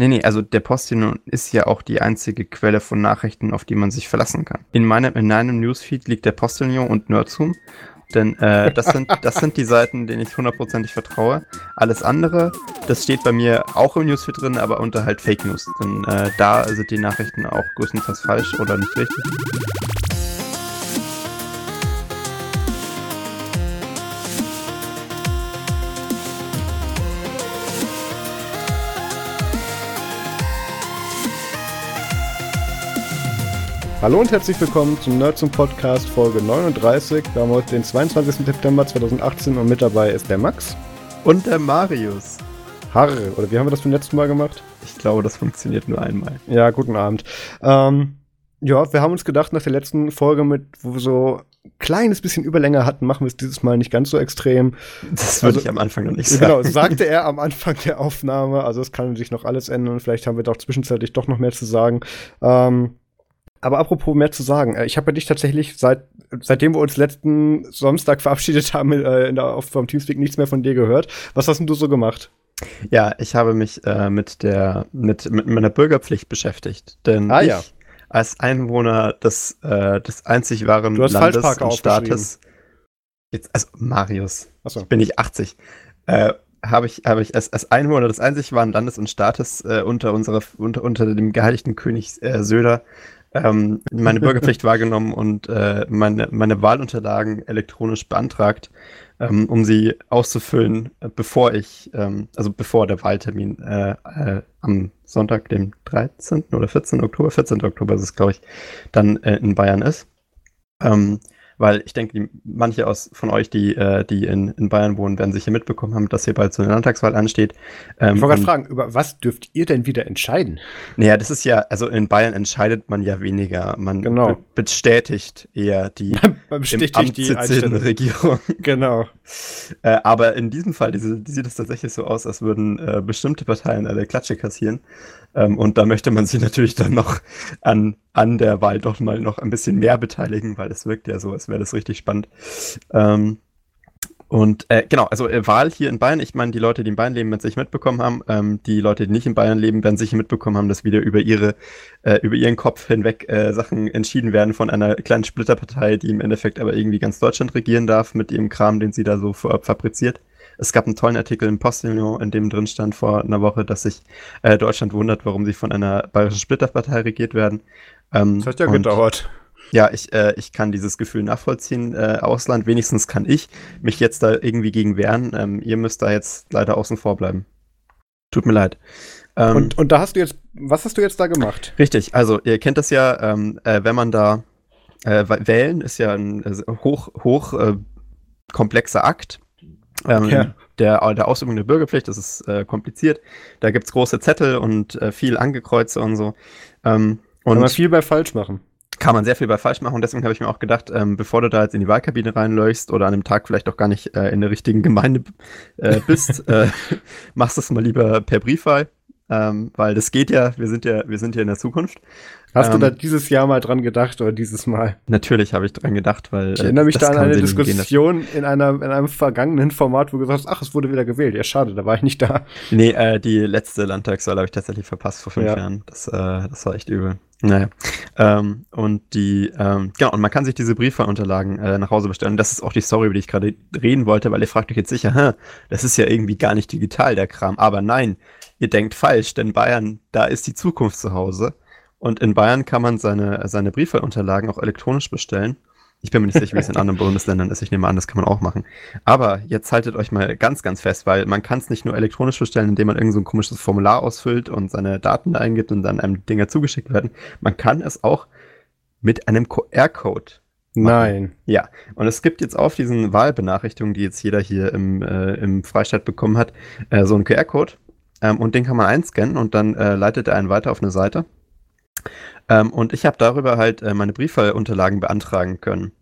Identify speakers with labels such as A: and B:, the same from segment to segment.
A: Nee, nee, also der Postillon ist ja auch die einzige Quelle von Nachrichten, auf die man sich verlassen kann. In meinem, in meinem Newsfeed liegt der Postillon und Nerdzoom. Denn äh, das, sind, das sind die Seiten, denen ich hundertprozentig vertraue. Alles andere, das steht bei mir auch im Newsfeed drin, aber unter halt Fake News. Denn äh, da sind die Nachrichten auch größtenteils falsch oder nicht richtig.
B: Hallo und herzlich willkommen zum Nerd zum Podcast Folge 39. Wir haben heute den 22. September 2018 und mit dabei ist der Max.
A: Und der Marius.
B: Harre, oder wie haben wir das beim letzten Mal gemacht?
A: Ich glaube, das funktioniert nur einmal.
B: Ja, guten Abend. Ähm, ja, wir haben uns gedacht, nach der letzten Folge, mit, wo wir so ein kleines bisschen Überlänge hatten, machen wir es dieses Mal nicht ganz so extrem.
A: Das würde also, ich am Anfang noch nicht genau,
B: sagen. Genau, sagte er am Anfang der Aufnahme. Also es kann sich noch alles ändern. Vielleicht haben wir doch zwischenzeitlich doch noch mehr zu sagen. Ähm, aber apropos mehr zu sagen, äh, ich habe ja dich tatsächlich seit seitdem wir uns letzten Samstag verabschiedet haben äh, in der, auf, vom Teamspeak nichts mehr von dir gehört. Was hast denn du so gemacht?
A: Ja, ich habe mich äh, mit der mit, mit meiner Bürgerpflicht beschäftigt, denn
B: ah,
A: ich
B: ja.
A: als Einwohner des des, des einzig wahren
B: du hast
A: Landes und Staates jetzt also Marius,
B: so.
A: ich bin nicht 80. Äh, habe ich, habe ich als, als Einwohner des einzig wahren Landes und Staates äh, unter unserer unter, unter dem geheiligten König äh, Söder ähm, meine Bürgerpflicht wahrgenommen und äh, meine, meine Wahlunterlagen elektronisch beantragt, ähm, um sie auszufüllen, äh, bevor ich, ähm, also bevor der Wahltermin äh, äh, am Sonntag, dem 13. oder 14. Oktober, 14. Oktober ist es, glaube ich, dann äh, in Bayern ist. Ähm, weil ich denke, die, manche aus, von euch, die, äh, die in, in Bayern wohnen, werden sicher mitbekommen haben, dass hier bald so eine Landtagswahl ansteht.
B: Ähm, ich wollte gerade fragen, über was dürft ihr denn wieder entscheiden?
A: Naja, das ist ja, also in Bayern entscheidet man ja weniger. Man
B: genau.
A: be bestätigt eher die,
B: bestätigt die
A: Regierung.
B: Genau.
A: Äh, aber in diesem Fall diese, die sieht es tatsächlich so aus, als würden äh, bestimmte Parteien alle Klatsche kassieren. Ähm, und da möchte man sich natürlich dann noch an, an der Wahl doch mal noch ein bisschen mehr beteiligen, weil es wirkt ja so, als wäre das richtig spannend. Ähm, und äh, genau, also äh, Wahl hier in Bayern, ich meine, die Leute, die in Bayern leben, werden sich mitbekommen haben. Ähm, die Leute, die nicht in Bayern leben, werden sicher mitbekommen haben, dass wieder über ihre, äh, über ihren Kopf hinweg äh, Sachen entschieden werden von einer kleinen Splitterpartei, die im Endeffekt aber irgendwie ganz Deutschland regieren darf mit ihrem Kram, den sie da so fabriziert. Es gab einen tollen Artikel im Postillon, in dem drin stand vor einer Woche, dass sich äh, Deutschland wundert, warum sie von einer bayerischen Splitterpartei regiert werden.
B: Ähm, das hat ja gedauert.
A: Ja, ich, äh, ich kann dieses Gefühl nachvollziehen. Äh, Ausland, wenigstens kann ich mich jetzt da irgendwie gegen wehren. Ähm, ihr müsst da jetzt leider außen vor bleiben. Tut mir leid.
B: Ähm, und, und da hast du jetzt, was hast du jetzt da gemacht?
A: Richtig, also ihr kennt das ja, ähm, äh, wenn man da äh, wählen ist ja ein äh, hoch, hoch äh, komplexer Akt. Ähm, ja. der, der Ausübung der Bürgerpflicht, das ist äh, kompliziert. Da gibt es große Zettel und äh, viel Angekreuze und so. Ähm,
B: und Kann man viel bei falsch machen
A: kann man sehr viel bei falsch machen und deswegen habe ich mir auch gedacht, ähm, bevor du da jetzt in die Wahlkabine reinläufst oder an einem Tag vielleicht auch gar nicht äh, in der richtigen Gemeinde äh, bist, äh, machst du es mal lieber per Briefwahl, ähm, weil das geht ja, wir sind ja, wir sind ja in der Zukunft.
B: Hast ähm, du da dieses Jahr mal dran gedacht oder dieses Mal?
A: Natürlich habe ich dran gedacht, weil.
B: Ich erinnere mich da an eine Diskussion in, einer, in einem vergangenen Format, wo du gesagt hast, ach, es wurde wieder gewählt. Ja, schade, da war ich nicht da.
A: Nee, äh, die letzte Landtagswahl habe ich tatsächlich verpasst vor fünf ja. Jahren. Das, äh, das war echt übel. Naja. Ähm, und die, ähm, genau, und man kann sich diese Briefwahlunterlagen äh, nach Hause bestellen. Und das ist auch die Story, über die ich gerade reden wollte, weil ihr fragt euch jetzt sicher, hä, das ist ja irgendwie gar nicht digital, der Kram. Aber nein, ihr denkt falsch, denn Bayern, da ist die Zukunft zu Hause. Und in Bayern kann man seine, seine Briefwahlunterlagen auch elektronisch bestellen. Ich bin mir nicht sicher, wie es in anderen Bundesländern ist. Ich nehme an, das kann man auch machen. Aber jetzt haltet euch mal ganz, ganz fest, weil man kann es nicht nur elektronisch bestellen, indem man irgend so ein komisches Formular ausfüllt und seine Daten eingibt und dann einem Dinger zugeschickt werden. Man kann es auch mit einem QR-Code
B: Nein.
A: Ja, und es gibt jetzt auf diesen Wahlbenachrichtigungen, die jetzt jeder hier im, äh, im Freistaat bekommen hat, äh, so einen QR-Code. Ähm, und den kann man einscannen und dann äh, leitet er einen weiter auf eine Seite. Ähm, und ich habe darüber halt äh, meine Briefwahlunterlagen beantragen können.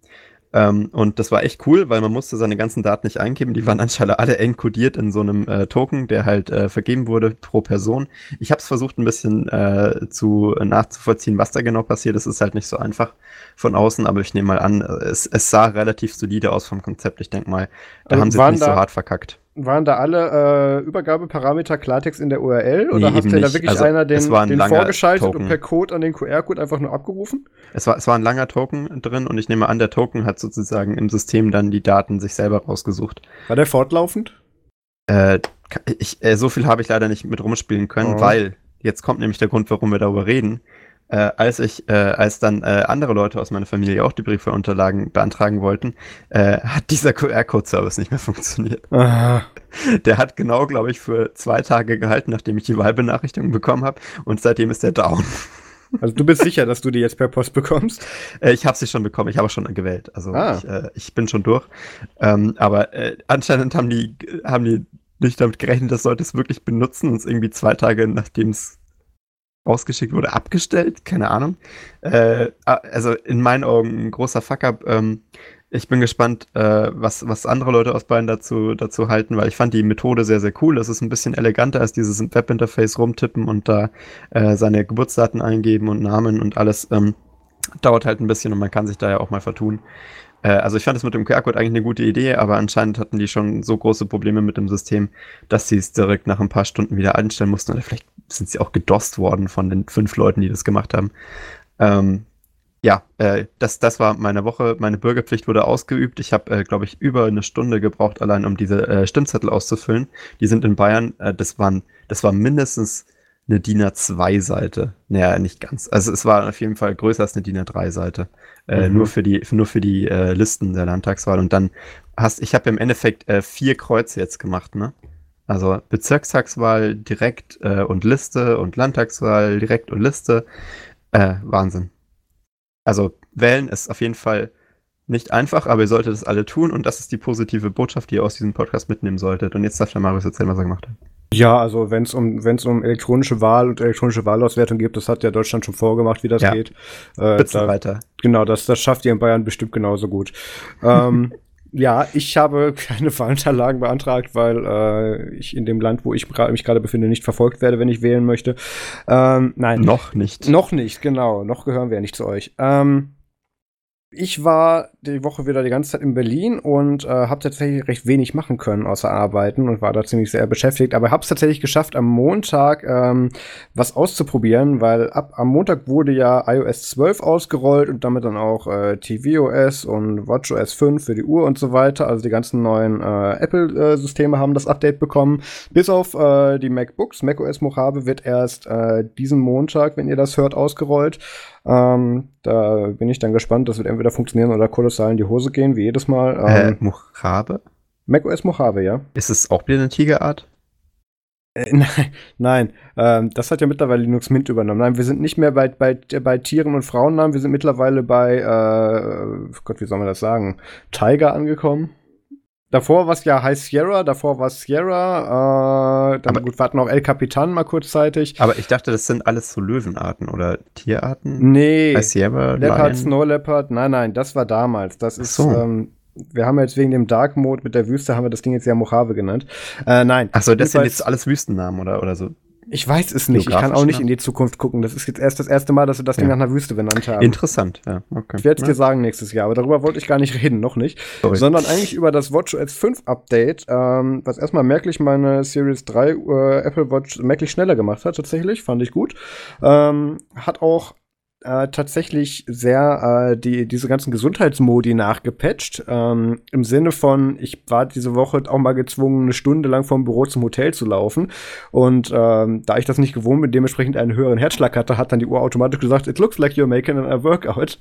A: Ähm, und das war echt cool, weil man musste seine ganzen Daten nicht eingeben. Die waren anscheinend alle encodiert in so einem äh, Token, der halt äh, vergeben wurde pro Person. Ich habe es versucht, ein bisschen äh, zu nachzuvollziehen, was da genau passiert. Es ist halt nicht so einfach von außen, aber ich nehme mal an, es, es sah relativ solide aus vom Konzept. Ich denke mal, da also haben sie es nicht da, so hart verkackt
B: waren da alle äh, Übergabeparameter Klartext in der URL? Oder
A: Nee,
B: hast du da wirklich
A: Also,
B: einer den,
A: es war ein
B: den
A: langer
B: vorgeschaltet
A: Token.
B: und per Code an den QR-Code einfach nur abgerufen?
A: Es war, es war ein langer Token drin und ich nehme an, der Token hat sozusagen im System dann die Daten sich selber rausgesucht.
B: War der fortlaufend?
A: Äh, ich, äh, so viel habe ich leider nicht mit rumspielen können,
B: Oh.
A: weil jetzt kommt nämlich der Grund, warum wir darüber reden. Äh, als ich, äh, als dann äh, andere Leute aus meiner Familie auch die Briefeunterlagen beantragen wollten, äh, hat dieser QR-Code-Service nicht mehr funktioniert.
B: Ah,
A: Der hat genau, glaube ich, für zwei Tage gehalten, nachdem ich die Wahlbenachrichtigung bekommen habe und seitdem ist der down.
B: also du bist sicher, dass du die jetzt per Post bekommst?
A: Äh, ich habe sie schon bekommen, ich habe schon gewählt. Also
B: Ah.
A: ich, äh, ich bin schon durch. Ähm, aber äh, anscheinend haben die, haben die nicht damit gerechnet, dass Leute es wirklich benutzen und es irgendwie zwei Tage, nachdem es rausgeschickt wurde, abgestellt. Keine Ahnung. Äh, also in meinen Augen ein großer Fuck-up. Ähm, ich bin gespannt, äh, was, was andere Leute aus Bayern dazu, dazu halten, weil ich fand die Methode sehr, sehr cool. Das ist ein bisschen eleganter als dieses Webinterface rumtippen und da äh, seine Geburtsdaten eingeben und Namen und alles. Ähm, dauert halt ein bisschen und man kann sich da ja auch mal vertun. Äh, also ich fand es mit dem QR-Code eigentlich eine gute Idee, aber anscheinend hatten die schon so große Probleme mit dem System, dass sie es direkt nach ein paar Stunden wieder einstellen mussten. Oder vielleicht sind sie auch gedost worden von den fünf Leuten, die das gemacht haben. Ähm, ja, äh, das, das war meine Woche. Meine Bürgerpflicht wurde ausgeübt. Ich habe, äh, glaube ich, über eine Stunde gebraucht, allein um diese äh, Stimmzettel auszufüllen. Die sind in Bayern, äh, das waren, das war mindestens eine DIN A2-Seite. Naja, nicht ganz. Also es war auf jeden Fall größer als eine DIN A3-Seite. Äh,
B: Mhm.
A: Nur für die, nur für die äh, Listen der Landtagswahl. Und dann hast, ich habe im Endeffekt äh, vier Kreuze jetzt gemacht, ne? Also Bezirkstagswahl direkt äh, und Liste und Landtagswahl direkt und Liste. Äh, Wahnsinn. Also wählen ist auf jeden Fall nicht einfach, aber ihr solltet es alle tun und das ist die positive Botschaft, die ihr aus diesem Podcast mitnehmen solltet. Und jetzt darf der Marius erzählen, was er gemacht hat.
B: Ja, also wenn es um wenn es um elektronische Wahl und elektronische Wahlauswertung geht, das hat ja Deutschland schon vorgemacht, wie das
A: Ja.
B: geht. Äh, da,
A: weiter.
B: genau, das das schafft ihr in Bayern bestimmt genauso gut. ähm, ja, ich habe keine Wahlunterlagen beantragt, weil äh, ich in dem Land, wo ich mich gerade befinde, nicht verfolgt werde, wenn ich wählen möchte. Ähm, nein,
A: Noch nicht.
B: noch nicht, genau. Noch gehören wir ja nicht zu euch. Ähm, ich war die Woche wieder die ganze Zeit in Berlin und äh, habe tatsächlich recht wenig machen können außer arbeiten und war da ziemlich sehr beschäftigt. Aber habe es tatsächlich geschafft, am Montag ähm, was auszuprobieren, weil ab am Montag wurde ja iOS 12 ausgerollt und damit dann auch äh, tvOS und WatchOS 5 für die Uhr und so weiter. Also die ganzen neuen äh, Apple-Systeme haben das Update bekommen. Bis auf äh, die MacBooks. macOS Mojave wird erst äh, diesen Montag, wenn ihr das hört, ausgerollt. Ähm, da bin ich dann gespannt. Das wird entweder funktionieren oder kolossal in die Hose gehen, wie jedes Mal.
A: Äh,
B: Ähm,
A: Mojave?
B: macOS Mojave, ja.
A: Ist es auch wieder eine Tigerart?
B: Äh, nein, nein. Ähm, das hat ja mittlerweile Linux Mint übernommen. Nein, wir sind nicht mehr bei, bei, bei Tieren und Frauennamen. Wir sind mittlerweile bei, äh, Gott, wie soll man das sagen? Tiger angekommen. Davor war es ja High Sierra, davor war es Sierra, äh, dann
A: Aber-
B: gut, wir hatten auch El Capitan mal kurzzeitig.
A: Aber ich dachte, das sind alles so Löwenarten oder Tierarten.
B: Nee.
A: High Sierra,
B: Leopard,
A: Lion.
B: Snow Leopard, nein, nein, das war damals. Das ist,
A: so.
B: ähm, wir haben jetzt wegen dem Dark Mode mit der Wüste, haben wir das Ding jetzt ja Mojave genannt. Äh, nein.
A: Achso, das sind jetzt alles Wüstennamen oder, oder so.
B: Ich weiß es nicht. Ich kann auch nicht in die Zukunft gucken. Das ist jetzt erst das erste Mal, dass wir das Ding
A: Ja.
B: nach einer Wüste benannt haben.
A: Interessant, ja. Okay.
B: ich werde es
A: ja,
B: dir sagen nächstes Jahr, aber darüber wollte ich gar nicht reden, noch nicht.
A: sorry.
B: Sondern eigentlich über das WatchOS 5 Update, ähm, was erstmal merklich meine Series 3 äh, Apple Watch merklich schneller gemacht hat, tatsächlich, fand ich gut. Ähm, hat auch äh, tatsächlich sehr äh, die, diese ganzen Gesundheitsmodi nachgepatcht. Ähm, Im Sinne von, ich war diese Woche auch mal gezwungen, eine Stunde lang vom Büro zum Hotel zu laufen. Und ähm, da ich das nicht gewohnt bin, dementsprechend einen höheren Herzschlag hatte, hat dann die Uhr automatisch gesagt, it looks like you're making a workout.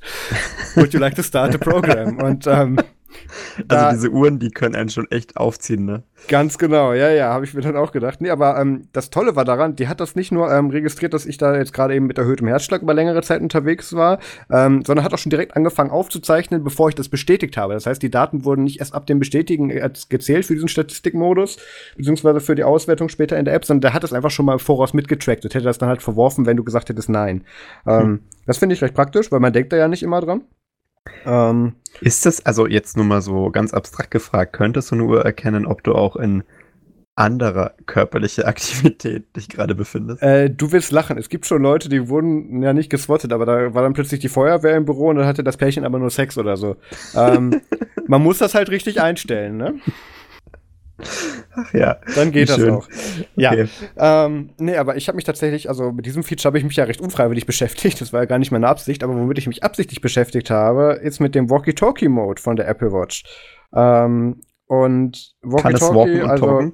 B: Would you like to start a program? Und ähm, da-
A: also diese Uhren, die können einen schon echt aufziehen, ne?
B: Ganz genau, ja, ja, habe ich mir dann auch gedacht. Nee, aber ähm, das Tolle war daran, die hat das nicht nur ähm, registriert, dass ich da jetzt gerade eben mit erhöhtem Herzschlag über längere Zeit unterwegs war, ähm, sondern hat auch schon direkt angefangen aufzuzeichnen, bevor ich das bestätigt habe. Das heißt, die Daten wurden nicht erst ab dem Bestätigen äh, gezählt für diesen Statistikmodus, beziehungsweise für die Auswertung später in der App, sondern der hat das einfach schon mal im voraus mitgetrackt und hätte das dann halt verworfen, wenn du gesagt hättest nein. Ähm, das finde ich recht praktisch, weil man denkt da ja nicht immer dran. Ähm,
A: Ist das, also jetzt nur mal so ganz abstrakt gefragt, könntest du eine Uhr erkennen, ob du auch in anderer körperlicher Aktivität dich gerade befindest?
B: Äh, du willst lachen. Es gibt schon Leute, die wurden ja nicht geswattet, aber da war dann plötzlich die Feuerwehr im Büro und dann hatte das Pärchen aber nur Sex oder so. Ähm, man muss das halt richtig einstellen, ne? Ach ja. Dann geht das auch. Ja. Okay. Ähm, nee, aber ich habe mich tatsächlich, also mit diesem Feature habe ich mich ja recht unfreiwillig beschäftigt. Das war ja gar nicht meine Absicht, aber womit ich mich absichtlich beschäftigt habe, ist mit dem Walkie-Talkie-Mode von der Apple Watch. Ähm, und
A: Walkie-Talkie, also. Talken?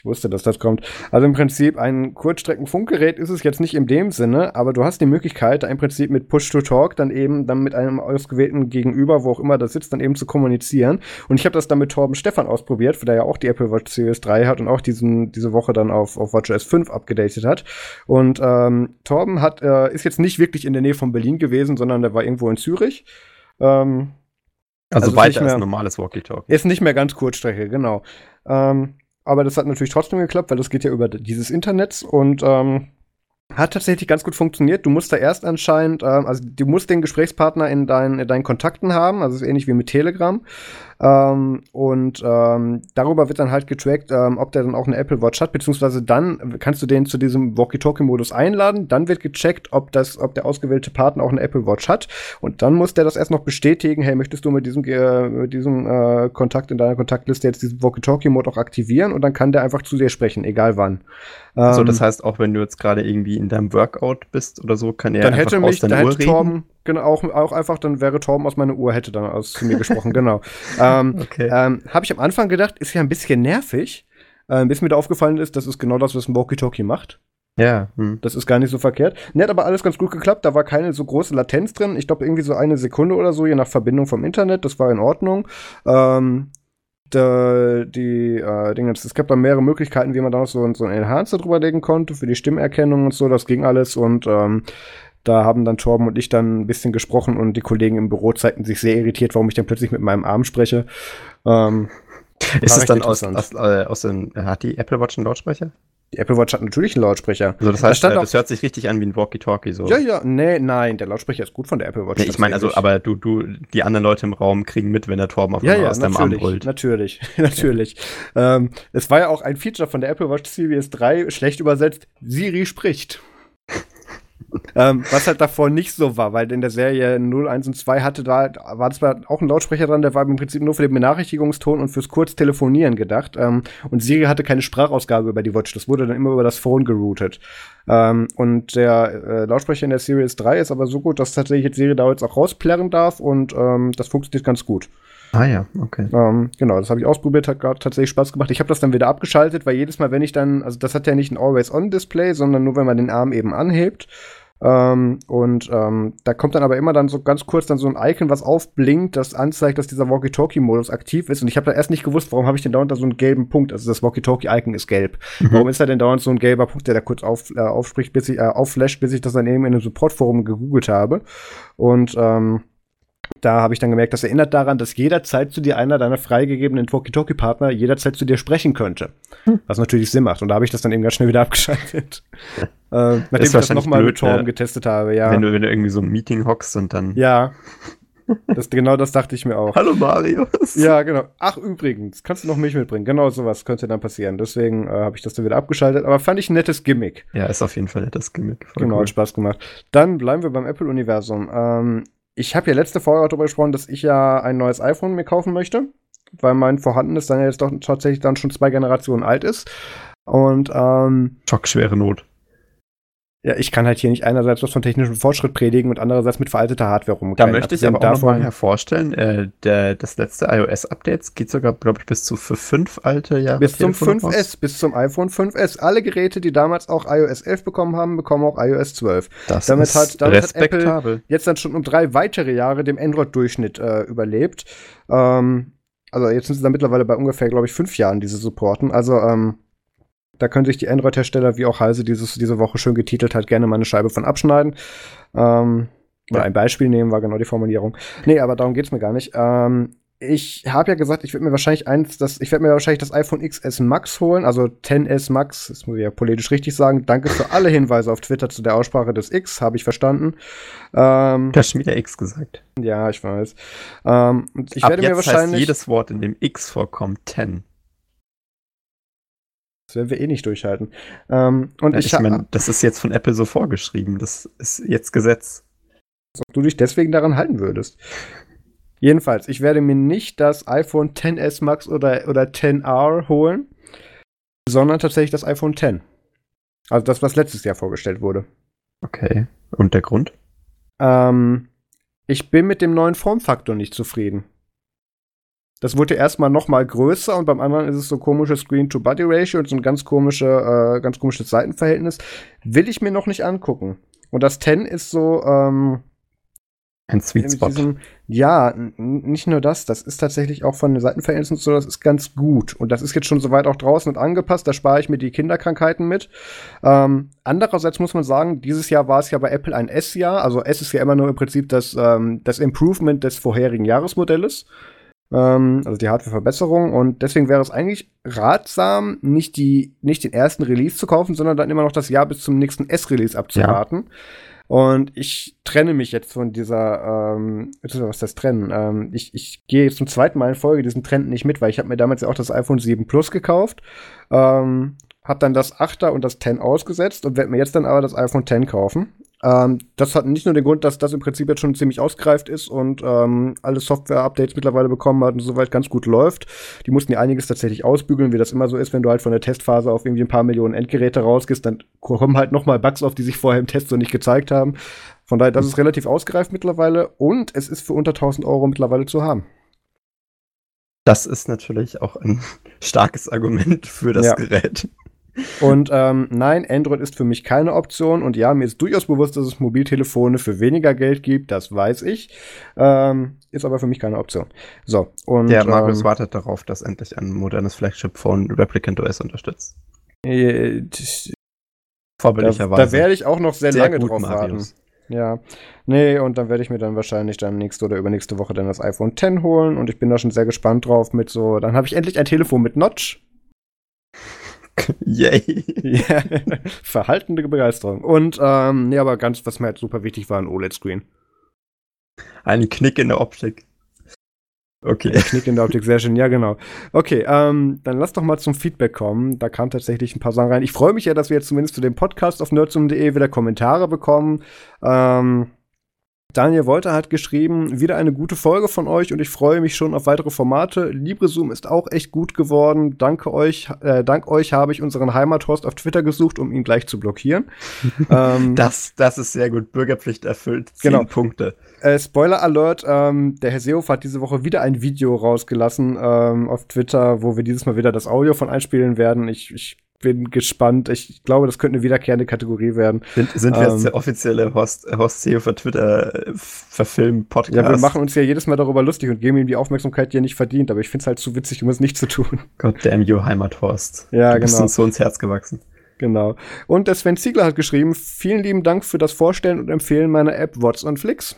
B: Ich wusste, dass das kommt. Also im Prinzip ein Kurzstreckenfunkgerät ist es jetzt nicht in dem Sinne, aber du hast die Möglichkeit, da im Prinzip mit Push-to-Talk dann eben dann mit einem ausgewählten Gegenüber, wo auch immer das sitzt, dann eben zu kommunizieren. Und ich habe das dann mit Torben Stefan ausprobiert, der ja auch die Apple Watch Series 3 hat und auch diesen, diese Woche dann auf, auf WatchOS 5 abgedatet hat. Und ähm, Torben hat, äh, ist jetzt nicht wirklich in der Nähe von Berlin gewesen, sondern der war irgendwo in Zürich.
A: Ähm, also, also weiter als normales Walkie-Talkie.
B: Ist nicht mehr ganz Kurzstrecke, genau. Ähm, aber das hat natürlich trotzdem geklappt, weil das geht ja über dieses Internet und ähm, hat tatsächlich ganz gut funktioniert. Du musst da erst anscheinend, ähm, also du musst den Gesprächspartner in, dein, in deinen Kontakten haben, also ist ähnlich wie mit Telegram. Ähm, und ähm, darüber wird dann halt getrackt, ähm, ob der dann auch eine Apple Watch hat, beziehungsweise dann kannst du den zu diesem Walkie-Talkie-Modus einladen. Dann wird gecheckt, ob das, ob der ausgewählte Partner auch eine Apple Watch hat. Und dann muss der das erst noch bestätigen. Hey, möchtest du mit diesem, äh, mit diesem äh, Kontakt in deiner Kontaktliste jetzt diesen Walkie-Talkie-Mode auch aktivieren? Und dann kann der einfach zu dir sprechen, egal wann.
A: Also das heißt, auch wenn du jetzt gerade irgendwie in deinem Workout bist oder so, kann er
B: dann einfach hätte mich, aus deiner Uhr reden? Torben, genau, auch, auch einfach, dann wäre Torben aus meiner Uhr, hätte dann aus zu mir gesprochen, genau. ähm, okay. ähm, Habe ich am Anfang gedacht, ist ja ein bisschen nervig, äh, bis mir da aufgefallen ist, das ist genau das, was ein Walkie-Talkie macht.
A: Ja.
B: Hm. Das ist gar nicht so verkehrt. Ne, hat aber alles ganz gut geklappt. Da war keine so große Latenz drin. Ich glaube, irgendwie so eine Sekunde oder so, je nach Verbindung vom Internet. Das war in Ordnung. Ähm, da, die äh, Dinge, es gab da mehrere Möglichkeiten, wie man da noch so, so ein Enhancer drüber legen konnte für die Stimmerkennung und so. Das ging alles. Und ähm, da haben dann Torben und ich dann ein bisschen gesprochen und die Kollegen im Büro zeigten sich sehr irritiert, warum ich dann plötzlich mit meinem Arm spreche. Ähm,
A: ist es dann aus, aus, äh, aus den, hat die Apple Watch einen Lautsprecher?
B: Die Apple Watch hat natürlich einen Lautsprecher.
A: Also das heißt, da äh, das hört sich richtig an wie ein Walkie-Talkie so.
B: Ja, ja, nee, nein, der Lautsprecher ist gut von der Apple Watch.
A: Nee, ich meine, also, aber du, du, die anderen Leute im Raum kriegen mit, wenn der Torben auf
B: ja, ja, aus deinem Arm rollt. Natürlich, natürlich. ähm, es war ja auch ein Feature von der Apple Watch Series 3, schlecht übersetzt, Siri spricht ähm, was halt davor nicht so war, weil in der Serie 0, 1 und 2 hatte da, war zwar auch ein Lautsprecher dran, der war im Prinzip nur für den Benachrichtigungston und fürs Kurztelefonieren gedacht. Ähm, und Siri hatte keine Sprachausgabe über die Watch, das wurde dann immer über das Phone geroutet. Ähm, und der äh, Lautsprecher in der Series 3 ist aber so gut, dass tatsächlich jetzt Siri da jetzt auch rausplärren darf und ähm, das funktioniert ganz gut.
A: Ah ja, okay.
B: Ähm, genau, das habe ich ausprobiert, hat gerade tatsächlich Spaß gemacht. Ich habe das dann wieder abgeschaltet, weil jedes Mal, wenn ich dann, also das hat ja nicht ein Always-On-Display, sondern nur, wenn man den Arm eben anhebt. Ähm, und ähm, da kommt dann aber immer dann so ganz kurz dann so ein Icon, was aufblinkt, das anzeigt, dass dieser Walkie-Talkie-Modus aktiv ist. Und ich habe da erst nicht gewusst, warum habe ich denn dauernd da so einen gelben Punkt. Also das Walkie-Talkie-Icon ist gelb. Mhm. Warum ist da denn dauernd so ein gelber Punkt, der da kurz auf, äh, aufspricht, bis ich, äh, aufflasht, bis ich das dann eben in einem Support-Forum gegoogelt habe. Und ähm, da habe ich dann gemerkt, das erinnert daran, dass jederzeit zu dir einer deiner freigegebenen Walkie-Talkie-Partner jederzeit zu dir sprechen könnte. Hm. Was natürlich Sinn macht. Und da habe ich das dann eben ganz schnell wieder abgeschaltet. äh, nachdem ich das nochmal mit Torben getestet habe, ja.
A: Wenn du, wenn du irgendwie so ein Meeting hockst und dann.
B: Ja. Das, genau das dachte ich mir auch.
A: Hallo Marius.
B: Ja, genau. Ach, übrigens, kannst du noch Milch mitbringen? Genau sowas könnte dann passieren. Deswegen äh, habe ich das dann wieder abgeschaltet. Aber fand ich ein nettes Gimmick.
A: Ja, ist auf jeden Fall ein nettes Gimmick.
B: Voll genau, cool. hat Spaß gemacht. Dann bleiben wir beim Apple-Universum. Ähm, ich habe ja letzte Folge auch darüber gesprochen, dass ich ja ein neues iPhone mir kaufen möchte, weil mein vorhandenes dann ja jetzt doch tatsächlich dann schon zwei Generationen alt ist. Und ähm,
A: Schockschwere Not.
B: Ja, ich kann halt hier nicht einerseits was von technischem Fortschritt predigen und andererseits mit veralteter Hardware
A: rumgehen. Da möchte ich aber auch noch mal hervorstellen, äh, der, das letzte iOS-Update geht sogar, glaube ich, bis zu für fünf alte Jahre.
B: Bis zum 5S, raus. bis zum iPhone 5S. Alle Geräte, die damals auch iOS 11 bekommen haben, bekommen auch iOS 12.
A: Das damit ist hat, damit respektabel. Hat
B: jetzt dann schon um drei weitere Jahre dem Android-Durchschnitt äh, überlebt. Ähm, also jetzt sind sie dann mittlerweile bei ungefähr, glaube ich, fünf Jahren, diese Supporten. Also, ähm, da können sich die Android-Hersteller, wie auch Heise dieses, diese Woche schön getitelt hat, gerne mal eine Scheibe von abschneiden. Ähm, oder ein Beispiel nehmen, war genau die Formulierung. Nee, aber darum geht's mir gar nicht. Ähm, ich habe ja gesagt, ich werde mir wahrscheinlich eins, das, ich werde mir wahrscheinlich das iPhone XS Max holen, also 10S Max, das muss ich ja politisch richtig sagen. Danke für alle Hinweise auf Twitter zu der Aussprache des X, habe ich verstanden.
A: Ähm, du hast schon wieder X gesagt.
B: Ja, ich weiß. Ähm, ich
A: Ab werde mir wahrscheinlich heißt jedes Wort, in dem X vorkommt, 10.
B: Das werden wir eh nicht durchhalten. Ähm, und
A: ja, ich, ich meine, das ist jetzt von Apple so vorgeschrieben. Das ist jetzt Gesetz.
B: Als ob du dich deswegen daran halten würdest. Jedenfalls, ich werde mir nicht das iPhone XS Max oder, oder 10R holen, sondern tatsächlich das iPhone X. Also das, was letztes Jahr vorgestellt wurde.
A: Okay. Und der Grund?
B: Ähm, ich bin mit dem neuen Formfaktor nicht zufrieden. Das wurde erstmal noch mal größer und beim anderen ist es so komische Screen-to-Body-Ratio und so ein ganz, komische, äh, ganz komisches Seitenverhältnis. Will ich mir noch nicht angucken. Und das 10 ist so, ähm,
A: ein Sweet Spot. Diesem,
B: ja, nicht nur das, das ist tatsächlich auch von den Seitenverhältnissen so, das ist ganz gut. Und das ist jetzt schon soweit auch draußen und angepasst, da spare ich mir die Kinderkrankheiten mit. Ähm, andererseits muss man sagen, dieses Jahr war es ja bei Apple ein S-Jahr, also S ist ja immer nur im Prinzip das, ähm, das Improvement des vorherigen Jahresmodells. Ähm, also die Hardware-Verbesserung. Und deswegen wäre es eigentlich ratsam, nicht, die, nicht den ersten Release zu kaufen, sondern dann immer noch das Jahr bis zum nächsten S-Release abzuwarten. Ja. Und ich trenne mich jetzt von dieser, ähm, was das Trennen? Ähm, ich, ich gehe jetzt zum zweiten Mal in Folge diesen Trend nicht mit, weil ich habe mir damals ja auch das iPhone 7 Plus gekauft. Ähm, habe dann das 8er und das 10 ausgesetzt und werde mir jetzt dann aber das iPhone 10 kaufen. Ähm, das hat nicht nur den Grund, dass das im Prinzip jetzt schon ziemlich ausgereift ist und ähm, alle Software-Updates mittlerweile bekommen hat und soweit ganz gut läuft. Die mussten ja einiges tatsächlich ausbügeln, wie das immer so ist, wenn du halt von der Testphase auf irgendwie ein paar Millionen Endgeräte rausgehst, dann kommen halt noch mal Bugs auf, die sich vorher im Test so nicht gezeigt haben. Von daher, das ist relativ ausgereift mittlerweile und es ist für unter 1000 Euro mittlerweile zu haben.
A: Das ist natürlich auch ein starkes Argument für das ja. Gerät.
B: Und ähm, nein, Android ist für mich keine Option. Und ja, mir ist durchaus bewusst, dass es Mobiltelefone für weniger Geld gibt, das weiß ich. Ähm, ist aber für mich keine Option. So,
A: und. Der Markus ähm, wartet darauf, dass endlich ein modernes Flagship-Phone Replicant OS unterstützt.
B: Äh, Vorbildlicherweise. Da, da werde ich auch noch sehr, sehr lange drauf Marius. warten. Ja, nee, und dann werde ich mir dann wahrscheinlich dann nächste oder übernächste Woche dann das iPhone X holen und ich bin da schon sehr gespannt drauf mit so, dann habe ich endlich ein Telefon mit Notch, Yay. ja, verhaltende Begeisterung. Und, ähm, nee, aber ganz, was mir halt super wichtig war, ein OLED-Screen.
A: Ein Knick in der Optik.
B: Okay. Ein Knick in der Optik, sehr schön, ja, genau. Okay, ähm, dann lass doch mal zum Feedback kommen. Da kam tatsächlich ein paar Sachen rein. Ich freue mich ja, dass wir jetzt zumindest zu dem Podcast auf nerdsum.de wieder Kommentare bekommen. Ähm, Daniel Wolter hat geschrieben, wieder eine gute Folge von euch und ich freue mich schon auf weitere Formate. LibreZoom ist auch echt gut geworden. Danke euch, äh, dank euch habe ich unseren Heimathorst auf Twitter gesucht, um ihn gleich zu blockieren.
A: ähm, das, das ist sehr gut. Bürgerpflicht erfüllt.
B: Zehn genau. Punkte. Äh, Spoiler Alert, ähm, der Herr Seehofer hat diese Woche wieder ein Video rausgelassen ähm, auf Twitter, wo wir dieses Mal wieder das Audio von einspielen werden. Ich, ich bin gespannt. Ich glaube, das könnte eine wiederkehrende Kategorie werden.
A: Sind, sind wir ähm, jetzt der offizielle Horst, Horst Seehofer Twitter äh?
B: Ja, wir machen uns ja jedes Mal darüber lustig und geben ihm die Aufmerksamkeit, die er nicht verdient. Aber ich finde es halt zu witzig, um es nicht zu tun.
A: God damn you, Heimathorst.
B: Ja, du bist genau.
A: uns so ins Herz gewachsen.
B: Genau. Und der Sven Ziegler hat geschrieben, vielen lieben Dank für das Vorstellen und Empfehlen meiner App What's on Flix.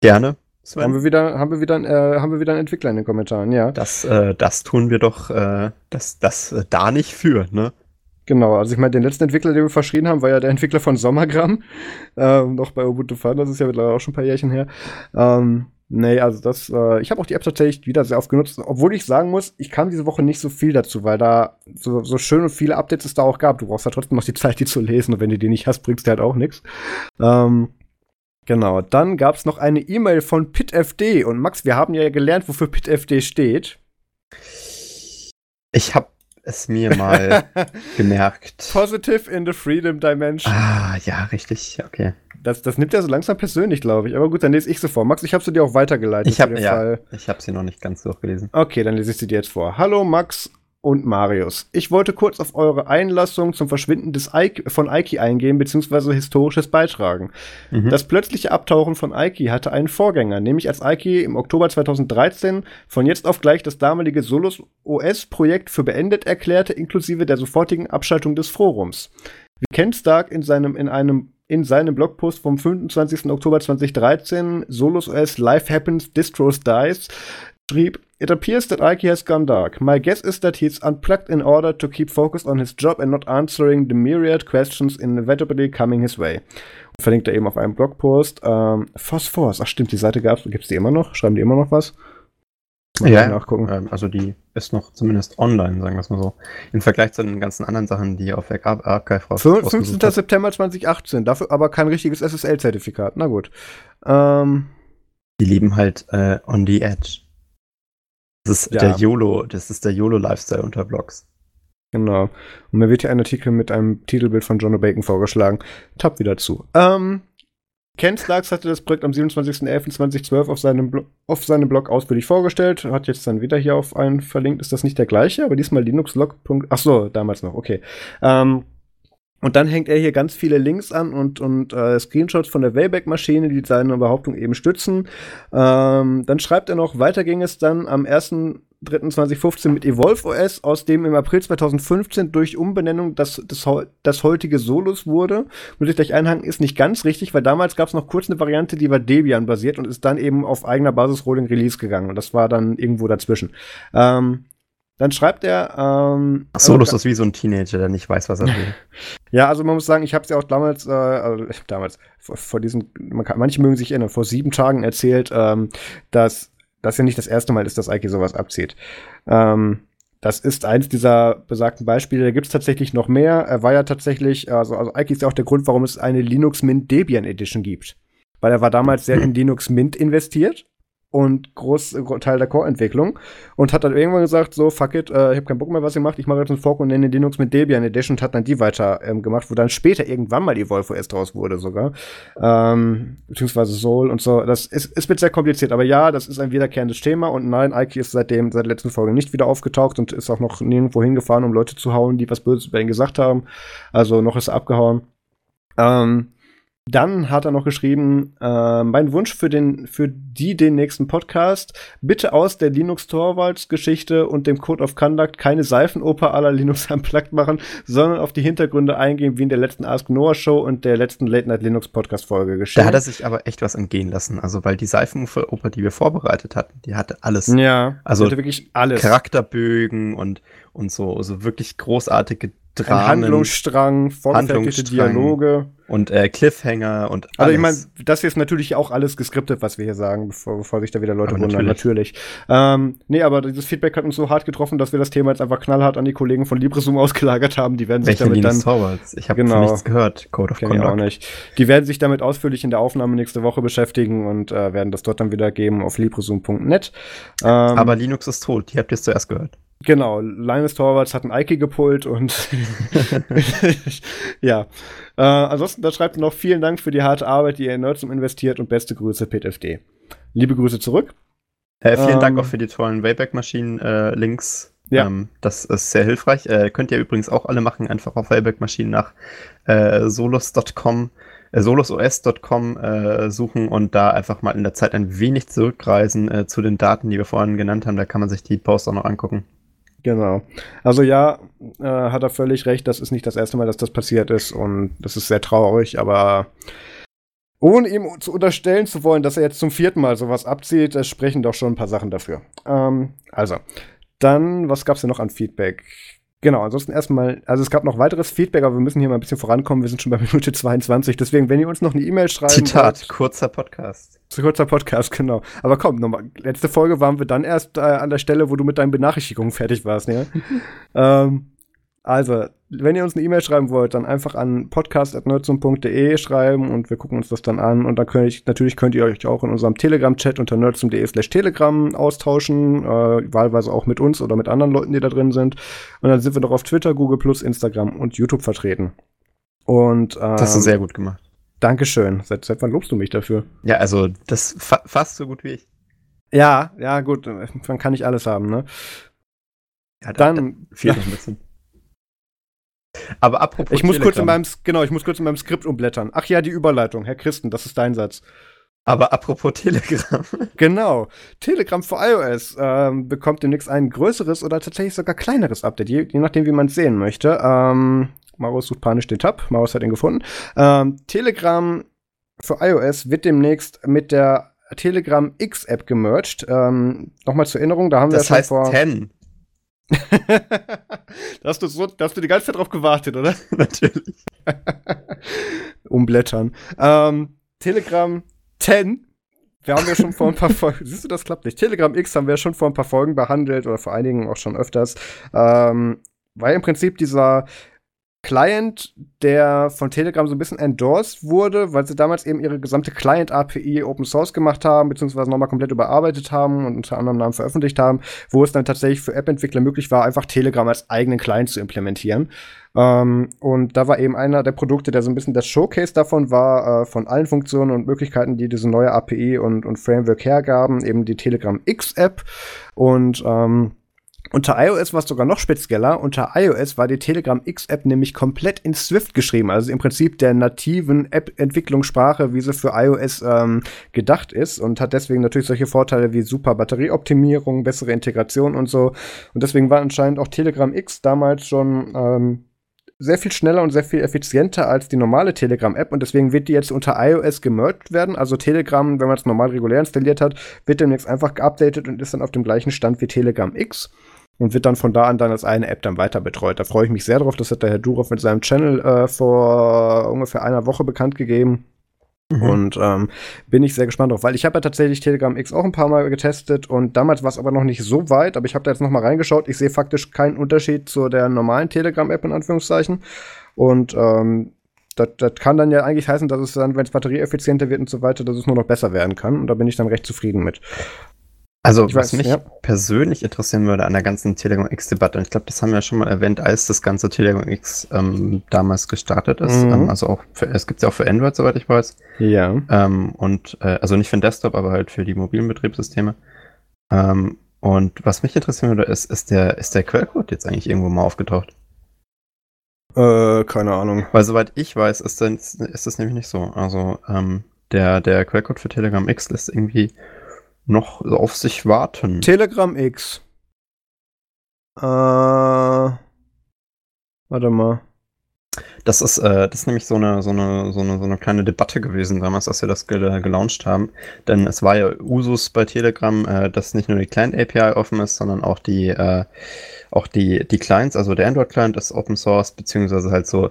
A: Gerne.
B: Sven. Haben wir wieder, haben wir wieder, äh, haben wir wieder einen Entwickler in den Kommentaren, ja.
A: Das, äh, das tun wir doch, äh, das, das äh, da nicht für, ne?
B: Genau, also ich meine, den letzten Entwickler, den wir verschrien haben, war ja der Entwickler von Sommergramm, ähm, noch bei Ubuntu Fun, das ist ja mittlerweile auch schon ein paar Jährchen her. Ähm, nee, also das, äh, ich habe auch die App tatsächlich wieder sehr oft genutzt, obwohl ich sagen muss, ich kam diese Woche nicht so viel dazu, weil da so, so schön und viele Updates es da auch gab. Du brauchst ja trotzdem noch die Zeit, die zu lesen und wenn du die nicht hast, bringst du halt auch nichts. Ähm, Genau, dann gab es noch eine E-Mail von PitFD. Und Max, wir haben ja gelernt, wofür PitFD steht.
A: Ich habe es mir mal gemerkt.
B: Positive in the Freedom Dimension.
A: Ah, ja, richtig, okay.
B: Das, das nimmt er so langsam persönlich, glaube ich. Aber gut, dann lese ich sie vor. Max, ich habe sie dir auch weitergeleitet.
A: Ich habe ja, ich habe sie noch nicht ganz durchgelesen.
B: Okay, dann lese ich sie dir jetzt vor. Hallo Max und Marius. Ich wollte kurz auf eure Einlassung zum Verschwinden des Ike, von Aiki eingehen, beziehungsweise Historisches beitragen. Mhm. Das plötzliche Abtauchen von Aiki hatte einen Vorgänger, nämlich als Aiki im Oktober 2013 von jetzt auf gleich das damalige Solus OS-Projekt für beendet erklärte, inklusive der sofortigen Abschaltung des Forums. Wie Ken Stark in seinem, in einem in seinem Blogpost vom 25. Oktober 2013, Solus OS Life Happens, Distros Dies, schrieb, It appears that Ike has gone dark. My guess is that he's unplugged in order to keep focused on his job and not answering the myriad questions inevitably coming his way. Und verlinkt er eben auf einem Blogpost. Ähm, Phosphorus, ach stimmt, die Seite gab's, gibt's die immer noch? Schreiben die immer noch was?
A: Mal ja, nachgucken. Ähm, also die ist noch zumindest online, sagen wir es mal so. Im Vergleich zu den ganzen anderen Sachen, die auf der Archive
B: raus 15. September 2018, dafür aber kein richtiges SSL-Zertifikat. Na gut. Ähm,
A: Die leben halt äh, on the edge. Das ist
B: Ja.
A: der YOLO, das ist der YOLO-Lifestyle unter Blogs.
B: Genau. Und mir wird hier ein Artikel mit einem Titelbild von John Bacon vorgeschlagen. Tab wieder zu. Ähm, Ken Starks hatte das Projekt am 27.11.2012 auf seinem, Blo auf seinem Blog ausführlich vorgestellt. Hat jetzt dann wieder hier auf einen verlinkt. Ist das nicht der gleiche? Aber diesmal linuxlog. Ach so, damals noch. Okay. Ähm, und dann hängt er hier ganz viele Links an und, und äh, Screenshots von der Wayback-Maschine, die seine Behauptung eben stützen. Ähm, dann schreibt er noch, weiter ging es dann am 1.3.2015 mit Evolve OS, aus dem im April 2015 durch Umbenennung das, das, das heutige Solus wurde. Muss ich gleich einhaken, ist nicht ganz richtig, weil damals gab es noch kurz eine Variante, die war Debian basiert und ist dann eben auf eigener Basis Rolling Release gegangen. Und das war dann irgendwo dazwischen. Ähm, dann schreibt er, ähm,
A: Ach, Solus
B: also-
A: ist wie so ein Teenager, der nicht weiß, was er will.
B: ja, also man muss sagen, ich habe es ja auch damals, äh, also damals, vor, vor diesen, man kann, manche mögen sich erinnern, vor sieben Tagen erzählt, ähm, dass das ja nicht das erste Mal ist, dass Ike sowas abzieht. Ähm, das ist eins dieser besagten Beispiele. Da gibt es tatsächlich noch mehr. Er war ja tatsächlich, also, also Ike ist ja auch der Grund, warum es eine Linux Mint Debian Edition gibt. Weil er war damals sehr in Linux Mint investiert und groß äh, Teil der Core-Entwicklung und hat dann irgendwann gesagt, so, fuck it, äh, ich habe keinen Bock mehr, was ihr macht, ich mache jetzt einen Fork und nenne Linux mit Debian Edition und hat dann die weiter ähm, gemacht, wo dann später irgendwann mal die Wolf OS draus wurde sogar. Ähm, beziehungsweise Soul und so. Das ist, ist wird sehr kompliziert, aber ja, das ist ein wiederkehrendes Thema und nein, Ike ist seitdem, seit der letzten Folge nicht wieder aufgetaucht und ist auch noch nirgendwo hingefahren, um Leute zu hauen, die was Böses über ihn gesagt haben. Also noch ist er abgehauen. Ähm, dann hat er noch geschrieben, äh, mein Wunsch für, den, für die den nächsten Podcast, bitte aus der Linux-Torvalds-Geschichte und dem Code of Conduct keine Seifenoper aller Linux Unplugged machen, sondern auf die Hintergründe eingehen, wie in der letzten Ask Noah Show und der letzten Late Night Linux Podcast-Folge geschehen.
A: Da hat er sich aber echt was entgehen lassen. Also, weil die Seifenoper, die wir vorbereitet hatten, die hatte alles.
B: ja,
A: Also,
B: wirklich alles.
A: Charakterbögen und, und so, so wirklich großartige Dramen
B: Handlungsstrang, vorgefertigte. Dialoge.
A: und äh, Cliffhanger und
B: Also ich meine,
A: alles.
B: das hier ist natürlich auch alles geskriptet, was wir hier sagen, bevor, bevor sich da wieder Leute
A: Aber
B: wundern. Natürlich. Ähm, nee, aber dieses Feedback hat uns so hart getroffen, dass wir das Thema jetzt einfach knallhart an die Kollegen von LibreZoom ausgelagert haben. Die werden sich
A: Welche
B: damit
A: Linus
B: dann
A: Torvalds? Ich habe
B: Genau.
A: nichts gehört. Code of
B: ich auch
A: Conduct.
B: nicht. Die werden sich damit ausführlich in der Aufnahme nächste Woche beschäftigen und äh, werden das dort dann wieder geben auf librezoom.net. Ähm,
A: Aber Linux ist tot. Die habt ihr es zuerst gehört.
B: Genau, Linus Torvalds hat ein Ike gepult und ja. Äh, ansonsten, da schreibt er noch vielen Dank für die harte Arbeit, die ihr in Nerdsum investiert und beste Grüße, PitFD. Liebe Grüße zurück.
A: Äh, vielen
B: Ähm,
A: Dank auch für die tollen Wayback-Maschinen-Links.
B: Ja.
A: Ähm, das ist sehr hilfreich. Äh, könnt ihr übrigens auch alle machen, einfach auf Wayback-Maschinen nach äh, solus.com, äh, solusos.com äh, suchen und da einfach mal in der Zeit ein wenig zurückreisen äh, zu den Daten, die wir vorhin genannt haben. Da kann man sich die Posts auch noch angucken.
B: Genau. Also ja, äh, hat er völlig recht, das ist nicht das erste Mal, dass das passiert ist und das ist sehr traurig, aber ohne ihm zu unterstellen zu wollen, dass er jetzt zum vierten Mal sowas abzieht, es sprechen doch schon ein paar Sachen dafür. Ähm, also, dann, was gab's denn noch an Feedback? Genau, ansonsten erstmal, also es gab noch weiteres Feedback, aber wir müssen hier mal ein bisschen vorankommen. Wir sind schon bei Minute 22. Deswegen, wenn ihr uns noch eine E-Mail schreiben
A: Zitat, kurzer Podcast.
B: zu kurzer Podcast, genau. Aber komm, nochmal. Letzte Folge waren wir dann erst äh, an der Stelle, wo du mit deinen Benachrichtigungen fertig warst, ja? ähm, also, wenn ihr uns eine E-Mail schreiben wollt, dann einfach an podcast.nerdsum.de schreiben und wir gucken uns das dann an. Und dann könnt ich, natürlich könnt ihr euch auch in unserem Telegram-Chat unter nerdsum.de slash telegram austauschen, äh, wahlweise auch mit uns oder mit anderen Leuten, die da drin sind. Und dann sind wir noch auf Twitter, Google Plus, Instagram und YouTube vertreten. Und ähm,
A: Das hast du sehr gut gemacht.
B: Dankeschön. Seit, seit wann lobst du mich dafür?
A: Ja, also das fa fast so gut wie ich.
B: Ja, ja, gut, man kann nicht alles haben, ne?
A: Ja, da-
B: Dann,
A: da fehlt noch ein bisschen. Aber apropos
B: ich muss kurz in
A: Telegram.
B: meinem, genau, ich muss kurz in meinem Skript umblättern. Ach ja, die Überleitung, Herr Christen, das ist dein Satz.
A: Aber apropos Telegram.
B: Genau. Telegram für iOS ähm, bekommt demnächst ein größeres oder tatsächlich sogar kleineres Update, je, je nachdem, wie man es sehen möchte. Ähm, Maus sucht panisch den Tab. Maus hat ihn gefunden. Ähm, Telegram für iOS wird demnächst mit der Telegram X-App gemerged. Ähm, Nochmal zur Erinnerung, da haben
A: Das
B: wir
A: heißt
B: schon vor.
A: 10.
B: da, hast du so, da hast du die ganze Zeit drauf gewartet, oder?
A: Natürlich.
B: Umblättern. Ähm, Telegram 10. Wir haben ja schon vor ein paar Folgen, siehst du, das klappt nicht. Telegram X haben wir schon vor ein paar Folgen behandelt oder vor einigen auch schon öfters. Ähm, war im Prinzip dieser Client, der von Telegram so ein bisschen endorsed wurde, weil sie damals eben ihre gesamte Client-API Open Source gemacht haben, beziehungsweise nochmal komplett überarbeitet haben und unter anderem Namen veröffentlicht haben, wo es dann tatsächlich für App-Entwickler möglich war, einfach Telegram als eigenen Client zu implementieren. Ähm, und da war eben einer der Produkte, der so ein bisschen das Showcase davon war, äh, von allen Funktionen und Möglichkeiten, die diese neue API und, und Framework hergaben, eben die Telegram X-App. Und ähm, unter iOS war es sogar noch spezieller. Unter iOS war die Telegram X-App nämlich komplett in Swift geschrieben, also im Prinzip der nativen App-Entwicklungssprache, wie sie für iOS ähm, gedacht ist und hat deswegen natürlich solche Vorteile wie super Batterieoptimierung, bessere Integration und so. Und deswegen war anscheinend auch Telegram X damals schon ähm, sehr viel schneller und sehr viel effizienter als die normale Telegram-App und deswegen wird die jetzt unter iOS gemerged werden. Also Telegram, wenn man es normal regulär installiert hat, wird demnächst einfach geupdatet und ist dann auf dem gleichen Stand wie Telegram X und wird dann von da an dann als eine App dann weiter betreut. Da freue ich mich sehr drauf. Das hat der Herr Durov mit seinem Channel äh, vor ungefähr einer Woche bekannt gegeben. Mhm. Und ähm, bin ich sehr gespannt drauf, weil ich habe ja tatsächlich Telegram X auch ein paar Mal getestet und damals war es aber noch nicht so weit, aber ich habe da jetzt noch mal reingeschaut. Ich sehe faktisch keinen Unterschied zu der normalen Telegram-App in Anführungszeichen. Und ähm, das, das kann dann ja eigentlich heißen, dass es dann, wenn es batterieeffizienter wird und so weiter, dass es nur noch besser werden kann. Und da bin ich dann recht zufrieden mit.
A: Also, ich was weiß, mich ja. persönlich interessieren würde an der ganzen Telegram X-Debatte, und ich glaube, das haben wir ja schon mal erwähnt, als das ganze Telegram X ähm, damals gestartet ist. Mhm. Ähm, also auch für, es gibt es ja auch für Android, soweit ich weiß.
B: Ja.
A: Ähm, und äh, also nicht für den Desktop, aber halt für die mobilen Betriebssysteme. Ähm, und was mich interessieren würde, ist, ist der, ist der Quellcode jetzt eigentlich irgendwo mal aufgetaucht?
B: Äh, keine Ahnung.
A: Weil soweit ich weiß, ist das, ist das nämlich nicht so. Also, ähm, der, der Quellcode für Telegram X lässt irgendwie noch auf sich warten.
B: Telegram X. Äh, warte mal.
A: Das ist, äh, das ist nämlich so eine, so, eine, so, eine, so eine kleine Debatte gewesen damals, als wir das gel gelauncht haben. Denn es war ja Usus bei Telegram, äh, dass nicht nur die Client-API offen ist, sondern auch die, äh, auch die, die Clients, also der Android-Client ist Open Source, beziehungsweise halt so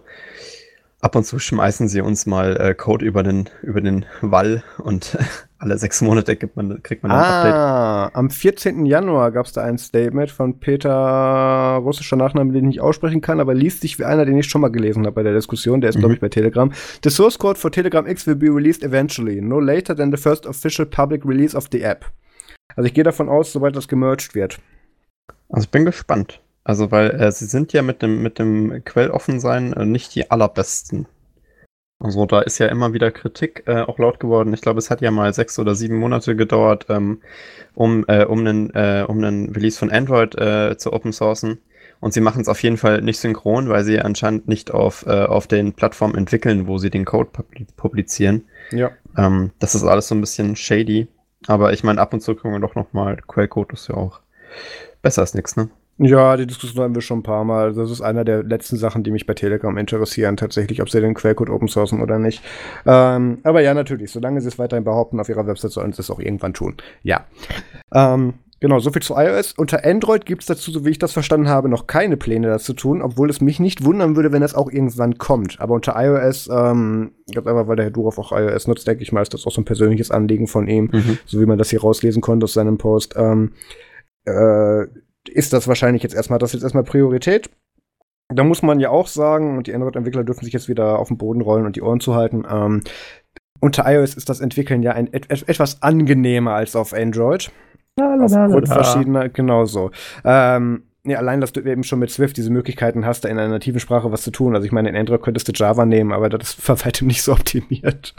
A: ab und zu schmeißen sie uns mal äh, Code über den, über den Wall und alle sechs Monate gibt man, kriegt man
B: ein ah, Update. Am 14. Januar gab es da ein Statement von Peter, russischer Nachname, den ich nicht aussprechen kann, aber liest sich wie einer, den ich schon mal gelesen habe bei der Diskussion. Der ist, mhm. glaube ich, bei Telegram. The source code for Telegram X will be released eventually, no later than the first official public release of the app. Also ich gehe davon aus, sobald das gemerged wird.
A: Also ich bin gespannt. Also weil äh, sie sind ja mit dem, mit dem Quelloffensein äh, nicht die allerbesten. Also da ist ja immer wieder Kritik äh, auch laut geworden. Ich glaube, es hat ja mal sechs oder sieben Monate gedauert, ähm, um, äh, um, einen, äh, um einen Release von Android äh, zu open sourcen. Und sie machen es auf jeden Fall nicht synchron, weil sie anscheinend nicht auf, äh, auf den Plattformen entwickeln, wo sie den Code publizieren.
B: Ja.
A: Ähm, das ist alles so ein bisschen shady. Aber ich meine, ab und zu kommen wir doch nochmal. Quellcode ist ja auch besser als nichts, ne?
B: Ja, die Diskussion haben wir schon ein paar Mal. Das ist einer der letzten Sachen, die mich bei Telegram interessieren, tatsächlich, ob sie den Quellcode open sourcen oder nicht. Ähm, aber ja, natürlich, solange sie es weiterhin behaupten auf ihrer Website, sollen sie es auch irgendwann tun. Ja. Ähm, genau, soviel zu iOS. Unter Android gibt es dazu, so wie ich das verstanden habe, noch keine Pläne dazu tun, obwohl es mich nicht wundern würde, wenn das auch irgendwann kommt. Aber unter iOS, ähm, ganz einfach, weil der Herr Durov auch iOS nutzt, denke ich mal, ist das auch so ein persönliches Anliegen von ihm, mhm. so wie man das hier rauslesen konnte aus seinem Post. Ähm, äh, ist das wahrscheinlich jetzt erstmal, das ist jetzt erstmal Priorität. Da muss man ja auch sagen, und die Android-Entwickler dürfen sich jetzt wieder auf den Boden rollen und die Ohren zuhalten. Ähm, unter iOS ist das Entwickeln ja ein, et, etwas angenehmer als auf Android. Aufgrund verschiedener, genau so. Ähm, Nee, allein, dass du eben schon mit Swift diese Möglichkeiten hast, da in einer nativen Sprache was zu tun. Also ich meine, in Android könntest du Java nehmen, aber das ist bei weitem nicht so optimiert.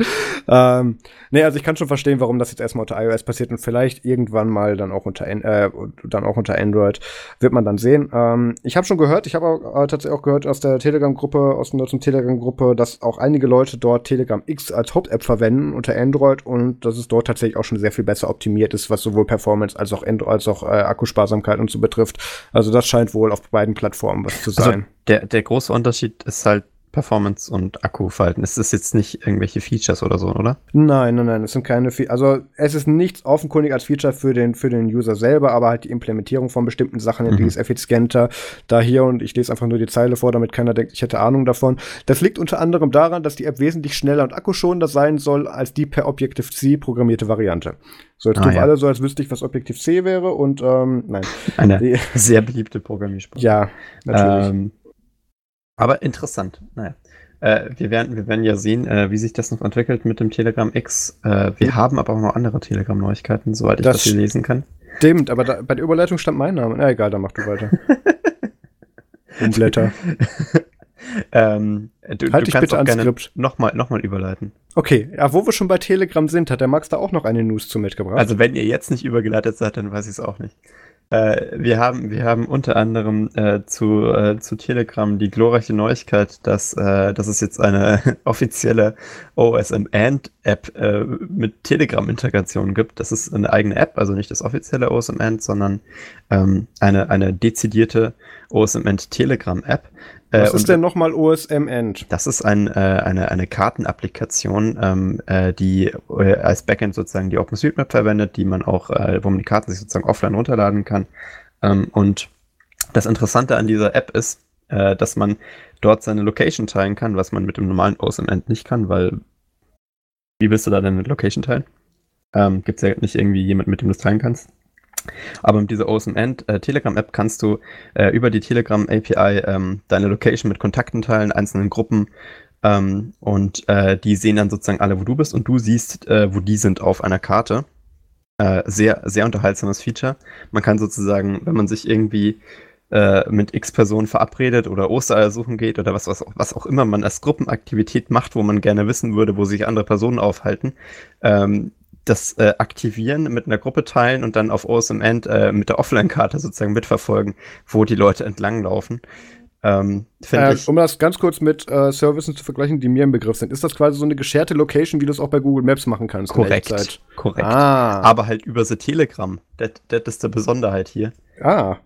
B: ähm, nee, also ich kann schon verstehen, warum das jetzt erstmal unter iOS passiert und vielleicht irgendwann mal dann auch unter, äh, dann auch unter Android. Wird man dann sehen. Ähm, ich habe schon gehört, ich habe äh, tatsächlich auch gehört aus der Telegram-Gruppe, aus der Telegram-Gruppe, dass auch einige Leute dort Telegram X als Haupt-App verwenden unter Android und dass es dort tatsächlich auch schon sehr viel besser optimiert ist, was sowohl Performance als auch, Android, als auch äh, Akkusparsamkeit und so betrifft. Also also das scheint wohl auf beiden Plattformen was zu also sein. Also
A: der, der große Unterschied ist halt Performance und Akkuverhalten. Es ist jetzt nicht irgendwelche Features oder so, oder?
B: Nein, nein, nein, es sind keine Fe Also es ist nichts offenkundig als Feature für den, für den User selber, aber halt die Implementierung von bestimmten Sachen, mhm. die ist effizienter. Da hier und ich lese einfach nur die Zeile vor, damit keiner denkt, ich hätte Ahnung davon. Das liegt unter anderem daran, dass die App wesentlich schneller und akkuschonender sein soll als die per Objective-C programmierte Variante. So, jetzt ah, tun ja. alle so, als wüsste ich, was Objective-C wäre und ähm, nein.
A: Eine die, sehr beliebte Programmiersprache.
B: Ja, natürlich. Ähm,
A: Aber interessant. Naja. Äh, wir, werden, wir werden ja sehen, äh, wie sich das noch entwickelt mit dem Telegram X. Äh, wir haben aber auch noch andere Telegram-Neuigkeiten, soweit ich das, das hier lesen kann.
B: Stimmt, aber da, bei der Überleitung stand mein Name. Na egal, dann mach du weiter. Umblätter.
A: ähm, du, halt du kannst bitte auch gerne nochmal noch mal überleiten.
B: Okay, ja, wo wir schon bei Telegram sind, hat der Max da auch noch eine News zu mitgebracht.
A: Also wenn ihr jetzt nicht übergeleitet seid, dann weiß ich es auch nicht. Äh, wir, haben, wir haben unter anderem äh, zu, äh, zu Telegram die glorreiche Neuigkeit, dass, äh, dass es jetzt eine offizielle OSM And App äh, mit Telegram-Integration gibt. Das ist eine eigene App, also nicht das offizielle OSM And, sondern ähm, eine, eine dezidierte OSM App.
B: Äh, Was ist denn nochmal OSM End?
A: Das ist ein, äh, eine, eine Kartenapplikation, ähm, äh, die äh, als Backend sozusagen die OpenStreetMap verwendet, die man auch, äh, wo man die Karten sich sozusagen offline runterladen kann. Ähm, und das Interessante an dieser App ist, äh, dass man dort seine Location teilen kann, was man mit dem normalen OSM End nicht kann, weil wie willst du da deine Location teilen? Ähm, Gibt es ja nicht irgendwie jemand, mit dem du es teilen kannst. Aber mit dieser Awesome End äh, Telegram-App kannst du äh, über die Telegram API ähm, deine Location mit Kontakten teilen, einzelnen Gruppen ähm, und äh, die sehen dann sozusagen alle, wo du bist und du siehst, äh, wo die sind auf einer Karte. Äh, sehr, sehr unterhaltsames Feature. Man kann sozusagen, wenn man sich irgendwie äh, mit X Personen verabredet oder Ostereier suchen geht oder was, was, was auch immer man als Gruppenaktivität macht, wo man gerne wissen würde, wo sich andere Personen aufhalten, ähm, das äh, aktivieren, mit einer Gruppe teilen und dann auf Awesome End äh, mit der Offline-Karte sozusagen mitverfolgen, wo die Leute entlanglaufen.
B: Ähm, äh, um das ganz kurz mit äh, Services zu vergleichen, die mir im Begriff sind, ist das quasi so eine gescherte Location, wie du es auch bei Google Maps machen kannst?
A: Korrekt, korrekt. Ah. Aber halt über the Telegram. Das, das ist die Besonderheit hier.
B: Ah.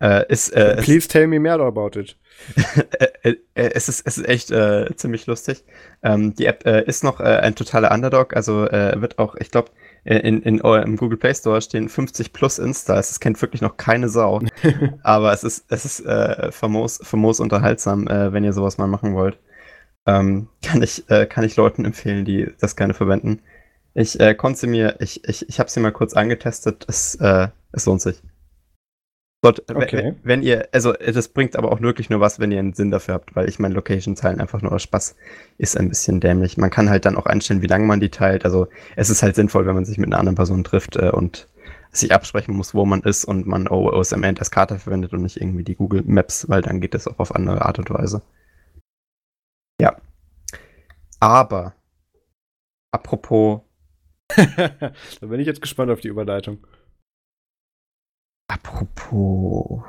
A: Äh, ist, äh,
B: Please tell me more about it.
A: Äh, äh, es, ist, es ist echt äh, ziemlich lustig. Ähm, die App äh, ist noch äh, ein totaler Underdog, also wird auch, ich glaube, in, in, oh, im Google Play Store stehen 50 plus Installs. Das kennt wirklich noch keine Sau. Aber es ist, es ist famos, famos unterhaltsam, wenn ihr sowas mal machen wollt. Ähm, kann, ich, kann ich Leuten empfehlen, die das gerne verwenden. Ich konnte sie mir, ich, ich, ich habe sie mal kurz angetestet. Es, es lohnt sich. Gott, okay. wenn ihr, also das bringt aber auch wirklich nur was, wenn ihr einen Sinn dafür habt, weil ich meine, Location teilen einfach nur aus Spaß ist ein bisschen dämlich. Man kann halt dann auch einstellen, wie lange man die teilt. Also es ist halt sinnvoll, wenn man sich mit einer anderen Person trifft äh, und sich absprechen muss, wo man ist und man OSM als Karte verwendet und nicht irgendwie die Google Maps, weil dann geht das auch auf andere Art und Weise. Ja. Aber apropos.
B: da bin ich jetzt gespannt auf die Überleitung.
A: Apropos.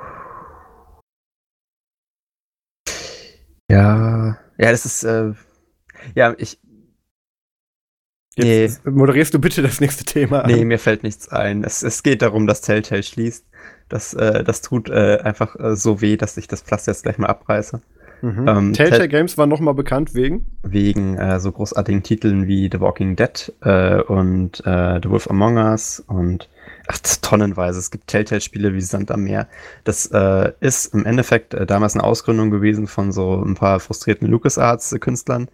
A: Ja, ja, das ist, äh, ja, ich.
B: Jetzt nee. moderierst du bitte das nächste Thema
A: an. Nee, mir fällt nichts ein. Es, es geht darum, dass Telltale schließt. Das, äh, das tut äh, einfach äh, so weh, dass ich das Pflaster jetzt gleich mal abreiße.
B: Mhm. Ähm, Telltale Games war nochmal bekannt wegen?
A: Wegen äh, so großartigen Titeln wie The Walking Dead äh, und äh, The Wolf Among Us und ach, tonnenweise. Es gibt Telltale-Spiele wie Sand am Meer. Das äh, ist im Endeffekt äh, damals eine Ausgründung gewesen von so ein paar frustrierten LucasArts-Künstlern,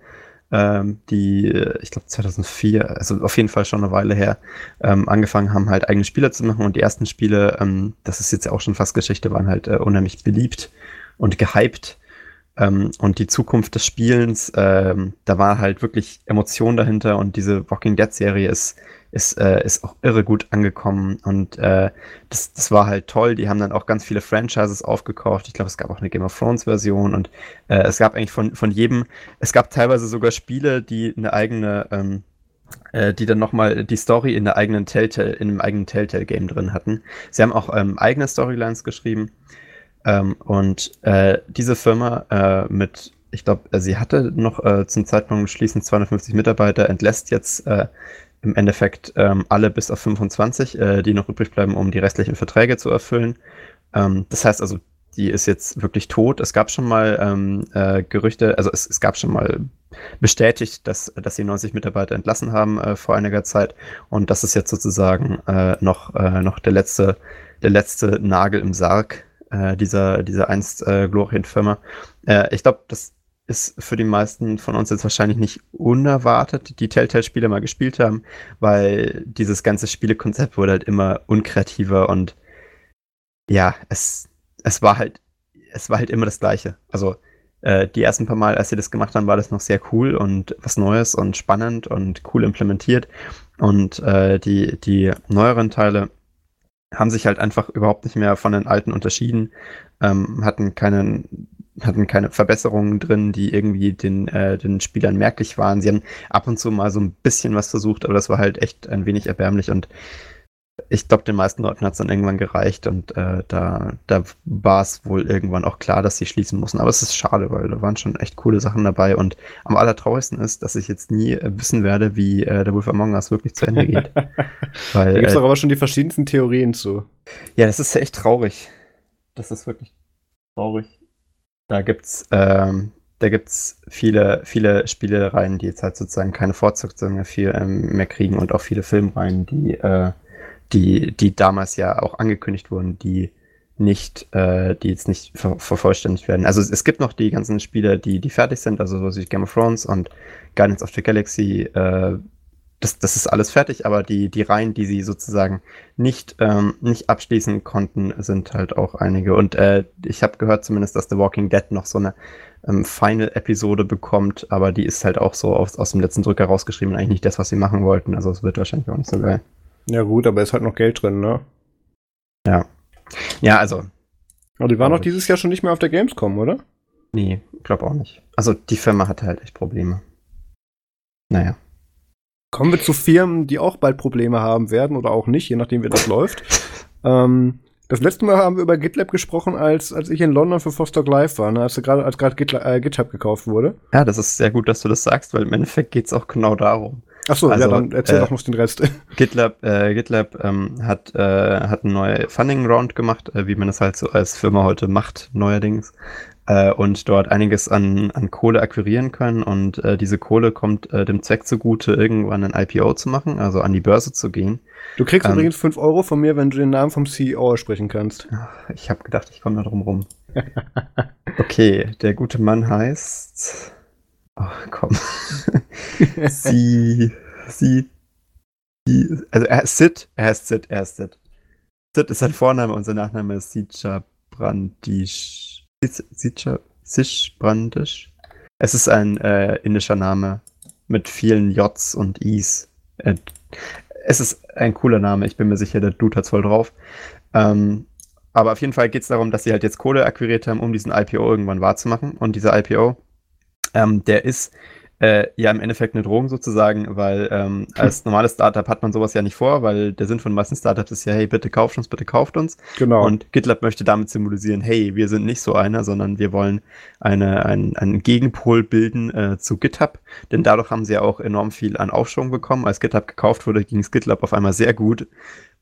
A: ähm, die, äh, ich glaube 2004, also auf jeden Fall schon eine Weile her, ähm, angefangen haben, halt eigene Spiele zu machen. Und die ersten Spiele, ähm, das ist jetzt ja auch schon fast Geschichte, waren halt äh, unheimlich beliebt und gehypt. Ähm, und die Zukunft des Spielens, ähm, da war halt wirklich Emotion dahinter und diese Walking Dead-Serie ist ist, äh, ist auch irre gut angekommen und äh, das, das war halt toll. Die haben dann auch ganz viele Franchises aufgekauft. Ich glaube, es gab auch eine Game of Thrones Version und äh, es gab eigentlich von, von jedem, es gab teilweise sogar Spiele, die eine eigene, ähm, äh, die dann nochmal die Story in der eigenen Telltale, in einem eigenen Telltale-Game drin hatten. Sie haben auch ähm, eigene Storylines geschrieben ähm, und äh, diese Firma äh, mit ich glaube, sie hatte noch äh, zum Zeitpunkt schließend 250 Mitarbeiter, entlässt jetzt äh, im Endeffekt ähm, alle bis auf 25, äh, die noch übrig bleiben, um die restlichen Verträge zu erfüllen. Ähm, das heißt also, die ist jetzt wirklich tot. Es gab schon mal ähm, äh, Gerüchte, also es, es, gab schon mal bestätigt, dass, dass sie 90 Mitarbeiter entlassen haben äh, vor einiger Zeit. Und das ist jetzt sozusagen äh, noch, äh, noch der letzte, der letzte Nagel im Sarg äh, dieser, dieser einst äh, Glorienfirma. Äh, ich glaube, das ist für die meisten von uns jetzt wahrscheinlich nicht unerwartet, die Telltale-Spiele mal gespielt haben, weil dieses ganze Spielekonzept wurde halt immer unkreativer und ja, es, es war halt, es war halt immer das Gleiche. Also äh, die ersten paar Mal, als sie das gemacht haben, war das noch sehr cool und was Neues und spannend und cool implementiert. Und äh, die, die neueren Teile haben sich halt einfach überhaupt nicht mehr von den alten unterschieden, ähm, hatten keinen hatten keine Verbesserungen drin, die irgendwie den, äh, den Spielern merklich waren. Sie haben ab und zu mal so ein bisschen was versucht, aber das war halt echt ein wenig erbärmlich und ich glaube, den meisten Leuten hat es dann irgendwann gereicht und äh, da, da war es wohl irgendwann auch klar, dass sie schließen mussten. Aber es ist schade, weil da waren schon echt coole Sachen dabei und am allertraurigsten ist, dass ich jetzt nie äh, wissen werde, wie äh, der Wolf Among Us wirklich zu Ende geht.
B: weil, da gibt es äh, aber schon die verschiedensten Theorien zu.
A: Ja, das ist echt traurig. Das ist wirklich traurig. Da gibt's ähm, da gibt's viele, viele Spielereien, die jetzt halt sozusagen keine Fortsetzung mehr, viel, ähm, mehr kriegen und auch viele Filmreihen, die äh, die, die damals ja auch angekündigt wurden, die nicht, äh, die jetzt nicht ver vervollständigt werden. Also es, gibt noch die ganzen Spiele, die, die fertig sind, also so wie Game of Thrones und Guardians of the Galaxy, äh, das, das ist alles fertig, aber die, die Reihen, die sie sozusagen nicht, ähm, nicht abschließen konnten, sind halt auch einige. Und äh, ich habe gehört zumindest, dass The Walking Dead noch so eine ähm, Final-Episode bekommt, aber die ist halt auch so aus, aus dem letzten Drücker rausgeschrieben, eigentlich nicht das, was sie machen wollten. Also es wird wahrscheinlich auch nicht so geil.
B: Ja, gut, aber ist halt noch Geld drin, ne?
A: Ja. Ja, also.
B: Aber die waren doch dieses Jahr schon nicht mehr auf der Gamescom, oder?
A: Nee, glaub auch nicht. Also die Firma hatte halt echt Probleme. Naja.
B: Kommen wir zu Firmen, die auch bald Probleme haben werden oder auch nicht, je nachdem, wie das läuft. Ähm, das letzte Mal haben wir über GitLab gesprochen, als, als ich in London für Vostok Live war, ne? als gerade als GitLab, äh, GitHub gekauft wurde.
A: Ja, das ist sehr gut, dass du das sagst, weil im Endeffekt geht es auch genau darum.
B: Achso, also, ja, dann erzähl äh, doch noch den Rest.
A: GitLab, äh, GitLab ähm, hat, äh, hat eine neue Funding Round gemacht, äh, wie man das halt so als Firma heute macht, neuerdings. Äh, und dort einiges an, an Kohle akquirieren können. Und äh, diese Kohle kommt äh, dem Zweck zugute, irgendwann ein IPO zu machen, also an die Börse zu gehen.
B: Du kriegst ähm, übrigens 5 Euro von mir, wenn du den Namen vom CEO aussprechen kannst.
A: Ich habe gedacht, ich komme da drum rum. okay, der gute Mann heißt. Ach, komm. sie, sie, sie, also er ist Sid, er heißt Sid, er ist Sid. Sid ist sein Vorname und sein Nachname ist Sitcha Brandisch. Sitcha, Sish. Es ist ein äh, indischer Name mit vielen Js und Is. Äh, es ist ein cooler Name, ich bin mir sicher, der Dude hat's voll drauf. Ähm, aber auf jeden Fall geht es darum, dass sie halt jetzt Kohle akquiriert haben, um diesen IPO irgendwann wahrzumachen. Und dieser IPO ähm, der ist äh, ja im Endeffekt eine Drohung sozusagen, weil ähm, als normales Startup hat man sowas ja nicht vor, weil der Sinn von meisten Startups ist ja, hey, bitte kauft uns, bitte kauft uns.
B: Genau.
A: Und GitLab möchte damit symbolisieren, hey, wir sind nicht so einer, sondern wir wollen eine, ein, einen Gegenpol bilden äh, zu GitHub, denn dadurch haben sie ja auch enorm viel an Aufschwung bekommen. Als GitHub gekauft wurde, ging es GitLab auf einmal sehr gut,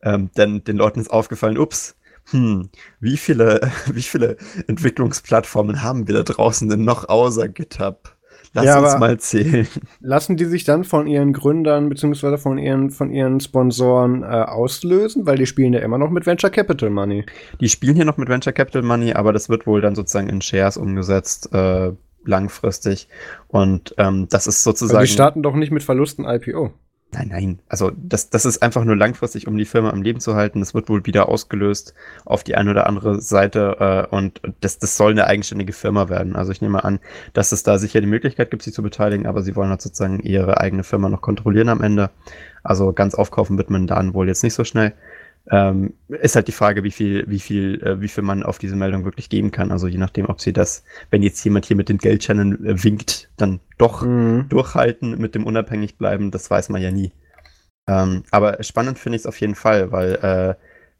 A: ähm, denn den Leuten ist aufgefallen, ups, hm, wie viele, wie viele Entwicklungsplattformen haben wir da draußen denn noch außer GitHub? Lass ja, uns mal zählen.
B: Lassen die sich dann von ihren Gründern beziehungsweise von ihren, von ihren Sponsoren äh, auslösen? Weil die spielen ja immer noch mit Venture Capital Money.
A: Die spielen hier noch mit Venture Capital Money, aber das wird wohl dann sozusagen in Shares umgesetzt, äh, langfristig. Und ähm, das ist sozusagen. Aber
B: die starten doch nicht mit Verlusten IPO.
A: Nein, nein. Also das, das ist einfach nur langfristig, um die Firma am Leben zu halten. Das wird wohl wieder ausgelöst auf die eine oder andere Seite äh, und das, das soll eine eigenständige Firma werden. Also ich nehme an, dass es da sicher die Möglichkeit gibt, sich zu beteiligen, aber sie wollen halt sozusagen ihre eigene Firma noch kontrollieren am Ende. Also ganz aufkaufen wird man dann wohl jetzt nicht so schnell. Ähm, ist halt die Frage, wie viel, wie viel, äh, wie viel man auf diese Meldung wirklich geben kann. Also je nachdem, ob sie das, wenn jetzt jemand hier mit den Geldscheinen äh, winkt, dann doch mhm. durchhalten mit dem unabhängig bleiben, das weiß man ja nie. Ähm, aber spannend finde ich es auf jeden Fall, weil äh,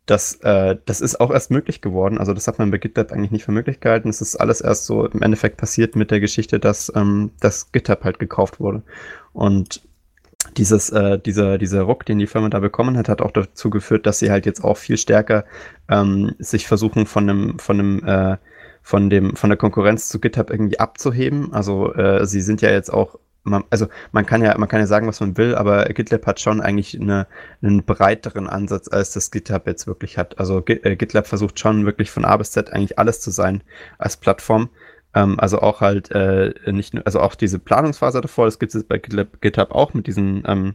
A: das, äh, das ist auch erst möglich geworden. Also das hat man bei GitLab eigentlich nicht für möglich gehalten. Es ist alles erst so im Endeffekt passiert mit der Geschichte, dass, ähm, dass GitHub halt gekauft wurde. Und dieses, äh, dieser, dieser Ruck, den die Firma da bekommen hat, hat auch dazu geführt, dass sie halt jetzt auch viel stärker ähm, sich versuchen von einem, von einem, äh, von dem, von der Konkurrenz zu GitHub irgendwie abzuheben. Also äh, sie sind ja jetzt auch, man, also man kann ja, man kann ja sagen, was man will, aber GitLab hat schon eigentlich eine, einen breiteren Ansatz, als das GitHub jetzt wirklich hat. Also äh, GitLab versucht schon wirklich von A bis Z eigentlich alles zu sein als Plattform. Ähm, also auch halt äh, nicht nur, also auch diese Planungsphase davor, das gibt es bei GitHub auch mit diesen, ähm,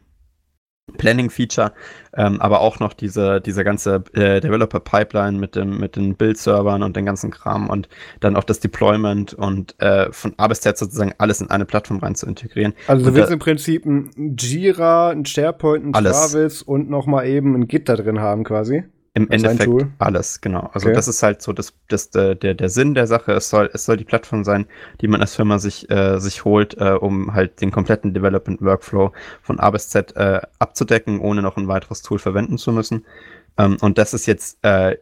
A: Planning-Feature, ähm, aber auch noch diese, diese ganze äh, Developer-Pipeline mit, dem, mit den Build-Servern und den ganzen Kram und dann auch das Deployment und äh, von A bis Z sozusagen alles in eine Plattform rein zu integrieren.
B: Also
A: du
B: willst da, im Prinzip ein Jira, ein SharePoint, ein
A: alles.
B: Travis und noch mal eben ein Git da drin haben quasi.
A: Im also Endeffekt alles, genau. Also okay. das ist halt so das, das, der, der Sinn der Sache. Es soll, es soll die Plattform sein, die man als Firma sich, äh, sich holt, äh, um halt den kompletten Development Workflow von A bis Z äh, abzudecken, ohne noch ein weiteres Tool verwenden zu müssen. Ähm, und das ist jetzt, äh,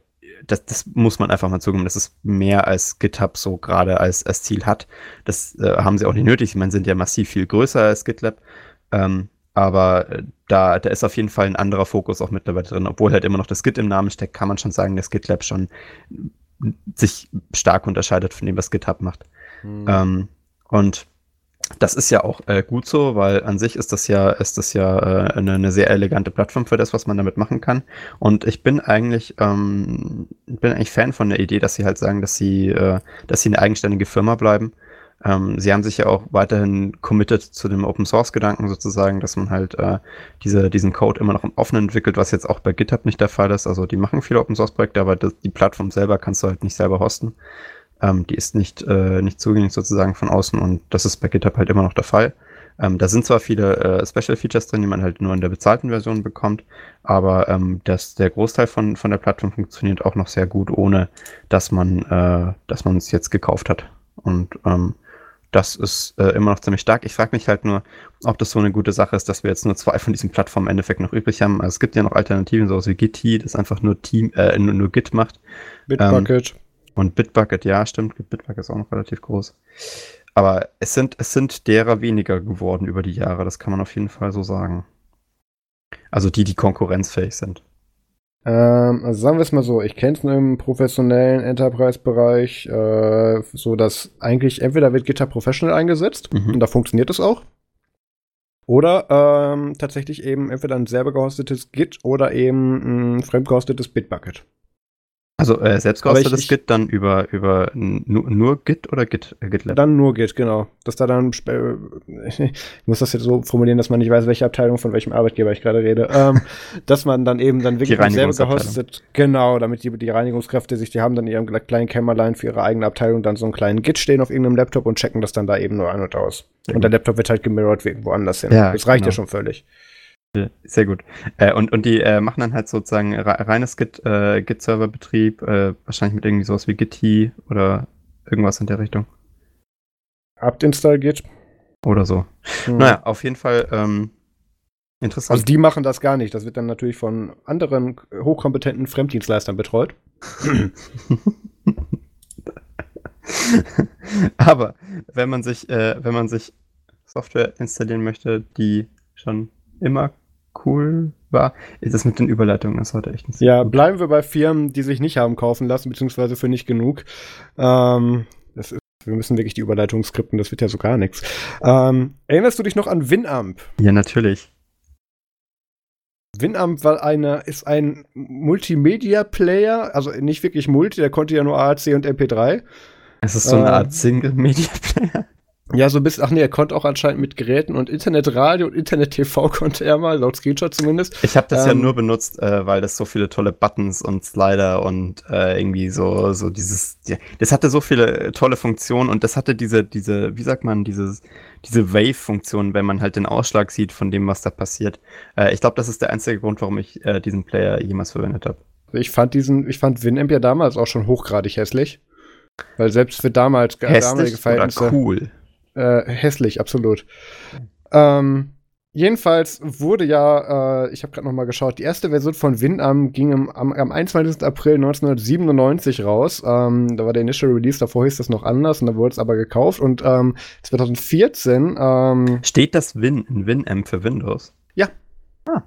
A: das, das muss man einfach mal zugeben, das ist mehr als GitHub so gerade als, als Ziel hat. Das äh, haben sie auch nicht nötig. Meine, sind ja massiv viel größer als GitLab. Ähm, aber äh, da, da ist auf jeden Fall ein anderer Fokus auch mittlerweile drin. Obwohl halt immer noch das Git im Namen steckt, kann man schon sagen, dass GitLab schon sich stark unterscheidet von dem, was GitHub macht. Mhm. Ähm, und das ist ja auch äh, gut so, weil an sich ist das ja, ist das ja äh, eine, eine, sehr elegante Plattform für das, was man damit machen kann. Und ich bin eigentlich, ähm, bin eigentlich Fan von der Idee, dass sie halt sagen, dass sie, äh, dass sie eine eigenständige Firma bleiben ähm, sie haben sich ja auch weiterhin committed zu dem Open Source Gedanken sozusagen, dass man halt äh, diese, diesen Code immer noch im Offenen entwickelt, was jetzt auch bei GitHub nicht der Fall ist. Also die machen viele Open Source Projekte, aber das, die Plattform selber kannst du halt nicht selber hosten. Ähm, die ist nicht, äh, nicht zugänglich sozusagen von außen und das ist bei GitHub halt immer noch der Fall. Ähm, da sind zwar viele äh, Special Features drin, die man halt nur in der bezahlten Version bekommt, aber ähm, das, der Großteil von, von der Plattform funktioniert auch noch sehr gut, ohne dass man äh, dass man es jetzt gekauft hat. Und ähm, das ist äh, immer noch ziemlich stark. Ich frage mich halt nur, ob das so eine gute Sache ist, dass wir jetzt nur zwei von diesen Plattformen im Endeffekt noch übrig haben. Also es gibt ja noch Alternativen, sowas wie Git, das einfach nur Team, äh, nur, nur Git macht.
B: Bitbucket. Ähm,
A: und Bitbucket, ja, stimmt. Bitbucket ist auch noch relativ groß. Aber es sind, es sind derer weniger geworden über die Jahre, das kann man auf jeden Fall so sagen. Also die, die konkurrenzfähig sind.
B: Ähm, also sagen wir es mal so, ich kenne es im professionellen Enterprise-Bereich, äh, so dass eigentlich entweder wird GitHub Professional eingesetzt mhm. und da funktioniert es auch. Oder ähm, tatsächlich eben entweder ein selber gehostetes Git oder eben ein fremd gehostetes Bitbucket.
A: Also äh, selbst gehostetes Git dann über, über nur, nur Git oder Git,
B: äh, GitLab? Dann nur Git, genau. Dass da dann, äh, ich muss das jetzt so formulieren, dass man nicht weiß, welche Abteilung von welchem Arbeitgeber ich gerade rede, ähm, dass man dann eben dann wirklich selber gehostet, genau, damit die, die Reinigungskräfte sich, die haben dann ihrem kleinen Kämmerlein für ihre eigene Abteilung dann so einen kleinen Git stehen auf irgendeinem Laptop und checken das dann da eben nur ein und aus. Ja. Und der Laptop wird halt gemirrored irgendwo anders hin. Ja, das reicht genau. ja schon völlig.
A: Sehr gut. Äh, und, und die äh, machen dann halt sozusagen reines Git, äh, Git-Server-Betrieb, äh, wahrscheinlich mit irgendwie sowas wie Git oder irgendwas in der Richtung.
B: Apt-Install Git.
A: Oder so. Hm. Naja, auf jeden Fall ähm, interessant.
B: Also die machen das gar nicht. Das wird dann natürlich von anderen hochkompetenten Fremddienstleistern betreut.
A: Aber wenn man sich, äh, wenn man sich Software installieren möchte, die schon immer cool war. Das mit den Überleitungen ist heute echt
B: nicht so Ja, gut. bleiben wir bei Firmen, die sich nicht haben kaufen lassen, beziehungsweise für nicht genug. Ähm, das ist, wir müssen wirklich die Überleitung skripten, das wird ja so gar nichts. Ähm, erinnerst du dich noch an Winamp?
A: Ja, natürlich.
B: Winamp war eine, ist ein Multimedia-Player, also nicht wirklich Multi, der konnte ja nur AAC und MP3.
A: Es ist so eine Art ähm, Single-Media-Player.
B: Ja, so bis, ach nee, er konnte auch anscheinend mit Geräten und Internetradio und Internet-TV konnte er mal, laut Screenshot zumindest.
A: Ich habe das ähm, ja nur benutzt, äh, weil das so viele tolle Buttons und Slider und äh, irgendwie so, so dieses, ja, das hatte so viele tolle Funktionen und das hatte diese, diese, wie sagt man, dieses, diese Wave-Funktion, wenn man halt den Ausschlag sieht von dem, was da passiert. Äh, ich glaube, das ist der einzige Grund, warum ich äh, diesen Player jemals verwendet habe.
B: Ich fand diesen, ich fand Winamp ja damals auch schon hochgradig hässlich. Weil selbst für damals
A: hässlich damalige Verhältnisse. Oder cool.
B: Äh, hässlich, absolut. Ähm, jedenfalls wurde ja, äh, ich habe gerade noch mal geschaut, die erste Version von Winamp ging im, am, am 21. April 1997 raus. Ähm, da war der Initial Release, davor hieß das noch anders und da wurde es aber gekauft. Und ähm, 2014 ähm,
A: Steht das Win in Winamp für Windows?
B: Ja.
A: Ah.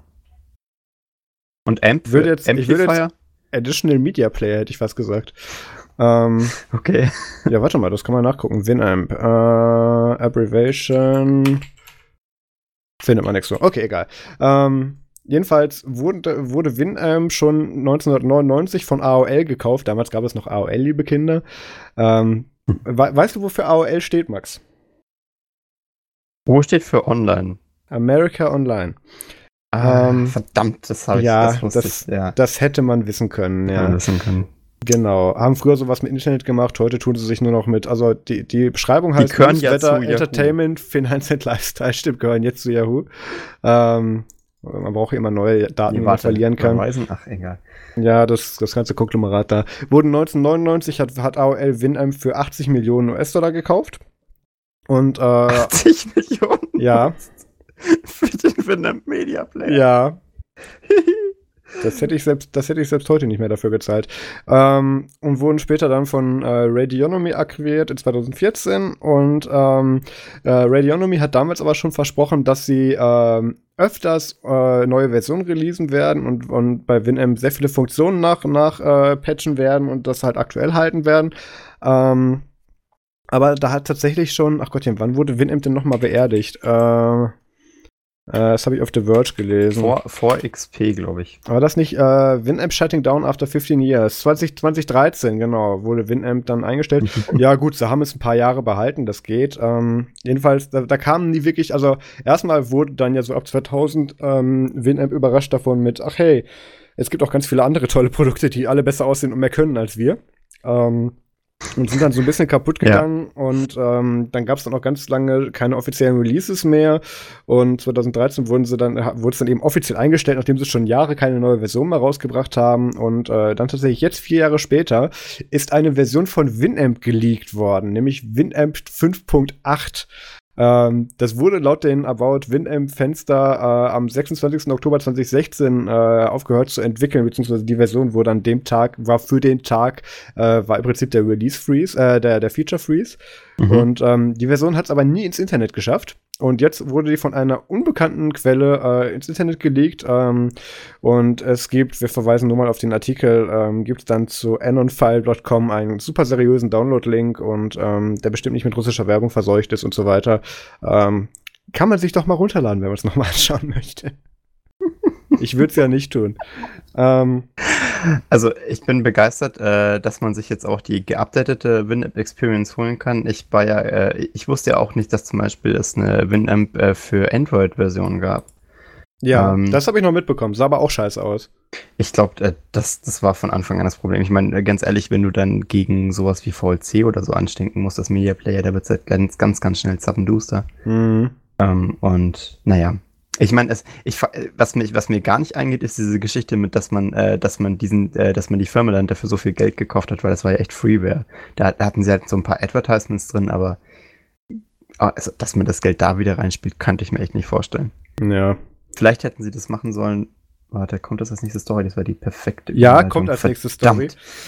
A: Und Amp
B: für jetzt, Amplifier? Ich würde jetzt Additional Media Player, hätte ich fast gesagt. Ähm,
A: okay.
B: Ja, warte mal, das kann man nachgucken. Winamp. Äh, Abbreviation. Findet man nichts so. Okay, egal. Ähm, jedenfalls wurde, wurde Winamp schon 1999 von AOL gekauft. Damals gab es noch AOL, liebe Kinder. Ähm, hm. we weißt du, wofür AOL steht, Max?
A: Wo steht für Online?
B: America Online.
A: Ah, ähm, verdammt, das habe ich
B: ja, das, das, ich, ja. das hätte man wissen können. Ja.
A: ja wissen können.
B: Genau, haben früher sowas mit Internet gemacht, heute tun sie sich nur noch mit, also die, die Beschreibung heißt
A: die ja Wetter,
B: Entertainment, Finance and Lifestyle, stimmt, gehören jetzt zu Yahoo. Ähm, man braucht immer neue Daten, die man verlieren kann.
A: Überweisen? Ach, egal.
B: Ja, das, das ganze Konglomerat da. Wurden 1999 hat, hat AOL Winamp für 80 Millionen US-Dollar gekauft. Und, äh,
A: 80 Millionen?
B: Ja.
A: für den Winamp Media Player.
B: Ja. Das hätte ich selbst, das hätte ich selbst heute nicht mehr dafür gezahlt. Ähm, und wurden später dann von äh, Radionomy akquiriert in 2014. Und ähm, äh, Radionomy hat damals aber schon versprochen, dass sie ähm, öfters äh, neue Versionen releasen werden und, und bei WinM sehr viele Funktionen nach nach äh, patchen werden und das halt aktuell halten werden. Ähm, aber da hat tatsächlich schon, ach Gottchen, wann wurde WinM denn nochmal beerdigt? Äh, das habe ich auf The Verge gelesen.
A: Vor, vor XP, glaube ich.
B: Aber das nicht äh, Winamp Shutting Down After 15 Years. 20, 2013, genau, wurde Winamp dann eingestellt. ja, gut, sie haben es ein paar Jahre behalten, das geht. Ähm, jedenfalls, da, da kamen nie wirklich, also erstmal wurde dann ja so ab 2000 ähm, Winamp überrascht davon mit, ach hey, es gibt auch ganz viele andere tolle Produkte, die alle besser aussehen und mehr können als wir. Ähm, und sind dann so ein bisschen kaputt gegangen ja. und ähm, dann gab es dann auch ganz lange keine offiziellen Releases mehr und 2013 wurden sie dann wurde es dann eben offiziell eingestellt, nachdem sie schon Jahre keine neue Version mehr rausgebracht haben und äh, dann tatsächlich jetzt vier Jahre später ist eine Version von Winamp geleakt worden, nämlich Winamp 5.8 ähm, das wurde laut den About Winamp Fenster äh, am 26. Oktober 2016 äh, aufgehört zu entwickeln, beziehungsweise die Version wurde an dem Tag, war für den Tag, äh, war im Prinzip der Release Freeze, äh, der, der Feature Freeze. Mhm. Und ähm, die Version hat es aber nie ins Internet geschafft. Und jetzt wurde die von einer unbekannten Quelle äh, ins Internet gelegt. Ähm, und es gibt, wir verweisen nur mal auf den Artikel, ähm, gibt es dann zu anonfile.com einen super seriösen Download-Link und ähm, der bestimmt nicht mit russischer Werbung verseucht ist und so weiter. Ähm, kann man sich doch mal runterladen, wenn man es nochmal anschauen möchte. Ich würde es ja nicht tun.
A: Ähm, also ich bin begeistert, äh, dass man sich jetzt auch die geupdatete Winamp Experience holen kann. Ich war ja, äh, ich wusste ja auch nicht, dass zum Beispiel es eine Winamp äh, für Android-Version gab.
B: Ja, ähm, das habe ich noch mitbekommen. Sah aber auch scheiße aus.
A: Ich glaube, äh, das, das war von Anfang an das Problem. Ich meine, äh, ganz ehrlich, wenn du dann gegen sowas wie VLC oder so anstinken musst, das Media Player, der wird halt ganz, ganz, ganz schnell zappenduster. Mhm. Ähm, und naja, ich meine, ich, was, mich, was mir gar nicht eingeht, ist diese Geschichte mit, dass man, äh, dass man diesen, äh, dass man die Firma dann dafür so viel Geld gekauft hat, weil das war ja echt Freeware. Da, da hatten sie halt so ein paar Advertisements drin, aber also, dass man das Geld da wieder reinspielt, könnte ich mir echt nicht vorstellen.
B: Ja.
A: Vielleicht hätten sie das machen sollen, Warte, kommt das als nächste Story? Das war die perfekte.
B: Ja, kommt als nächste Story.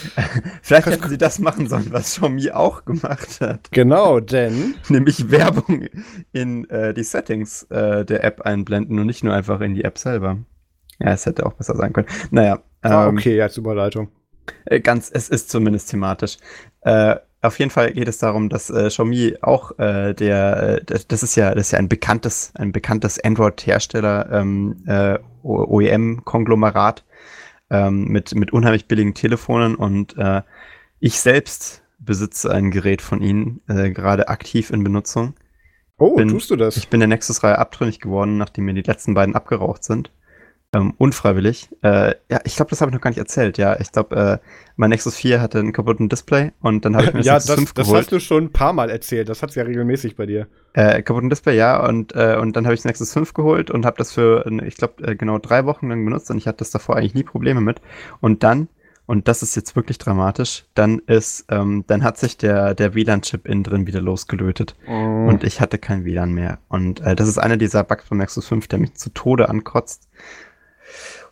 A: Vielleicht hätten sie das machen sollen, was Xiaomi auch gemacht hat.
B: Genau, denn.
A: Nämlich Werbung in äh, die Settings äh, der App einblenden und nicht nur einfach in die App selber. Ja, es hätte auch besser sein können. Naja.
B: Ah, ähm, ah, okay, als Überleitung.
A: Äh, ganz, es ist zumindest thematisch. Äh, auf jeden Fall geht es darum, dass äh, Xiaomi auch äh, der, äh, das ist ja, das ist ja ein bekanntes, ein bekanntes Android-Hersteller, ähm, äh, OEM-Konglomerat ähm, mit, mit unheimlich billigen Telefonen und ich selbst besitze ein Gerät von ihnen, gerade aktiv in Benutzung.
B: Oh, bin, tust du das?
A: Ich bin der Nexus-Reihe abtrünnig geworden, nachdem mir die letzten beiden abgeraucht sind ähm, unfreiwillig. Äh, ja, ich glaube, das habe ich noch gar nicht erzählt. Ja, ich glaube, äh, mein Nexus 4 hatte einen kaputten Display und dann habe ich mir das
B: ja, Nexus das, 5 geholt. Ja, das hast du schon ein paar Mal erzählt. Das hat es ja regelmäßig bei dir.
A: Äh, kaputten Display, ja. Und, äh, und dann habe ich das Nexus 5 geholt und habe das für, ich glaube, äh, genau drei Wochen lang benutzt und ich hatte das davor eigentlich nie Probleme mit. Und dann und das ist jetzt wirklich dramatisch, dann ist, ähm, dann hat sich der, der WLAN-Chip innen drin wieder losgelötet. Oh. Und ich hatte kein WLAN mehr. Und äh, das ist einer dieser Bugs beim Nexus 5, der mich zu Tode ankotzt.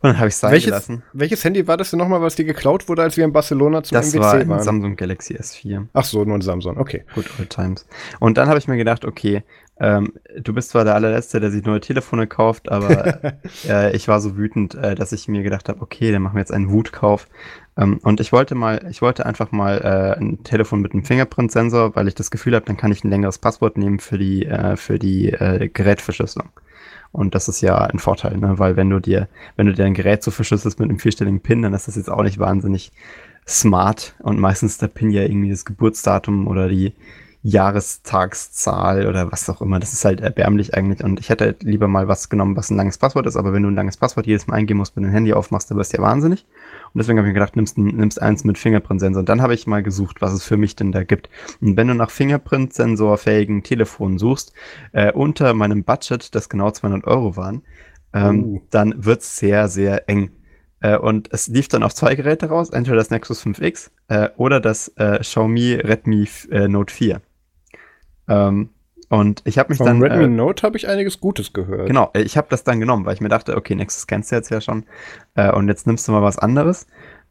A: Und dann habe ich es sein
B: welches,
A: gelassen.
B: Welches Handy war das denn nochmal, was dir geklaut wurde, als wir in Barcelona zum
A: das MWC war ein waren? Samsung Galaxy S4.
B: Ach so, nur ein Samsung, okay.
A: Good old times. Und dann habe ich mir gedacht, okay, ähm, du bist zwar der allerletzte, der sich neue Telefone kauft, aber äh, ich war so wütend, äh, dass ich mir gedacht habe, okay, dann machen wir jetzt einen Wutkauf. Ähm, und ich wollte mal, ich wollte einfach mal äh, ein Telefon mit einem Fingerprint-Sensor, weil ich das Gefühl habe, dann kann ich ein längeres Passwort nehmen für die, äh, für die äh, Gerätverschlüsselung. Und das ist ja ein Vorteil, ne? weil wenn du dir, wenn du dir ein Gerät so verschlüsselst mit einem vierstelligen PIN, dann ist das jetzt auch nicht wahnsinnig smart und meistens der PIN ja irgendwie das Geburtsdatum oder die, Jahrestagszahl oder was auch immer. Das ist halt erbärmlich eigentlich. Und ich hätte halt lieber mal was genommen, was ein langes Passwort ist. Aber wenn du ein langes Passwort jedes Mal eingeben musst, wenn du ein Handy aufmachst, dann wirst du ja wahnsinnig. Und deswegen habe ich mir gedacht, nimmst, nimmst eins mit Fingerprint-Sensor. Und dann habe ich mal gesucht, was es für mich denn da gibt. Und wenn du nach Fingerprint-Sensor-fähigen Telefonen suchst, äh, unter meinem Budget, das genau 200 Euro waren, ähm, uh. dann wird's sehr, sehr eng. Äh, und es lief dann auf zwei Geräte raus, entweder das Nexus 5X äh, oder das äh, Xiaomi Redmi äh, Note 4. Ähm, und ich habe mich Vom dann.
B: Redmi äh, Note habe ich einiges Gutes gehört.
A: Genau, ich habe das dann genommen, weil ich mir dachte, okay, Nexus kennst du jetzt ja schon. Äh, und jetzt nimmst du mal was anderes.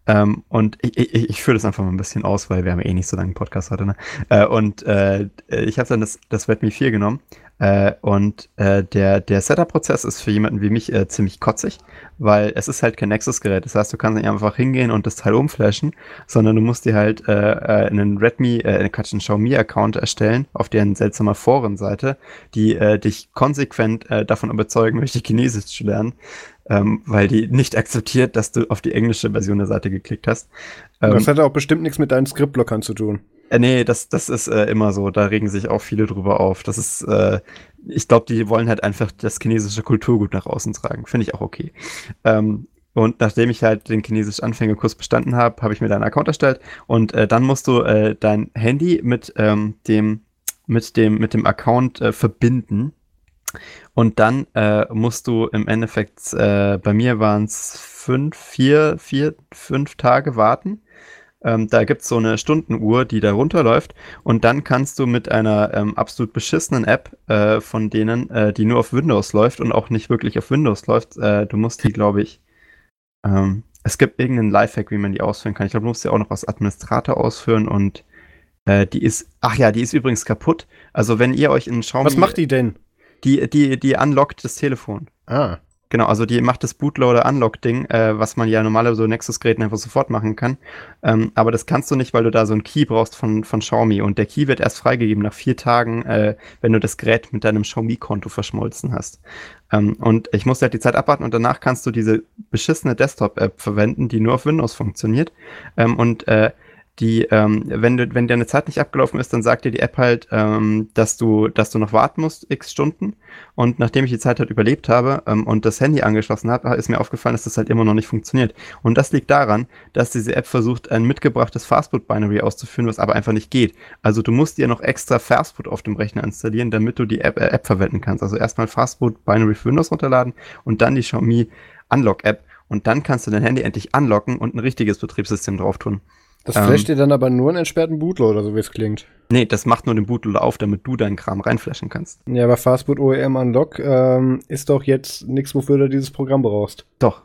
A: Ähm, und ich, ich, ich führe das einfach mal ein bisschen aus, weil wir haben eh nicht so lange einen Podcast heute. Ne? Äh, und äh, ich habe dann das, das Redmi 4 genommen. Äh, und äh, der, der Setup-Prozess ist für jemanden wie mich äh, ziemlich kotzig, weil es ist halt kein Nexus-Gerät. Das heißt, du kannst nicht einfach hingehen und das Teil umflashen, sondern du musst dir halt äh, äh, einen Redmi, äh, Quatsch, einen Xiaomi-Account erstellen auf deren seltsamer Forenseite, die äh, dich konsequent äh, davon überzeugen möchte, Chinesisch zu lernen ähm, weil die nicht akzeptiert, dass du auf die englische Version der Seite geklickt hast.
B: Ähm, das hat auch bestimmt nichts mit deinen Skriptblockern zu tun.
A: Äh, nee, das, das ist äh, immer so. Da regen sich auch viele drüber auf. Das ist, äh, ich glaube, die wollen halt einfach das chinesische Kulturgut nach außen tragen. Finde ich auch okay. Ähm, und nachdem ich halt den chinesischen Anfängerkurs bestanden habe, habe ich mir deinen Account erstellt. Und äh, dann musst du äh, dein Handy mit ähm, dem mit dem mit dem Account äh, verbinden und dann äh, musst du im Endeffekt, äh, bei mir waren es fünf, vier, vier, fünf Tage warten. Ähm, da gibt es so eine Stundenuhr, die da runterläuft. Und dann kannst du mit einer ähm, absolut beschissenen App äh, von denen, äh, die nur auf Windows läuft und auch nicht wirklich auf Windows läuft, äh, du musst die, glaube ich, ähm, es gibt irgendeinen Lifehack, wie man die ausführen kann. Ich glaube, du musst sie auch noch als Administrator ausführen und äh, die ist, ach ja, die ist übrigens kaputt. Also wenn ihr euch in Xiaomi...
B: Was macht die denn?
A: Die, die, die unlockt das Telefon.
B: Ah.
A: Genau, also die macht das Bootloader-Unlock-Ding, äh, was man ja normalerweise so Nexus-Geräten einfach sofort machen kann. Ähm, aber das kannst du nicht, weil du da so einen Key brauchst von, von Xiaomi. Und der Key wird erst freigegeben nach vier Tagen, äh, wenn du das Gerät mit deinem Xiaomi-Konto verschmolzen hast. Ähm, und ich muss halt die Zeit abwarten und danach kannst du diese beschissene Desktop-App verwenden, die nur auf Windows funktioniert. Ähm, und äh, die, ähm, wenn du, wenn deine Zeit nicht abgelaufen ist, dann sagt dir die App halt, ähm, dass du, dass du noch warten musst, x Stunden. Und nachdem ich die Zeit halt überlebt habe ähm, und das Handy angeschlossen habe, ist mir aufgefallen, dass das halt immer noch nicht funktioniert. Und das liegt daran, dass diese App versucht, ein mitgebrachtes Fastfood-Binary auszuführen, was aber einfach nicht geht. Also du musst dir noch extra Fastfood auf dem Rechner installieren, damit du die App, äh, App verwenden kannst. Also erstmal Fastfood-Binary für Windows runterladen und dann die Xiaomi Unlock-App. Und dann kannst du dein Handy endlich unlocken und ein richtiges Betriebssystem drauf tun.
B: Das ähm, flasht dir dann aber nur einen entsperrten Bootloader, so wie es klingt.
A: Nee, das macht nur den Bootloader auf, damit du deinen Kram reinflashen kannst.
B: Ja, aber Fastboot OEM Unlock ähm, ist doch jetzt nichts, wofür du dieses Programm brauchst.
A: Doch.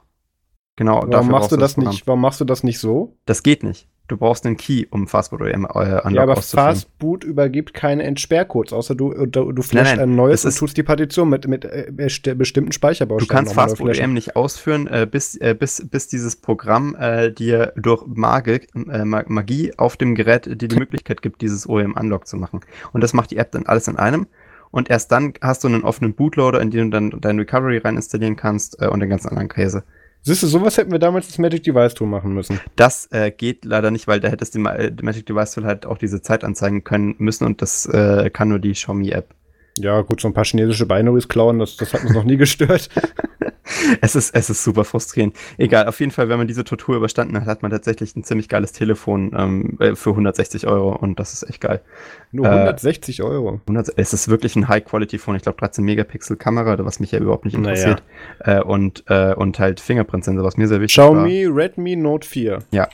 A: Genau.
B: Warum machst du das, das nicht? Warum machst du das nicht so?
A: Das geht nicht. Du brauchst einen Key, um Fastboot oder äh,
B: Unlock Ja, aber Fastboot übergibt keine Entsperrcodes, außer du, du, du flashst ein neues und tust die Partition mit, mit äh, bestimmten Speicherbausteinen.
A: Du kannst Fastboot EM nicht ausführen, äh, bis, äh, bis, bis dieses Programm äh, dir durch Magik, äh, Magie auf dem Gerät dir die Möglichkeit gibt, dieses OEM Unlock zu machen. Und das macht die App dann alles in einem. Und erst dann hast du einen offenen Bootloader, in den du dann dein Recovery rein installieren kannst äh, und den ganzen anderen Käse.
B: Siehst du, sowas hätten wir damals das Magic Device Tool machen müssen.
A: Das äh, geht leider nicht, weil da hättest du äh, die Magic Device Tool halt auch diese Zeit anzeigen können müssen und das äh, kann nur die Xiaomi App.
B: Ja, gut, so ein paar chinesische Binaries klauen, das, das hat uns noch nie gestört.
A: es, ist, es ist super frustrierend. Egal, auf jeden Fall, wenn man diese Tortur überstanden hat, hat man tatsächlich ein ziemlich geiles Telefon ähm, äh, für 160 Euro und das ist echt geil.
B: Nur 160 äh, Euro?
A: 100, es ist wirklich ein High-Quality-Phone. Ich glaube, 13 Megapixel Kamera, was mich ja überhaupt nicht interessiert. Naja. Äh, und, äh, und halt Fingerprint-Sensor, was mir sehr wichtig
B: Xiaomi war. Xiaomi Redmi Note 4.
A: Ja,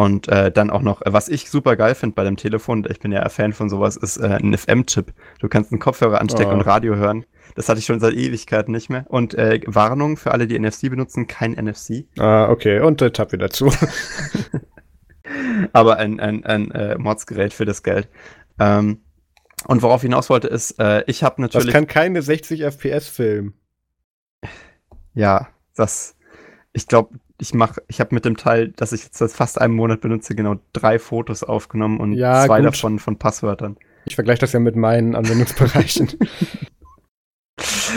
A: und äh, dann auch noch, was ich super geil finde bei dem Telefon, ich bin ja Fan von sowas, ist äh, ein FM-Chip. Du kannst einen Kopfhörer anstecken oh. und Radio hören. Das hatte ich schon seit Ewigkeiten nicht mehr. Und äh, Warnung für alle, die NFC benutzen, kein NFC.
B: Ah, okay. Und der Tab wieder zu.
A: Aber ein, ein, ein äh, Modsgerät für das Geld. Ähm, und worauf ich hinaus wollte, ist, äh, ich habe natürlich. Das
B: kann keine 60 FPS filmen.
A: Ja, das. Ich glaube, ich mache, ich habe mit dem Teil, das ich jetzt seit fast einem Monat benutze, genau drei Fotos aufgenommen und ja, zwei gut. davon von Passwörtern.
B: Ich vergleiche das ja mit meinen Anwendungsbereichen.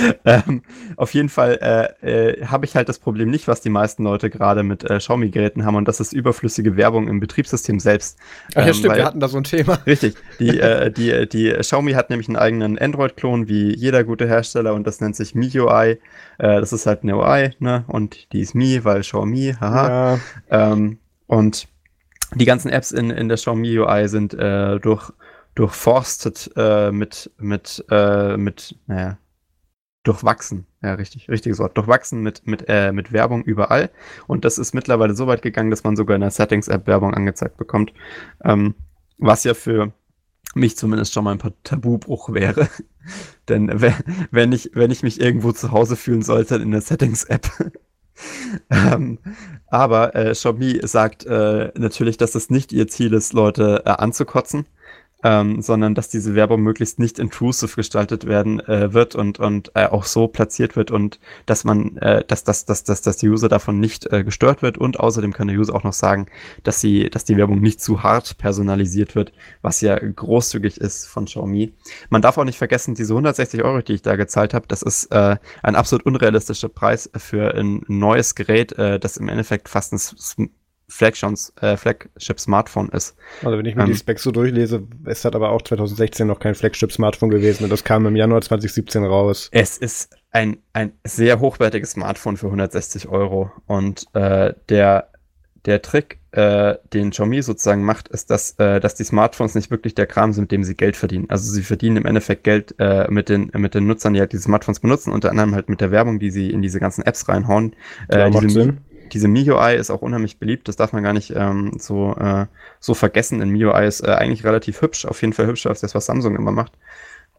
A: ähm, auf jeden Fall äh, äh, habe ich halt das Problem nicht, was die meisten Leute gerade mit äh, Xiaomi-Geräten haben, und das ist überflüssige Werbung im Betriebssystem selbst.
B: Ach ja, ähm, stimmt, weil, wir hatten da so ein Thema.
A: Richtig. Die, äh, die, die Xiaomi hat nämlich einen eigenen Android-Klon, wie jeder gute Hersteller, und das nennt sich MIUI. Äh, das ist halt eine UI, ne? Und die ist Mi, weil Xiaomi, haha. Ja. Ähm, und die ganzen Apps in, in der Xiaomi UI sind äh, durch durchforstet äh, mit, mit, äh, mit, naja, durchwachsen, ja, richtig, richtiges Wort, durchwachsen mit, mit, äh, mit Werbung überall. Und das ist mittlerweile so weit gegangen, dass man sogar in der Settings-App Werbung angezeigt bekommt. Ähm, was ja für mich zumindest schon mal ein Tabubruch wäre. Denn wenn ich, wenn ich mich irgendwo zu Hause fühlen sollte in der Settings-App. ähm, aber äh, Xiaomi sagt äh, natürlich, dass es nicht ihr Ziel ist, Leute äh, anzukotzen ähm, sondern dass diese Werbung möglichst nicht intrusive gestaltet werden äh, wird und, und äh, auch so platziert wird und dass man, äh, dass, dass, dass, dass, dass der User davon nicht äh, gestört wird und außerdem kann der User auch noch sagen, dass sie, dass die Werbung nicht zu hart personalisiert wird, was ja großzügig ist von Xiaomi. Man darf auch nicht vergessen, diese 160 Euro, die ich da gezahlt habe, das ist äh, ein absolut unrealistischer Preis für ein neues Gerät, äh, das im Endeffekt fast ein Flagship-Smartphone ist.
B: Also wenn ich mir ähm, die Specs so durchlese, ist das aber auch 2016 noch kein Flagship-Smartphone gewesen und das kam im Januar 2017 raus.
A: Es ist ein, ein sehr hochwertiges Smartphone für 160 Euro und äh, der, der Trick, äh, den Xiaomi sozusagen macht, ist, dass, äh, dass die Smartphones nicht wirklich der Kram sind, mit dem sie Geld verdienen. Also sie verdienen im Endeffekt Geld äh, mit, den, mit den Nutzern, die halt diese Smartphones benutzen, unter anderem halt mit der Werbung, die sie in diese ganzen Apps reinhauen.
B: Äh, ja, macht Sinn
A: diese MIUI ist auch unheimlich beliebt, das darf man gar nicht ähm, so, äh, so vergessen. Denn MIUI ist äh, eigentlich relativ hübsch, auf jeden Fall hübscher als das, was Samsung immer macht.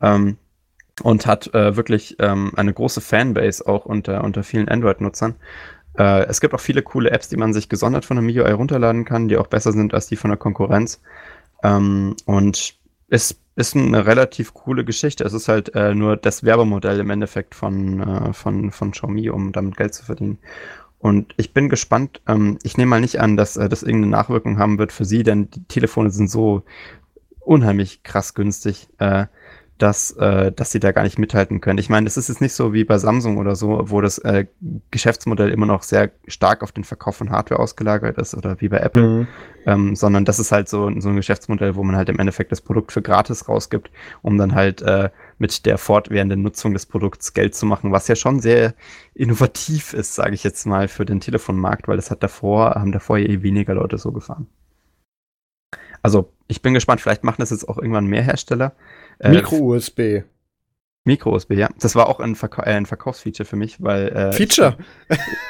A: Ähm, und hat äh, wirklich ähm, eine große Fanbase auch unter, unter vielen Android-Nutzern. Äh, es gibt auch viele coole Apps, die man sich gesondert von der MIUI runterladen kann, die auch besser sind als die von der Konkurrenz. Ähm, und es ist eine relativ coole Geschichte. Es ist halt äh, nur das Werbemodell im Endeffekt von, äh, von, von Xiaomi, um damit Geld zu verdienen. Und ich bin gespannt. Ähm, ich nehme mal nicht an, dass äh, das irgendeine Nachwirkung haben wird für Sie, denn die Telefone sind so unheimlich krass günstig, äh, dass, äh, dass sie da gar nicht mithalten können. Ich meine, es ist jetzt nicht so wie bei Samsung oder so, wo das äh, Geschäftsmodell immer noch sehr stark auf den Verkauf von Hardware ausgelagert ist oder wie bei Apple, mhm. ähm, sondern das ist halt so, so ein Geschäftsmodell, wo man halt im Endeffekt das Produkt für gratis rausgibt, um dann halt äh, mit der fortwährenden Nutzung des Produkts Geld zu machen, was ja schon sehr innovativ ist, sage ich jetzt mal, für den Telefonmarkt, weil das hat davor, haben davor ja eh weniger Leute so gefahren. Also, ich bin gespannt, vielleicht machen das jetzt auch irgendwann mehr Hersteller.
B: Äh, Micro-USB.
A: Micro-USB, ja. Das war auch ein, Verka äh, ein Verkaufsfeature für mich, weil.
B: Äh, Feature?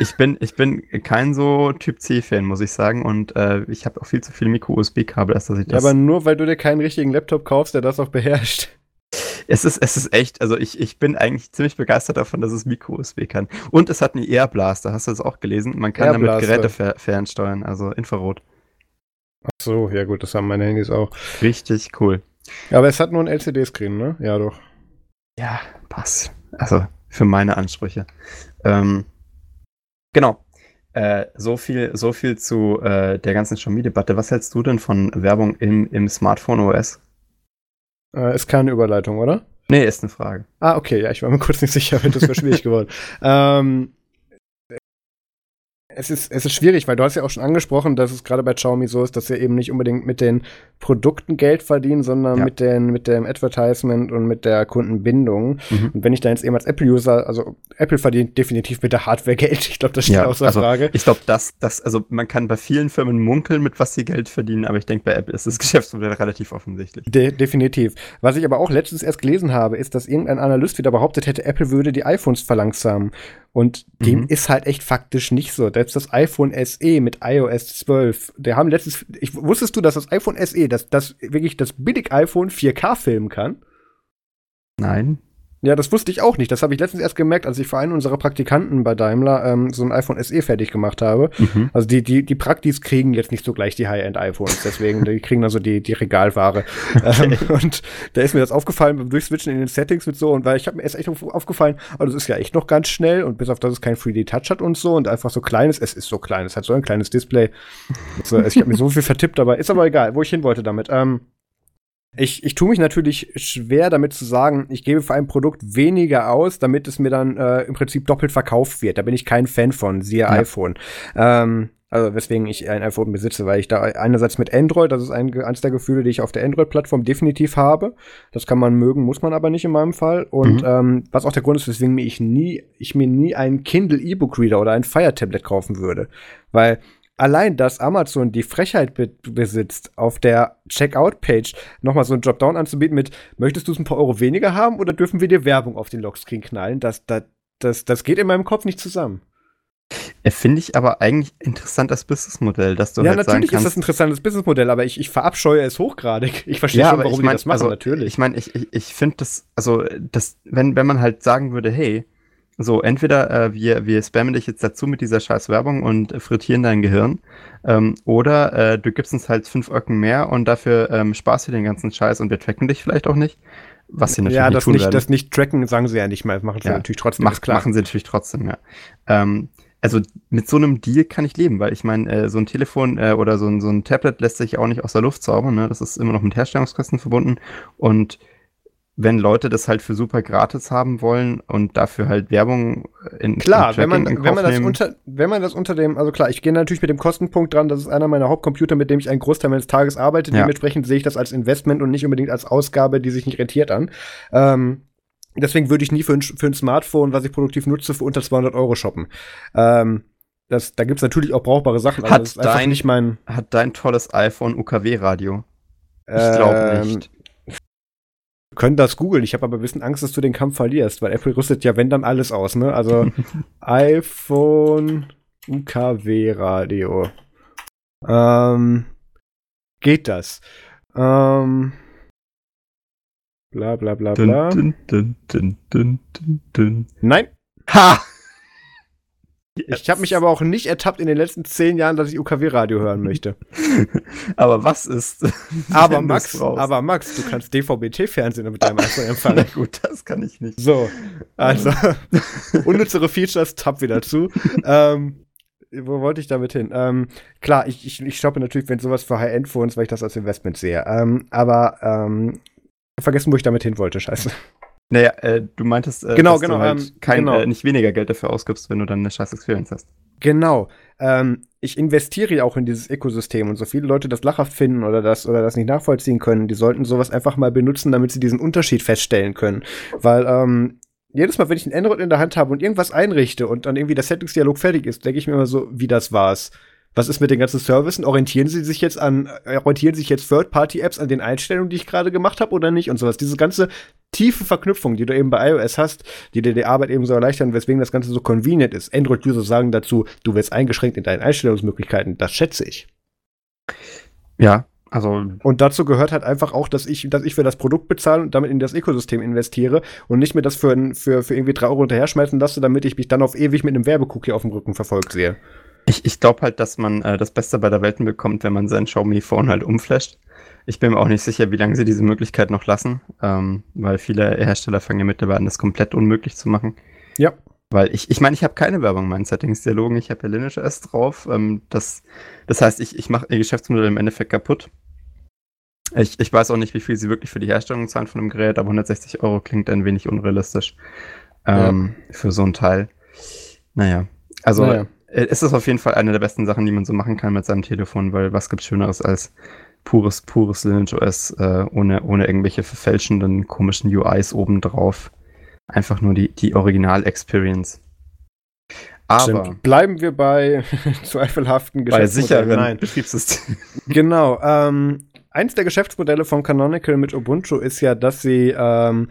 A: Ich bin, ich bin kein so Typ C-Fan, muss ich sagen. Und äh, ich habe auch viel zu viele Micro-USB-Kabel, als dass ich
B: das. Ja, aber nur weil du dir keinen richtigen Laptop kaufst, der das auch beherrscht.
A: Es ist, es ist echt, also ich, ich bin eigentlich ziemlich begeistert davon, dass es Micro-USB kann. Und es hat einen Air-Blaster, hast du das auch gelesen? Man kann damit Geräte fer fernsteuern, also Infrarot.
B: Ach so, ja gut, das haben meine Handys auch.
A: Richtig cool.
B: Ja, aber es hat nur ein LCD-Screen, ne? Ja, doch.
A: Ja, passt. Also für meine Ansprüche. Ähm, genau. Äh, so viel, so viel zu äh, der ganzen Xiaomi-Debatte. Was hältst du denn von Werbung im, im Smartphone OS?
B: Äh, ist keine Überleitung, oder?
A: Nee, ist eine Frage.
B: Ah, okay, ja, ich war mir kurz nicht sicher, das wäre schwierig geworden. Ähm, es ist, es ist schwierig, weil du hast ja auch schon angesprochen, dass es gerade bei Xiaomi so ist, dass sie eben nicht unbedingt mit den Produkten Geld verdienen, sondern ja. mit, den, mit dem Advertisement und mit der Kundenbindung. Mhm. Und wenn ich da jetzt eben als Apple-User, also Apple verdient definitiv mit der Hardware Geld. Ich glaube, das steht ja, außer
A: also,
B: Frage.
A: Ich glaube, das, das, also man kann bei vielen Firmen munkeln, mit was sie Geld verdienen, aber ich denke, bei Apple ist das Geschäftsmodell relativ offensichtlich.
B: De definitiv. Was ich aber auch letztens erst gelesen habe, ist, dass irgendein Analyst wieder behauptet hätte, Apple würde die iPhones verlangsamen. Und dem mhm. ist halt echt faktisch nicht so. Selbst das iPhone SE mit iOS 12, der haben letztens, ich, wusstest du, dass das iPhone SE, das, das wirklich das Billig-iPhone 4K filmen kann?
A: Nein.
B: Ja, das wusste ich auch nicht. Das habe ich letztens erst gemerkt, als ich für einen unserer Praktikanten bei Daimler ähm, so ein iPhone SE fertig gemacht habe. Mhm. Also die, die, die Praktis kriegen jetzt nicht so gleich die High-End-iPhones, deswegen, die kriegen also die, die Regalware. Okay. Ähm, und da ist mir das aufgefallen beim Durchswitchen in den Settings mit so, und weil ich habe mir erst echt aufgefallen, aber das ist ja echt noch ganz schnell und bis auf das es kein 3D-Touch hat und so und einfach so kleines, es ist so klein, es hat so ein kleines Display. So, also ich habe mir so viel vertippt, aber ist aber egal, wo ich hin wollte damit. Ähm, Ich, ich tue mich natürlich schwer damit zu sagen, ich gebe für ein Produkt weniger aus, damit es mir dann äh, im Prinzip doppelt verkauft wird. Da bin ich kein Fan von, siehe ja. iPhone. Ähm, also weswegen ich ein iPhone besitze, weil ich da einerseits mit Android, das ist ein, eines der Gefühle, die ich auf der Android-Plattform definitiv habe. Das kann man mögen, muss man aber nicht in meinem Fall. Und mhm. ähm, was auch der Grund ist, weswegen ich nie, ich mir nie einen Kindle E-Book Reader oder ein Fire Tablet kaufen würde. Weil allein, dass Amazon die Frechheit be besitzt, auf der Checkout-Page nochmal so einen Dropdown anzubieten mit, möchtest du es ein paar Euro weniger haben oder dürfen wir dir Werbung auf den Lockscreen knallen? Das, das, das, das geht in meinem Kopf nicht zusammen.
A: Finde ich aber eigentlich interessant als Businessmodell, dass du
B: ja, halt natürlich ist das ein interessantes Businessmodell, aber ich, ich verabscheue es hochgradig. Ich verstehe ja, schon, warum ich mein, die das machen,
A: also, natürlich. Ich meine, ich, ich, ich finde das, also, das, wenn, wenn man halt sagen würde, hey, so, entweder äh, wir, wir spammen dich jetzt dazu mit dieser scheiß Werbung und frittieren dein Gehirn, ähm, oder äh, du gibst uns halt fünf Öcken mehr und dafür ähm, sparst du den ganzen Scheiß und wir tracken dich vielleicht auch nicht. Was sie natürlich
B: ja,
A: nicht
B: das nicht, werden. das nicht tracken sagen sie ja nicht mal, machen sie ja, natürlich trotzdem.
A: Mach, klar. Machen sie natürlich trotzdem, ja. Ähm, also mit so einem Deal kann ich leben, weil ich meine, äh, so ein Telefon äh, oder so ein, so ein Tablet lässt sich auch nicht aus der Luft zaubern. Ne? Das ist immer noch mit Herstellungskosten verbunden. Und wenn Leute das halt für super gratis haben wollen und dafür halt Werbung
B: in Klar, wenn man, wenn man das unter, wenn man das unter dem, also klar, ich gehe natürlich mit dem Kostenpunkt dran, das ist einer meiner Hauptcomputer, mit dem ich einen Großteil meines Tages arbeite. Ja. Dementsprechend sehe ich das als Investment und nicht unbedingt als Ausgabe, die sich nicht rentiert an. Ähm, deswegen würde ich nie für ein, für ein Smartphone, was ich produktiv nutze, für unter 200 Euro shoppen. Ähm, das, da gibt's natürlich auch brauchbare Sachen.
A: Hat, also dein, nicht mein hat dein tolles iPhone UKW-Radio?
B: Ich glaube ähm, nicht können das googeln. Ich habe aber ein bisschen Angst, dass du den Kampf verlierst, weil Apple rüstet ja, wenn dann alles aus, ne? Also iPhone UKW Radio. Ähm, geht das? Ähm, bla bla bla bla. Dun, dun, dun, Nein. Ha! Yes. Ich habe mich aber auch nicht ertappt in den letzten zehn Jahren, dass ich UKW-Radio hören möchte.
A: aber was ist?
B: aber Max, aber Max, du kannst DVB-T-Fernsehen mit deinem iPhone empfangen.
A: Na gut, das kann ich nicht.
B: So, also unnützere Features, tapp wieder zu. ähm, wo wollte ich damit hin? Ähm, klar, ich, ich, ich shoppe natürlich, wenn sowas für High-End-Phones, weil ich das als Investment sehe. Ähm, aber ähm, vergessen, wo ich damit hin wollte, scheiße.
A: Naja, äh, du meintest,
B: äh, genau, dass genau, du halt
A: ähm, kein, genau. Äh, nicht weniger Geld dafür ausgibst, wenn du dann eine scheiß Experience hast.
B: Genau. Ähm, ich investiere ja auch in dieses Ökosystem und so viele Leute das lachhaft finden oder das oder das nicht nachvollziehen können, die sollten sowas einfach mal benutzen, damit sie diesen Unterschied feststellen können. Weil ähm, jedes Mal, wenn ich ein Android in der Hand habe und irgendwas einrichte und dann irgendwie der Settings-Dialog fertig ist, denke ich mir immer so, wie das war's was ist mit den ganzen Services? Orientieren sie sich jetzt an, äh, orientieren sich jetzt Third-Party-Apps an den Einstellungen, die ich gerade gemacht habe oder nicht und sowas? Diese ganze tiefe Verknüpfung, die du eben bei iOS hast, die dir die Arbeit eben so erleichtern, weswegen das Ganze so convenient ist. Android-User sagen dazu, du wirst eingeschränkt in deinen Einstellungsmöglichkeiten. Das schätze ich.
A: Ja, also.
B: Und dazu gehört halt einfach auch, dass ich, dass ich für das Produkt bezahle und damit in das Ökosystem investiere und nicht mir das für, für, für irgendwie drei Euro hinterher schmeißen lasse, damit ich mich dann auf ewig mit einem Werbecookie auf dem Rücken verfolgt sehe.
A: Ich, ich glaube halt, dass man äh, das Beste bei der Welten bekommt, wenn man sein Xiaomi Phone halt umflasht. Ich bin mir auch nicht sicher, wie lange sie diese Möglichkeit noch lassen, ähm, weil viele Hersteller fangen ja mittlerweile an, das komplett unmöglich zu machen.
B: Ja.
A: Weil ich, ich meine, ich habe keine Werbung in meinen Settings-Dialogen, ich habe ja Lineage S drauf. Ähm, das, das heißt, ich, ich mache ihr Geschäftsmodell im Endeffekt kaputt. Ich, ich weiß auch nicht, wie viel sie wirklich für die Herstellung zahlen von dem Gerät, aber 160 Euro klingt ein wenig unrealistisch ähm, ja. für so ein Teil. Naja, also naja. Äh, es ist auf jeden Fall eine der besten Sachen, die man so machen kann mit seinem Telefon, weil was gibt Schöneres als pures, pures Lineage OS äh, ohne, ohne irgendwelche verfälschenden, komischen UIs obendrauf. Einfach nur die, die Original-Experience.
B: Aber Stimmt. bleiben wir bei zweifelhaften
A: Geschäftsmodellen. Bei sicheren Betriebssystemen.
B: genau. Ähm, eins der Geschäftsmodelle von Canonical mit Ubuntu ist ja, dass sie ähm,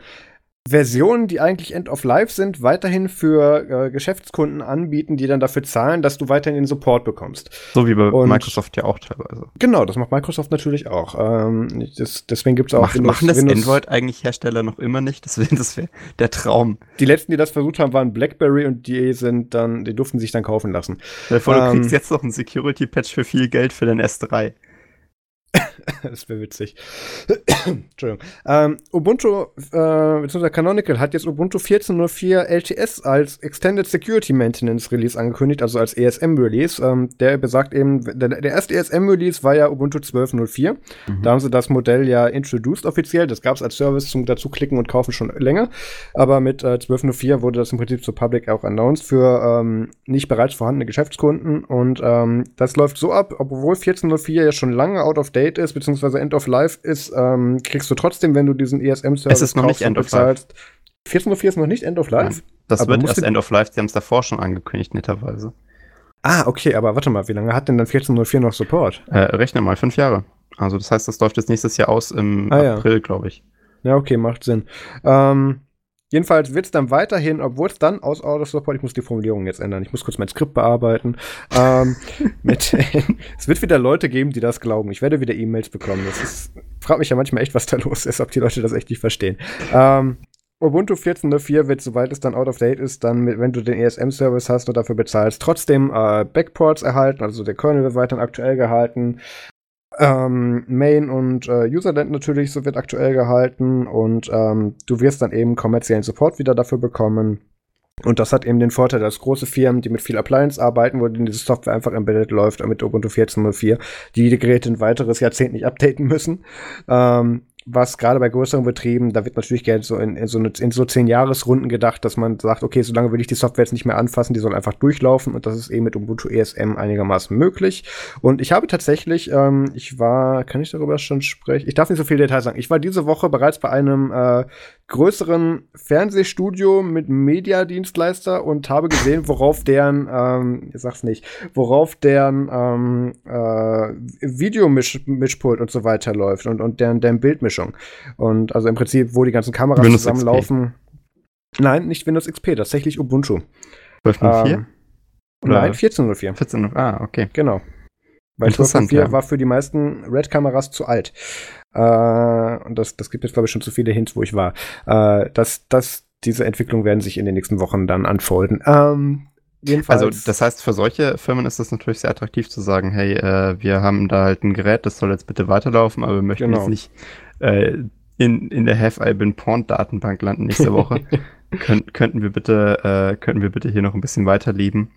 B: Versionen, die eigentlich End of Life sind, weiterhin für äh, Geschäftskunden anbieten, die dann dafür zahlen, dass du weiterhin den Support bekommst.
A: So wie bei Und Microsoft ja auch teilweise.
B: Genau, das macht Microsoft natürlich auch. Ähm, das, deswegen gibt es auch.
A: Mach, Windows, machen das Windows Android eigentlich Hersteller noch immer nicht? Das wäre das wär der Traum.
B: Die letzten, die das versucht haben, waren BlackBerry und die sind dann, die durften sich dann kaufen lassen.
A: Davor, ähm, du kriegst jetzt noch ein Security-Patch für viel Geld für den S3.
B: das wäre witzig. Entschuldigung. Ähm, Ubuntu, äh, beziehungsweise Canonical hat jetzt Ubuntu 14.04 LTS als Extended Security Maintenance Release angekündigt, also als ESM-Release. Ähm, der besagt eben, der, der erste ESM-Release war ja Ubuntu 12.04. Mhm. Da haben sie das Modell ja introduced offiziell. Das gab es als Service zum dazuklicken und kaufen schon länger. Aber mit äh, 12.04 wurde das im Prinzip zur Public auch announced für ähm, nicht bereits vorhandene Geschäftskunden. Und ähm, das läuft so ab, obwohl 14.04 ja schon lange out of date ist, beziehungsweise end of life ist, ähm, kriegst du trotzdem, wenn du diesen ESM-Service
A: Es ist noch nicht end of life.
B: 14.04 ist noch nicht end of life?
A: Nein, das aber wird erst end of life, die haben es davor schon angekündigt, netterweise.
B: Ah, okay, aber warte mal, wie lange hat denn dann 14.04 noch Support?
A: Äh, rechne mal, fünf Jahre. Also das heißt, das läuft jetzt nächstes Jahr aus im ah, April, ja. glaube ich.
B: Ja, okay, macht Sinn. Ähm, Jedenfalls wird es dann weiterhin, obwohl es dann aus Auto Support, ich muss die Formulierung jetzt ändern, ich muss kurz mein Skript bearbeiten. ähm, mit, es wird wieder Leute geben, die das glauben. Ich werde wieder E-Mails bekommen. Das ist, fragt mich ja manchmal echt, was da los ist, ob die Leute das echt nicht verstehen. Ähm, Ubuntu 14.04 wird, soweit es dann out of date ist, dann, wenn du den ESM-Service hast und dafür bezahlst, trotzdem äh, Backports erhalten, also der Kernel wird weiterhin aktuell gehalten. Ähm, Main und äh, Userland natürlich, so wird aktuell gehalten und ähm, du wirst dann eben kommerziellen Support wieder dafür bekommen. Und das hat eben den Vorteil, dass große Firmen, die mit viel Appliance arbeiten, wo diese Software einfach embedded läuft mit Ubuntu 14.04, die die Geräte ein weiteres Jahrzehnt nicht updaten müssen. Ähm, was gerade bei größeren Betrieben, da wird natürlich gerne so in, in so, eine, in so zehn Jahresrunden gedacht, dass man sagt, okay, solange will ich die Software jetzt nicht mehr anfassen, die soll einfach durchlaufen und das ist eben mit Ubuntu ESM einigermaßen möglich. Und ich habe tatsächlich, ähm, ich war, kann ich darüber schon sprechen? Ich darf nicht so viel Details sagen. Ich war diese Woche bereits bei einem äh, größeren Fernsehstudio mit Mediadienstleister und habe gesehen, worauf deren, ähm, ich sag's nicht, worauf deren ähm, äh, Videomischpult und so weiter läuft und, und deren, deren Bildmischung. Und also im Prinzip, wo die ganzen Kameras Windows zusammenlaufen. XP. Nein, nicht Windows XP, tatsächlich Ubuntu.
A: 12.04? Ähm,
B: Nein, 14.04.
A: 14.04, ah, okay.
B: Genau. Weil 12.04 ja. war für die meisten Red-Kameras zu alt. Äh, und das, das gibt jetzt, glaube ich, schon zu viele Hints, wo ich war. Äh, das, das, diese Entwicklung werden sich in den nächsten Wochen dann unfolden. Ähm.
A: Also, das heißt, für solche Firmen ist es natürlich sehr attraktiv zu sagen, hey, äh, wir haben da halt ein Gerät, das soll jetzt bitte weiterlaufen, aber wir möchten genau. jetzt nicht äh, in, in der Have I Been Porn Datenbank landen nächste Woche. Kön könnten wir bitte, äh, könnten wir bitte hier noch ein bisschen weiterleben?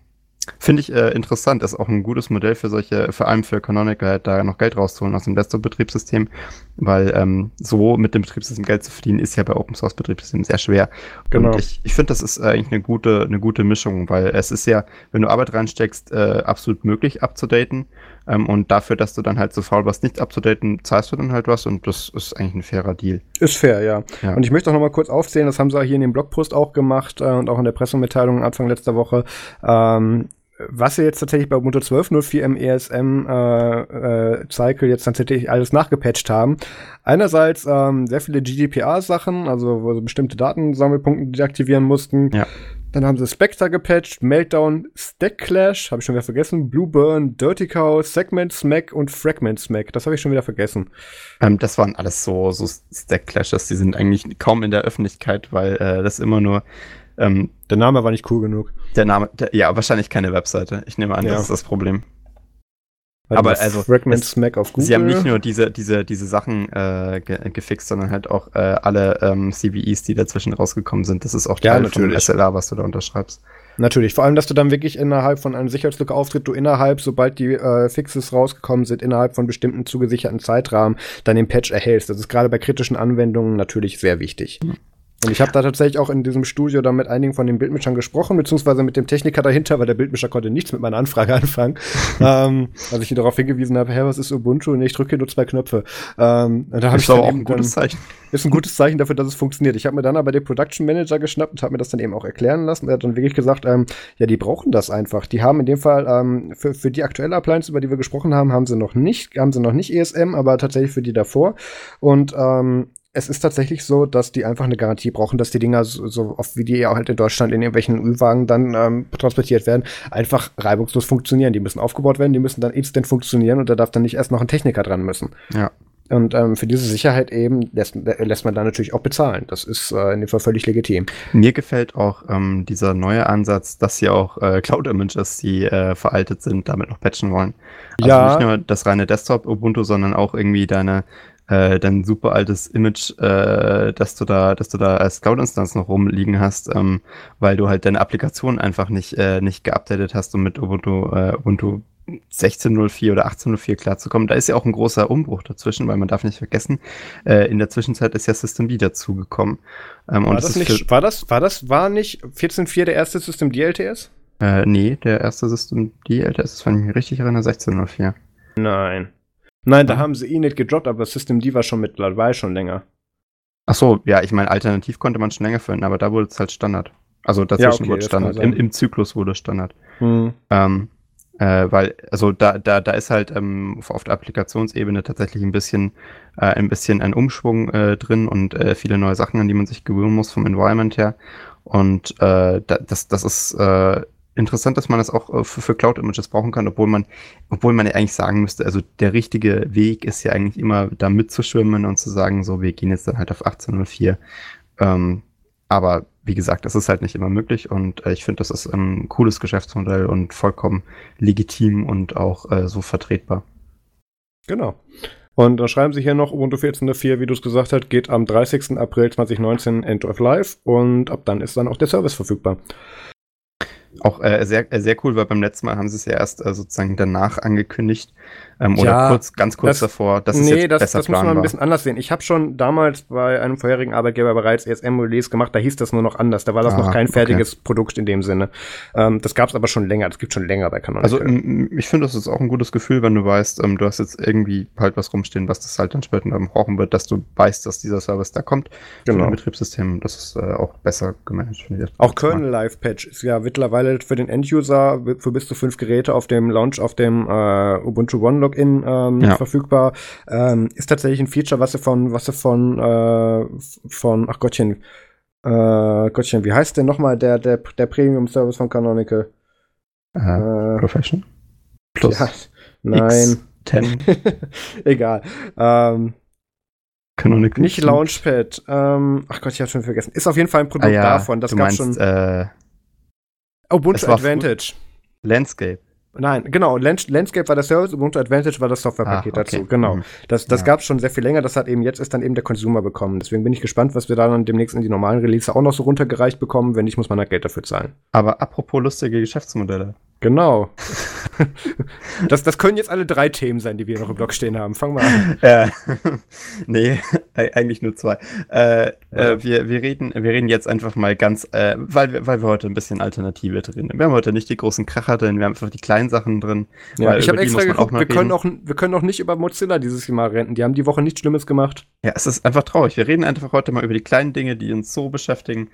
A: Finde ich äh, interessant, ist auch ein gutes Modell für solche, vor allem für Canonical, halt da noch Geld rauszuholen aus dem Desktop-Betriebssystem, weil ähm, so mit dem Betriebssystem Geld zu verdienen, ist ja bei Open Source Betriebssystemen sehr schwer. Genau. Und ich, ich finde, das ist eigentlich eine gute, eine gute Mischung, weil es ist ja, wenn du Arbeit reinsteckst, äh, absolut möglich abzudaten. Ähm, und dafür, dass du dann halt so faul warst, nicht abzudaten, zahlst du dann halt was und das ist eigentlich ein fairer Deal.
B: Ist fair, ja. ja. Und ich möchte auch noch mal kurz aufzählen, das haben sie auch hier in dem Blogpost auch gemacht äh, und auch in der Pressemitteilung Anfang letzter Woche. Ähm, was sie jetzt tatsächlich bei Ubuntu 12.04 im ESM äh, äh, Cycle jetzt tatsächlich alles nachgepatcht haben. Einerseits ähm, sehr viele GDPR-Sachen, also wo sie bestimmte Datensammelpunkte deaktivieren mussten. Ja. Dann haben sie Spectre gepatcht, Meltdown, Stack Clash, habe ich schon wieder vergessen, Blueburn, Dirty Cow, Segment Smack und Fragment Smack. Das habe ich schon wieder vergessen.
A: Ähm, das waren alles so, so Stack Clashes, die sind eigentlich kaum in der Öffentlichkeit, weil äh, das immer nur
B: ähm, der Name war nicht cool genug.
A: Der Name, der, ja, wahrscheinlich keine Webseite. Ich nehme an, ja. das ist das Problem.
B: Weil aber also
A: es, Mac auf Google. Sie haben nicht nur diese diese diese Sachen äh, ge gefixt, sondern halt auch äh, alle ähm, CVEs, die dazwischen rausgekommen sind. Das ist auch
B: Teil ja, natürlich.
A: von SLA, was du da unterschreibst.
B: Natürlich, vor allem, dass du dann wirklich innerhalb von einem Sicherheitslücke auftritt, du innerhalb, sobald die äh, Fixes rausgekommen sind, innerhalb von bestimmten zugesicherten Zeitrahmen, dann den Patch erhältst. Das ist gerade bei kritischen Anwendungen natürlich sehr wichtig. Mhm. Und ich habe da tatsächlich auch in diesem Studio da mit einigen von den Bildmischern gesprochen, beziehungsweise mit dem Techniker dahinter, weil der Bildmischer konnte nichts mit meiner Anfrage anfangen. ähm, als ich ihn darauf hingewiesen habe, hey, was ist Ubuntu? Und ich drücke hier nur zwei Knöpfe. Ähm, da habe ich
A: dann auch ein gutes Zeichen.
B: Ist ein gutes Zeichen dafür, dass es funktioniert. Ich habe mir dann aber den Production Manager geschnappt und habe mir das dann eben auch erklären lassen. Er hat dann wirklich gesagt, ähm, ja, die brauchen das einfach. Die haben in dem Fall ähm, für, für die aktuelle Appliance, über die wir gesprochen haben, haben sie noch nicht, haben sie noch nicht ESM, aber tatsächlich für die davor. Und ähm, es ist tatsächlich so, dass die einfach eine Garantie brauchen, dass die Dinger so, so oft wie die ja halt in Deutschland in irgendwelchen Ü-Wagen dann ähm, transportiert werden, einfach reibungslos funktionieren. Die müssen aufgebaut werden, die müssen dann instant funktionieren und da darf dann nicht erst noch ein Techniker dran müssen.
A: Ja.
B: Und ähm, für diese Sicherheit eben lässt, lässt man da natürlich auch bezahlen. Das ist äh, in dem Fall völlig legitim.
A: Mir gefällt auch ähm, dieser neue Ansatz, dass sie auch äh, Cloud-Images, die äh, veraltet sind, damit noch patchen wollen. Also
B: Ja.
A: nicht nur das reine Desktop-Ubuntu, sondern auch irgendwie deine äh, dein super altes Image, äh, dass du da, dass du da als Cloud-Instanz noch rumliegen hast, ähm, weil du halt deine Applikation einfach nicht, äh, nicht geupdatet hast, um mit Ubuntu, äh, Ubuntu 16.04 oder 18.04 klarzukommen. Da ist ja auch ein großer Umbruch dazwischen, weil man darf nicht vergessen, äh, in der Zwischenzeit ist ja Systemd dazugekommen. Ähm,
B: War
A: und
B: das,
A: ist
B: nicht, war, das, war das, war nicht 14.4 der erste System DLTS?
A: Äh, nee, der erste System, die LTS ist, wenn ich mich richtig erinnere, 1604.
B: Nein. Nein, da
A: Ah.
B: haben sie ihn nicht gedroppt, aber System D war schon mit dabei, schon länger.
A: Ach so, ja, ich meine, alternativ konnte man schon länger finden, aber da wurde es halt Standard. Also dazwischen
B: okay,
A: wurde Standard. Im, Im Zyklus wurde Standard.
B: Hm.
A: Ähm, äh, weil, also da, da, da ist halt ähm, auf der Applikationsebene tatsächlich ein bisschen, äh, ein bisschen ein Umschwung äh, drin und äh, viele neue Sachen, an die man sich gewöhnen muss vom Environment her. Und äh, da, das, das ist äh, interessant, dass man das auch äh, für, für Cloud-Images brauchen kann, obwohl man, obwohl man ja eigentlich sagen müsste, also der richtige Weg ist ja eigentlich immer da mitzuschwimmen und zu sagen, so, wir gehen jetzt dann halt auf 1804. Ähm, aber wie gesagt, das ist halt nicht immer möglich und äh, ich finde, das ist ein cooles Geschäftsmodell und vollkommen legitim und auch äh, so vertretbar.
B: Genau. Und dann schreiben sie hier noch, Ubuntu 14.04, wie du es gesagt hast, geht am 30. April 2019 End of Life und ab dann ist dann auch der Service verfügbar.
A: Auch äh, sehr, äh, sehr cool, weil beim letzten Mal haben sie es ja erst äh, sozusagen danach angekündigt ähm,
B: Ja,
A: oder kurz, ganz kurz
B: das-
A: davor. Das ist
B: nee,
A: jetzt
B: das,
A: besser
B: das muss man ein bisschen anders sehen. Ich habe schon damals bei einem vorherigen Arbeitgeber bereits ESM-Release gemacht, da hieß das nur noch anders. Da war das
A: Ah,
B: noch kein
A: okay.
B: fertiges Produkt in dem Sinne. Ähm, das gab es aber schon länger, das gibt schon länger bei Canonical.
A: Also ich finde, das ist auch ein gutes Gefühl, wenn du weißt, ähm, du hast jetzt irgendwie halt was rumstehen, was das halt dann später dann brauchen wird, dass du weißt, dass dieser Service da kommt für
B: Genau.
A: ein Betriebssystem. Das ist äh, auch besser gemanagt, finde ich.
B: Auch Kernel Live Patch ist ja mittlerweile für den Enduser für bis zu fünf Geräte auf dem Launch auf dem äh, Ubuntu One Login ähm,
A: Ja.
B: verfügbar. Ähm, ist tatsächlich ein Feature, was sie von was sie von äh, von ach Gottchen äh, Gottchen, wie heißt denn nochmal der der der Premium Service von Canonical?
A: Äh, Profession. Plus
B: ja, nein,
A: X10
B: egal. Ähm,
A: Canonical.
B: nicht Launchpad. Ähm, ach Gott, ich habe schon vergessen. Ist auf jeden Fall ein
A: Ah,
B: Produkt
A: ja,
B: davon. Das gab
A: meinst
B: schon.
A: äh,
B: Ubuntu
A: war frü-
B: Advantage.
A: Landscape.
B: Nein, genau. Land Landscape war der Service, Ubuntu Advantage war das Softwarepaket
A: Ah, okay.
B: dazu. Genau.
A: Mhm.
B: Das, das
A: Ja.
B: gab es schon sehr viel länger. Das hat eben jetzt ist dann eben der Consumer bekommen. Deswegen bin ich gespannt, was wir da dann demnächst in die normalen Release auch noch so runtergereicht bekommen. Wenn nicht, muss man halt Geld dafür zahlen.
A: Aber apropos lustige Geschäftsmodelle.
B: Genau. das, das können jetzt alle drei Themen sein, die wir noch im Blog stehen haben. Fangen wir an.
A: Äh, nee, eigentlich nur zwei. Äh, äh, wir, wir, reden, wir reden jetzt einfach mal ganz, äh, weil, wir, weil wir heute ein bisschen Alternative drin haben. Wir haben heute nicht die großen Kracher drin, wir haben einfach die kleinen Sachen drin.
B: Ja, ich habe extra geguckt, wir können,
A: reden.
B: auch, wir können auch nicht über Mozilla dieses Mal renten. Die haben die Woche nichts Schlimmes gemacht.
A: Ja, es ist einfach traurig. Wir reden einfach heute mal über die kleinen Dinge, die uns so beschäftigen.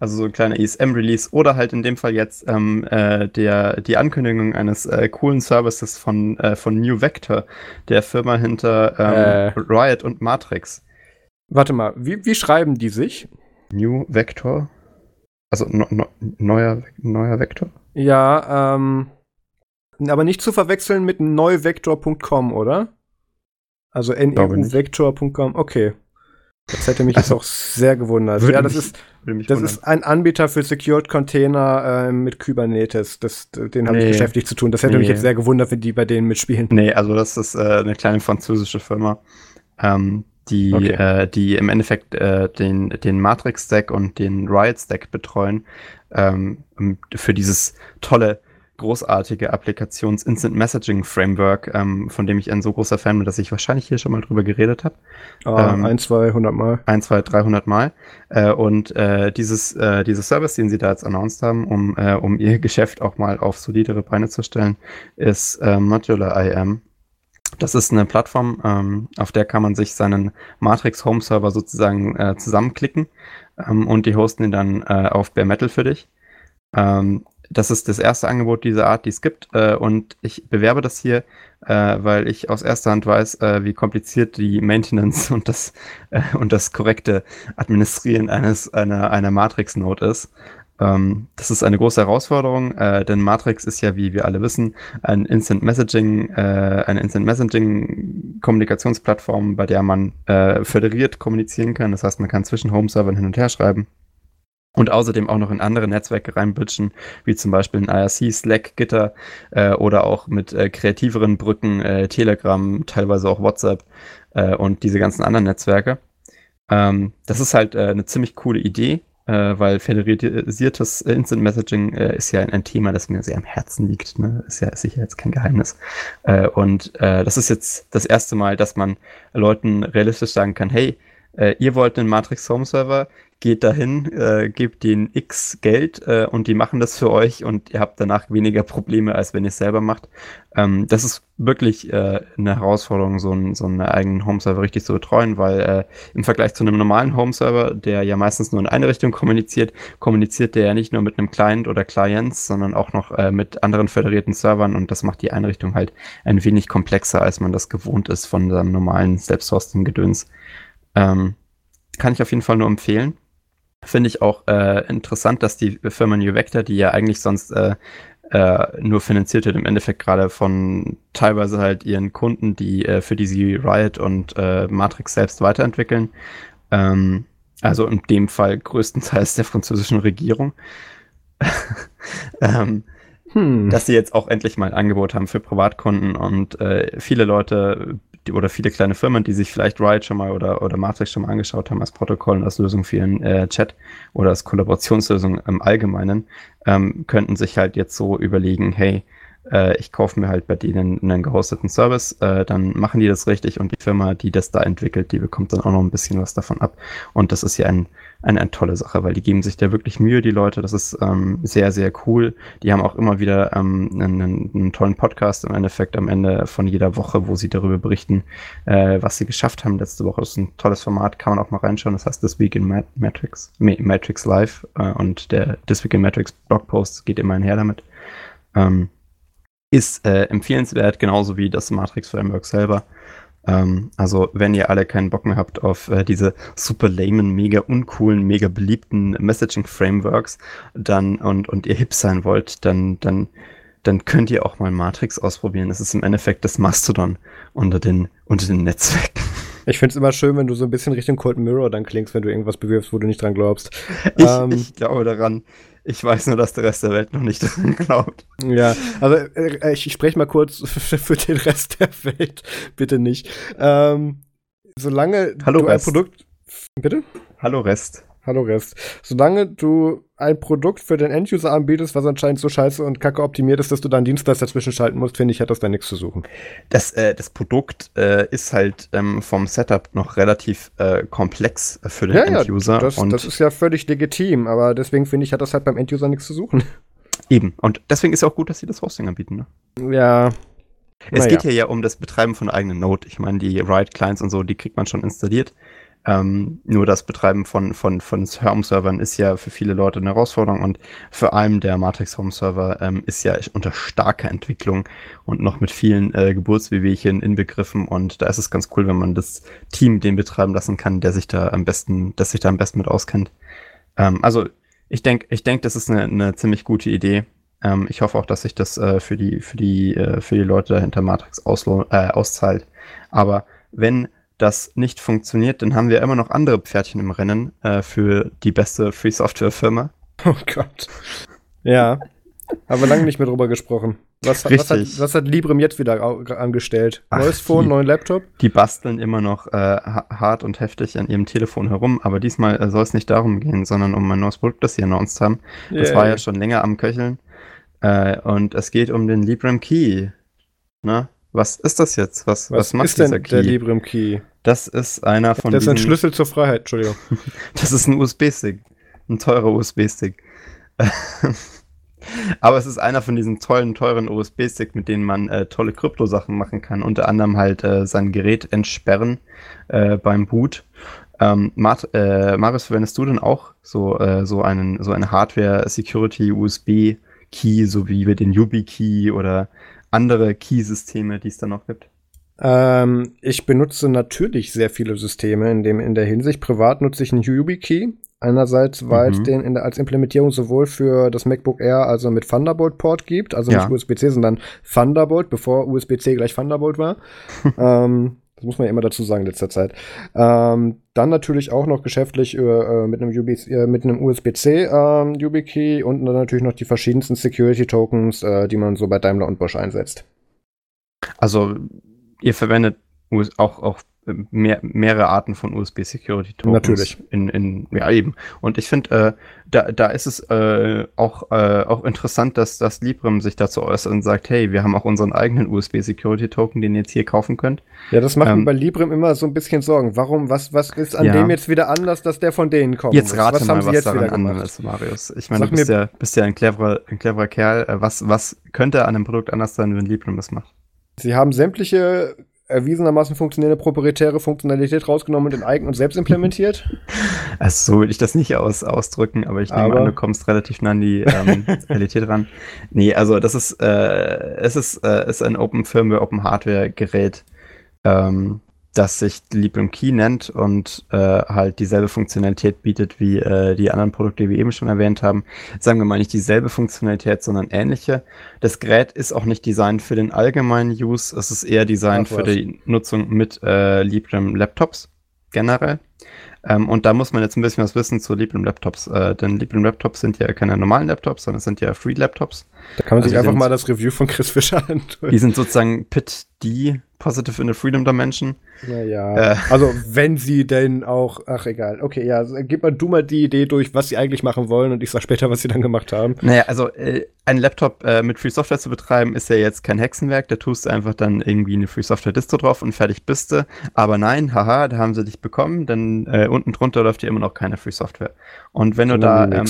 A: Also so ein kleiner ESM-Release oder halt in dem Fall jetzt ähm, äh, der, die Ankündigung eines äh, coolen Services von, äh, von New Vector, der Firma hinter ähm,
B: Äh.
A: Riot und Matrix.
B: Warte mal, wie, wie schreiben die sich?
A: New Vector? Also no, no, neuer, neuer Vektor?
B: Ja, ähm, aber nicht zu verwechseln mit neuvektor.com, oder? Also neuvektor.com, okay. Das hätte mich jetzt
A: Also,
B: auch sehr gewundert. Ja, das
A: mich-
B: ist,
A: mich
B: das ist ein Anbieter für Secured Container äh, mit Kubernetes. Das, den habe ich
A: Nee.
B: geschäftlich zu tun. Das hätte mich
A: Nee.
B: jetzt sehr gewundert, wenn die bei denen mitspielen.
A: Nee, also das ist äh, eine kleine französische Firma, ähm, die,
B: Okay.
A: äh, die im Endeffekt äh, den, den Matrix-Stack und den Riot-Stack betreuen ähm, für dieses tolle, großartige Applikations-Instant-Messaging-Framework, ähm, von dem ich ein so großer Fan bin, dass ich wahrscheinlich hier schon mal drüber geredet habe.
B: Ah,
A: Ähm,
B: ein, zwei, hundert Mal.
A: ein, zwei, 300 Mal. Äh, und äh, dieses, äh, dieses Service, den sie da jetzt announced haben, um, äh, um ihr Geschäft auch mal auf solidere Beine zu stellen, ist äh, Modular IM. Das ist eine Plattform, ähm, auf der kann man sich seinen Matrix Home Server sozusagen äh, zusammenklicken ähm, und die hosten ihn dann äh, auf Bare Metal für dich. Ähm, das ist das erste Angebot dieser Art, die es gibt. Äh, und ich bewerbe das hier, äh, weil ich aus erster Hand weiß, äh, wie kompliziert die Maintenance und das, äh, und das korrekte Administrieren eines, einer, einer Matrix-Node ist. Ähm, das ist eine große Herausforderung, äh, denn Matrix ist ja, wie wir alle wissen, ein Instant Messaging, äh, eine Instant Messaging Kommunikationsplattform, bei der man föderiert kommunizieren kann. Das heißt, man kann zwischen Home-Servern hin und her schreiben und außerdem auch noch in andere Netzwerke reinbridgen, wie zum Beispiel in IRC, Slack, Gitter äh, oder auch mit äh, kreativeren Brücken, äh, Telegram, teilweise auch WhatsApp äh, und diese ganzen anderen Netzwerke. Ähm, das ist halt äh, eine ziemlich coole Idee, äh, weil föderalisiertes Instant Messaging ist ja ein, ein, Thema, das mir sehr am Herzen liegt. Ne? Ist ja sicher jetzt kein Geheimnis. und das ist jetzt das erste Mal, dass man Leuten realistisch sagen kann, hey, ihr wollt einen Matrix Home Server, geht dahin, äh, gebt denen X Geld äh, und die machen das für euch und ihr habt danach weniger Probleme, als wenn ihr es selber macht. Ähm, das ist wirklich äh, eine Herausforderung, so, ein, so einen eigenen Home-Server richtig zu betreuen, weil äh, im Vergleich zu einem normalen Home-Server, der ja meistens nur in eine Richtung kommuniziert, kommuniziert der ja nicht nur mit einem Client oder Clients, sondern auch noch äh, mit anderen föderierten Servern und das macht die Einrichtung halt ein wenig komplexer, als man das gewohnt ist von seinem normalen Selbst-Hosting-Gedöns. Ähm, kann ich auf jeden Fall nur empfehlen. Finde ich auch äh, interessant, dass die Firma New Vector, die ja eigentlich sonst äh, äh, nur finanziert wird, im Endeffekt gerade von teilweise halt ihren Kunden, die äh, für die sie Riot und äh, Matrix selbst weiterentwickeln. Ähm, also in dem Fall größtenteils der französischen Regierung. ähm, hm. Dass sie jetzt auch endlich mal ein Angebot haben für Privatkunden und äh, viele Leute die, oder viele kleine Firmen, die sich vielleicht Riot schon mal oder, oder Matrix schon mal angeschaut haben als Protokoll und als Lösung für ihren äh, Chat oder als Kollaborationslösung im Allgemeinen, ähm, könnten sich halt jetzt so überlegen, hey, äh, ich kaufe mir halt bei denen einen gehosteten Service, äh, dann machen die das richtig und die Firma, die das da entwickelt, die bekommt dann auch noch ein bisschen was davon ab. Und das ist ja ein, eine, eine tolle Sache, weil die geben sich da wirklich Mühe, die Leute. Das ist ähm, sehr, sehr cool. Die haben auch immer wieder ähm, einen, einen, tollen Podcast im Endeffekt am Ende von jeder Woche, wo sie darüber berichten, äh, was sie geschafft haben. Letzte Woche ist ein tolles Format, kann man auch mal reinschauen. Das heißt This Week in Mat Matrix, Matrix Live äh, und der This Week in Matrix Blogpost geht immer einher damit. Ähm, ist äh, empfehlenswert, genauso wie das Matrix Framework selber. Ähm, also, wenn ihr alle keinen Bock mehr habt auf äh, diese super lamen, mega uncoolen, mega beliebten Messaging Frameworks, dann und, und ihr hip sein wollt, dann, dann, dann könnt ihr auch mal Matrix ausprobieren. Das ist im Endeffekt das Mastodon unter den, unter den Netzwerken.
B: Ich finde es immer schön, wenn du so ein bisschen Richtung Cold Mirror dann klingst, wenn du irgendwas bewirfst, wo du nicht dran glaubst.
A: Ich, ähm, ich glaube daran. Ich weiß nur, dass der Rest der Welt noch nicht dran glaubt.
B: Ja, aber äh, ich, ich spreche mal kurz für den Rest der Welt. Bitte nicht. Ähm, solange
A: Hallo
B: du
A: Rest.
B: ein Produkt. Bitte?
A: Hallo Rest.
B: Hallo Rest. Solange du ein Produkt für den Enduser anbietest, was anscheinend so scheiße und kacke optimiert ist, dass du dann Dienstleister dazwischen schalten musst, finde ich, hat das da nichts zu suchen.
A: Das, äh, das Produkt äh, ist halt ähm, vom Setup noch relativ äh, komplex für den
B: ja,
A: Enduser.
B: Ja, das, das ist ja völlig legitim, aber deswegen finde ich, hat das halt beim Enduser nichts zu suchen.
A: Eben. Und deswegen ist ja auch gut, dass sie das Hosting anbieten.
B: Ne? Ja.
A: Es naja. geht hier ja um das Betreiben von eigenen Node. Ich meine, die Riot-Clients und so, die kriegt man schon installiert. Ähm, nur das Betreiben von, von, von Home-Servern ist ja für viele Leute eine Herausforderung und vor allem der Matrix Home-Server ähm, ist ja unter starker Entwicklung und noch mit vielen äh, Geburtswehwehchen inbegriffen und da ist es ganz cool, wenn man das Team den betreiben lassen kann, der sich da am besten, das sich da am besten mit auskennt. Ähm, also ich denke, ich denke, das ist eine, eine ziemlich gute Idee. Ähm, ich hoffe auch, dass sich das äh, für die, für die, äh, für die Leute dahinter Matrix auslo äh, auszahlt. Aber wenn das nicht funktioniert, dann haben wir immer noch andere Pferdchen im Rennen äh, für die beste Free Software Firma.
B: Oh Gott. Ja. Haben wir lange nicht mehr drüber gesprochen. Was, was, hat, was hat Librem jetzt wieder angestellt? Neues Ach, Phone, die, neuen Laptop?
A: Die basteln immer noch äh, hart und heftig an ihrem Telefon herum, aber diesmal äh, soll es nicht darum gehen, sondern um ein neues Produkt, das sie announced haben. Yeah. Das war ja schon länger am Köcheln. Äh, und es geht um den Librem Key. Ne? Was ist das jetzt? Was, was, was macht ist
B: denn Key? der Librem Key?
A: Das ist einer von
B: Das ist ein Schlüssel zur Freiheit, Entschuldigung.
A: das ist ein USB-Stick. Ein teurer USB-Stick. Aber es ist einer von diesen tollen, teuren USB-Stick, mit denen man äh, tolle Krypto-Sachen machen kann. Unter anderem halt äh, sein Gerät entsperren äh, beim Boot. Ähm, Mart, äh, Marius, verwendest du denn auch so, äh, so, einen, so eine Hardware-Security-USB-Key, so wie wir den YubiKey oder andere Key-Systeme, die es da noch gibt?
B: Ähm, ich benutze natürlich sehr viele Systeme in, dem, in der Hinsicht. Privat nutze ich einen YubiKey Einerseits, weil es mhm. den in der, als Implementierung sowohl für das MacBook Air, also mit Thunderbolt-Port gibt, also nicht USB-C, sondern Thunderbolt, bevor USB-C gleich Thunderbolt war. ähm, das muss man ja immer dazu sagen in letzter Zeit. Ähm, dann natürlich auch noch geschäftlich äh, mit einem, äh, einem USB-C YubiKey und dann natürlich noch die verschiedensten Security-Tokens, äh, die man so bei Daimler und Bosch einsetzt.
A: Also ihr verwendet auch, auch mehr, mehrere Arten von USB-Security-Tokens.
B: Natürlich.
A: In, in, ja, eben. Und ich finde, äh, da, da ist es äh, auch, äh, auch interessant, dass, dass Librem sich dazu äußert und sagt, hey, wir haben auch unseren eigenen USB-Security-Token, den ihr jetzt hier kaufen könnt.
B: Ja, das macht ähm, mir bei Librem immer so ein bisschen Sorgen. Warum, was, was ist an ja. dem jetzt wieder anders, dass der von denen kommt?
A: Jetzt rate was mal, haben sie was jetzt daran anders ist, Marius. Ich meine, du bist ja, bist ja ein cleverer, ein cleverer Kerl. Äh, was, was könnte an einem Produkt anders sein, wenn Librem es macht?
B: Sie haben sämtliche erwiesenermaßen funktionierende proprietäre Funktionalität rausgenommen und in eigen und selbst implementiert?
A: Also so würde ich das nicht aus, ausdrücken, aber ich nehme aber an, du kommst relativ nah an die ähm, Realität ran. Nee, also das ist, äh, es ist, äh, ist ein Open Firmware, Open Hardware Gerät. Ähm, das sich Librem Key nennt und äh, halt dieselbe Funktionalität bietet wie äh, die anderen Produkte, die wir eben schon erwähnt haben. Sagen wir mal nicht dieselbe Funktionalität, sondern ähnliche. Das Gerät ist auch nicht designt für den allgemeinen Use, es ist eher designt für die Nutzung mit äh, Librem Laptops generell. Ähm, und da muss man jetzt ein bisschen was wissen zu Librem Laptops, äh, denn Librem Laptops sind ja keine normalen Laptops, sondern es sind ja Free Laptops.
B: Da kann man also sich einfach mal das Review von Chris Fischer
A: antun. Die sind sozusagen PIT D Positive in the Freedom Dimension.
B: Naja. Äh. Also, wenn sie denn auch, ach egal. Okay, ja, gib mal du mal die Idee durch, was sie eigentlich machen wollen und ich sag später, was sie dann gemacht haben.
A: Naja, also, äh, ein Laptop äh, mit Free Software zu betreiben, ist ja jetzt kein Hexenwerk. Da tust du einfach dann irgendwie eine Free Software Distro drauf und fertig bist du. Aber nein, haha, da haben sie dich bekommen, denn äh, unten drunter läuft ja immer noch keine Free Software. Und wenn du da, ähm,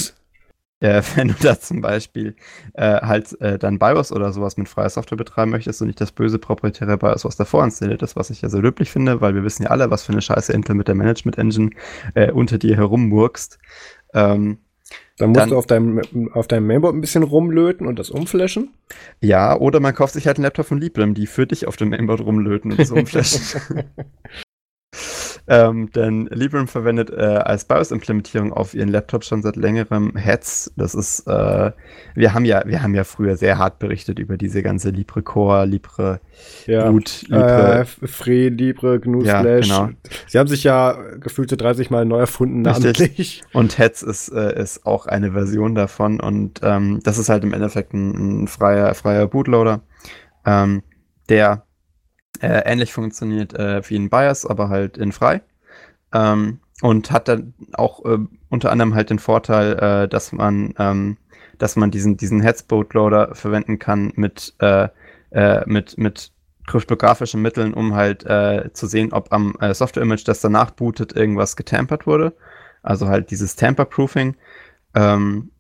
A: äh, wenn du da zum Beispiel äh, halt äh, dann BIOS oder sowas mit freier Software betreiben möchtest und nicht das böse proprietäre BIOS, was davor installiert ist, was ich ja so löblich finde, weil wir wissen ja alle, was für eine Scheiße Intel mit der Management Engine äh, unter dir herummurkst. Ähm,
B: dann musst dann, du auf deinem, auf deinem Mainboard ein bisschen rumlöten und das umflashen.
A: Ja, oder man kauft sich halt einen Laptop von Librem, die für dich auf dem Mainboard rumlöten und das umflashen. Ähm, denn Librem verwendet äh, als BIOS-Implementierung auf ihren Laptops schon seit längerem Heads. Das ist, äh, wir haben ja, wir haben ja früher sehr hart berichtet über diese ganze Libre Core, Libre
B: ja. Boot, Libre. Äh, Free, Libre, GNU ja, Slash. Genau. Sie haben sich ja gefühlte 30 Mal neu erfunden,
A: namentlich. Und Heads ist, äh, ist auch eine Version davon und ähm, das ist halt im Endeffekt ein, ein freier, freier Bootloader, ähm, der äh, ähnlich funktioniert äh, wie ein BIOS, aber halt in frei. Ähm, und hat dann auch äh, unter anderem halt den Vorteil, äh, dass man, ähm, dass man diesen, diesen Headsboat-Loader verwenden kann mit, äh, äh, mit, mit kryptografischen Mitteln, um halt äh, zu sehen, ob am äh, Software-Image, das danach bootet, irgendwas getampert wurde. Also halt dieses Tamper-Proofing. Ähm,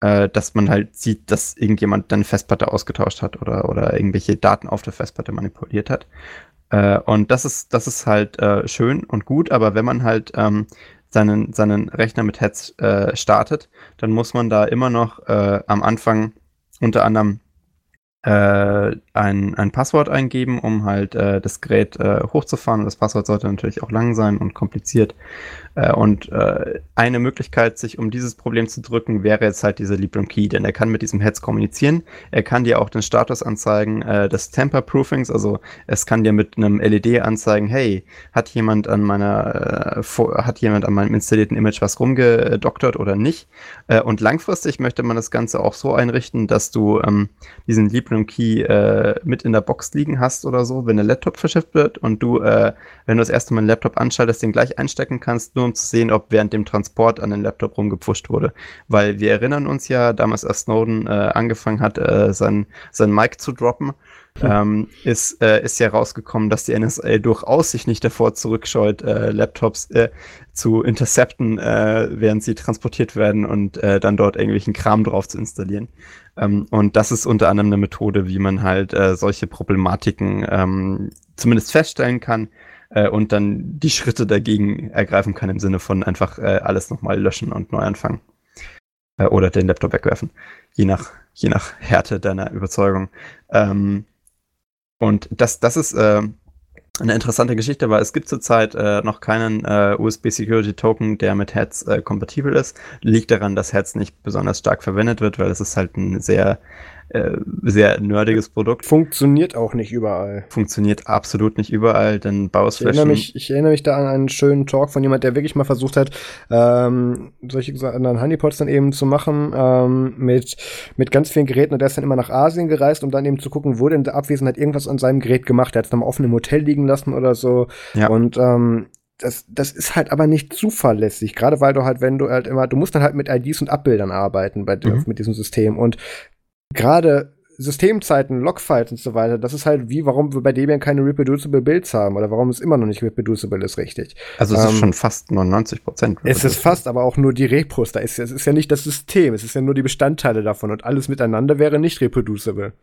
A: äh, dass man halt sieht, dass irgendjemand dann Festplatte ausgetauscht hat oder, oder irgendwelche Daten auf der Festplatte manipuliert hat. Äh, und das ist, das ist halt äh, schön und gut, aber wenn man halt ähm, seinen, seinen Rechner mit Heads äh, startet, dann muss man da immer noch äh, am Anfang unter anderem äh, ein, ein Passwort eingeben, um halt äh, das Gerät äh, hochzufahren. Und das Passwort sollte natürlich auch lang sein und kompliziert. Äh, und äh, eine Möglichkeit, sich um dieses Problem zu drücken, wäre jetzt halt dieser Librem Key, denn er kann mit diesem Heads kommunizieren. Er kann dir auch den Status anzeigen äh, des Tamper-Proofings, also es kann dir mit einem LED anzeigen, hey, hat jemand an meiner, hat jemand an meinem installierten Image was rumgedoktert oder nicht? und langfristig möchte man das Ganze auch so einrichten, dass du ähm, diesen Librem Key mit in der Box liegen hast oder so, wenn der Laptop verschifft wird und du, wenn du das erste Mal einen Laptop anschaltest, den gleich einstecken kannst, nur um zu sehen, ob während dem Transport an den Laptop rumgepfuscht wurde. Weil wir erinnern uns ja, damals als Snowden äh, angefangen hat, äh, sein, sein Mic zu droppen, hm. ähm, ist, äh, ist ja rausgekommen, dass die NSA durchaus sich nicht davor zurückscheut, äh, Laptops äh, zu intercepten, äh, während sie transportiert werden und äh, dann dort irgendwelchen Kram drauf zu installieren. Ähm, und das ist unter anderem eine Methode, wie man halt äh, solche Problematiken ähm, zumindest feststellen kann äh, und dann die Schritte dagegen ergreifen kann im Sinne von einfach äh, alles nochmal löschen und neu anfangen. Äh, oder den Laptop wegwerfen. Je nach, je nach Härte deiner Überzeugung. Ähm, und das, das ist, äh, eine interessante Geschichte war, es gibt zurzeit äh, noch keinen äh, USB Security Token, der mit Heads äh, kompatibel ist. Liegt daran, dass Heads nicht besonders stark verwendet wird, weil es ist halt ein sehr äh, sehr nerdiges Produkt.
B: Funktioniert auch nicht überall.
A: Funktioniert absolut nicht überall, denn
B: BIOS ich erinnere, mich, ich erinnere mich da an einen schönen Talk von jemand, der wirklich mal versucht hat, ähm, solche anderen Honeypots dann eben zu machen, ähm, mit, mit ganz vielen Geräten und der ist dann immer nach Asien gereist, um dann eben zu gucken, wo denn der Abwesenheit irgendwas an seinem Gerät gemacht. Er hat es dann mal offen im Hotel liegen lassen oder so. Ja. Und ähm, das, das ist halt aber nicht zuverlässig, gerade weil du halt, wenn du halt immer, du musst dann halt mit IDs und Abbildern arbeiten bei, mhm. mit diesem System und gerade Systemzeiten, Logfiles und so weiter, das ist halt wie, warum wir bei Debian keine reproducible Builds haben oder warum es immer noch nicht reproducible ist, richtig.
A: Also es ähm, ist schon fast 99 Prozent.
B: Es ist fast, aber auch nur die Repos. Da ist, es ist ja nicht das System, es ist ja nur die Bestandteile davon und alles miteinander wäre nicht reproducible.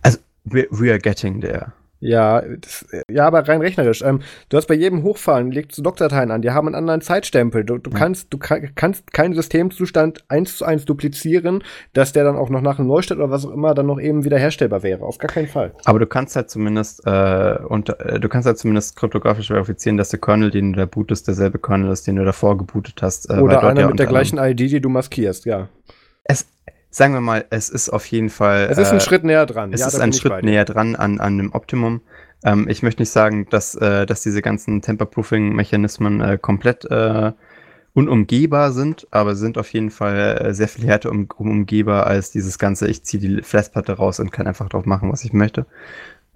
A: Also, we, we are getting there.
B: Ja, das, ja, aber rein rechnerisch. Ähm, du hast bei jedem Hochfahren, legst du Doc-Dateien an, die haben einen anderen Zeitstempel. Du, du ja. kannst, du kann, kannst keinen Systemzustand eins zu eins duplizieren, dass der dann auch noch nach einem Neustart oder was auch immer dann noch eben wieder herstellbar wäre. Auf gar keinen Fall.
A: Aber du kannst halt zumindest äh, und äh, du kannst halt zumindest kryptografisch verifizieren, dass der Kernel, den du da bootest, derselbe Kernel ist, den du davor gebootet hast.
B: Äh, oder einer mit der gleichen ID, die du maskierst, ja.
A: Es, sagen wir mal, es ist auf jeden Fall.
B: Es ist ein äh, Schritt näher dran.
A: Es ja, ist ein Schritt näher dran an, an einem Optimum. Ähm, ich möchte nicht sagen, dass, äh, dass diese ganzen Temper-Proofing-Mechanismen äh, komplett äh, unumgehbar sind, aber sind auf jeden Fall äh, sehr viel härter um, umgehbar als dieses ganze, ich ziehe die Festplatte raus und kann einfach drauf machen, was ich möchte.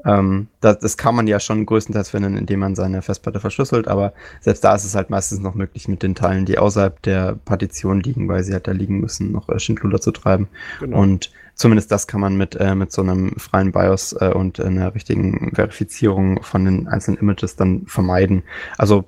A: Ähm, das, das, kann man ja schon größtenteils finden, indem man seine Festplatte verschlüsselt, aber selbst da ist es halt meistens noch möglich, mit den Teilen, die außerhalb der Partition liegen, weil sie halt da liegen müssen, noch äh, Schindluder zu treiben. Genau. Und zumindest das kann man mit, äh, mit so einem freien BIOS äh, und einer richtigen Verifizierung von den einzelnen Images dann vermeiden. Also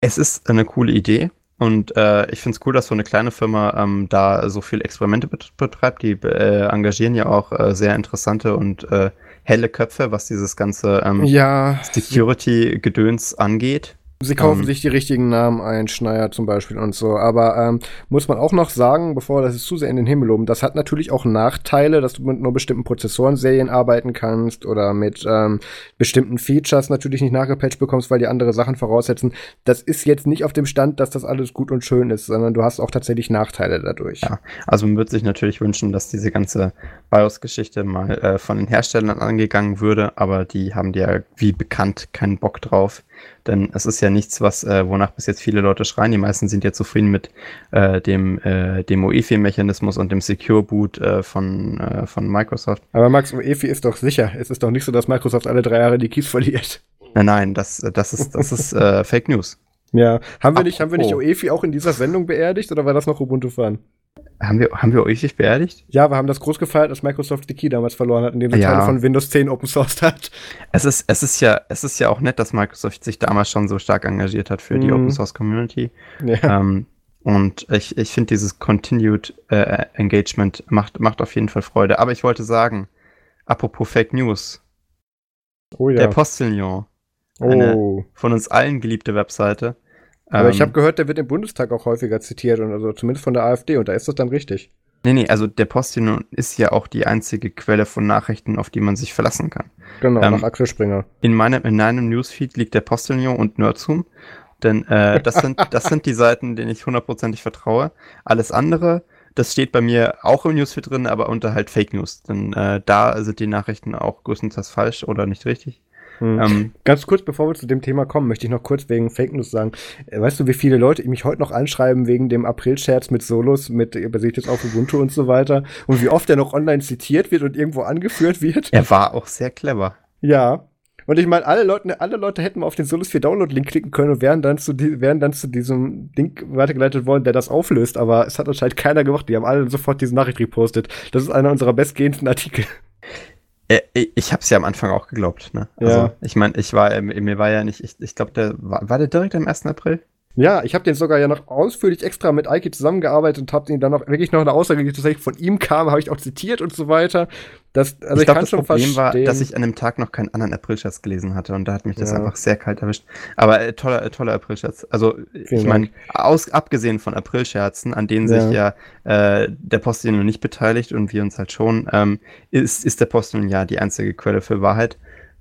A: es ist eine coole Idee. Und äh, ich finde es cool, dass so eine kleine Firma ähm, da so viel Experimente betreibt. Die äh, engagieren ja auch äh, sehr interessante und äh, helle Köpfe, was dieses ganze ähm,
B: ja,
A: Security-Gedöns angeht.
B: Sie kaufen um, sich die richtigen Namen ein, Schneier zum Beispiel und so. Aber ähm, muss man auch noch sagen, bevor das ist zu sehr in den Himmel loben, das hat natürlich auch Nachteile, dass du mit nur bestimmten Prozessorenserien arbeiten kannst oder mit ähm, bestimmten Features natürlich nicht nachgepatcht bekommst, weil die andere Sachen voraussetzen. Das ist jetzt nicht auf dem Stand, dass das alles gut und schön ist, sondern du hast auch tatsächlich Nachteile dadurch.
A: Ja, also man würde sich natürlich wünschen, dass diese ganze BIOS-Geschichte mal äh, von den Herstellern angegangen würde, aber die haben ja wie bekannt keinen Bock drauf. Denn es ist ja nichts, was, äh, wonach bis jetzt viele Leute schreien. Die meisten sind ja zufrieden mit äh, dem, äh, dem UEFI-Mechanismus und dem Secure Boot äh, von, äh, von Microsoft.
B: Aber Max, UEFI ist doch sicher. Es ist doch nicht so, dass Microsoft alle drei Jahre die Keys verliert.
A: Nein, nein, das, das ist, das ist äh, Fake News.
B: Ja, haben wir nicht, haben wir nicht UEFI auch in dieser Sendung beerdigt oder war das noch Ubuntu Fun?
A: Haben wir, haben wir euch nicht beerdigt?
B: Ja, wir haben das groß gefeiert, dass Microsoft die Key damals verloren hat, indem sie ja. Teile von Windows 10 open sourced hat.
A: Es ist, es ist ja, es ist ja auch nett, dass Microsoft sich damals schon so stark engagiert hat für mm. die mhm. Open Source Community. Ja. Ähm, und ich, ich finde dieses Continued äh, Engagement macht, macht auf jeden Fall Freude. Aber ich wollte sagen, apropos Fake News. Oh ja. Der Postillon. Oh. Eine von uns allen geliebte Webseite
B: aber ähm, ich habe gehört, der wird im Bundestag auch häufiger zitiert, und also zumindest von der AfD, und da ist das dann richtig.
A: Nee, nee, also der Postillion ist ja auch die einzige Quelle von Nachrichten, auf die man sich verlassen kann.
B: Genau, ähm, nach Axel Springer.
A: In meinem, in meinem Newsfeed liegt der Postillon und Nerdzoom, denn äh, das, sind, das sind die Seiten, denen ich hundertprozentig vertraue. Alles andere, das steht bei mir auch im Newsfeed drin, aber unter halt Fake News, denn äh, da sind die Nachrichten auch größtenteils falsch oder nicht richtig.
B: Hm. Ähm, Ganz kurz, bevor wir zu dem Thema kommen, möchte ich noch kurz wegen Fake News sagen. Äh, weißt du, wie viele Leute mich heute noch anschreiben wegen dem April-Scherz mit Solos, mit basiert jetzt auf Ubuntu und so weiter und wie oft er noch online zitiert wird und irgendwo angeführt wird?
A: Er war auch sehr clever.
B: Ja. Und ich meine, alle Leute, alle Leute hätten mal auf den Solus 4 Download-Link klicken können und wären dann, zu die, wären dann zu diesem Link weitergeleitet worden, der das auflöst. Aber es hat anscheinend keiner gemacht. Die haben alle sofort diese Nachricht repostet. Das ist einer unserer bestgehendsten Artikel.
A: Äh, ich habe es ja am Anfang auch geglaubt. Ne? Also, ja. ich meine, ich war, mir war ja nicht, ich, ich glaube, der war, war der direkt am 1. April?
B: Ja, ich habe den sogar ja noch ausführlich extra mit Eike zusammengearbeitet und habe ihn dann noch wirklich noch eine Aussage, die tatsächlich von ihm kam, habe ich auch zitiert und so weiter. Das,
A: also ich, ich glaub, das Problem verstehen. war, dass ich an dem Tag noch keinen anderen Aprilscherz gelesen hatte und da hat mich das ja. einfach sehr kalt erwischt. Aber äh, toller, äh, toller Aprilscherz. Also Vielen ich meine, abgesehen von Aprilscherzen, an denen ja. sich ja äh, der Postillon nicht beteiligt und wir uns halt schon, ähm, ist, ist der Postillon ja die einzige Quelle für Wahrheit.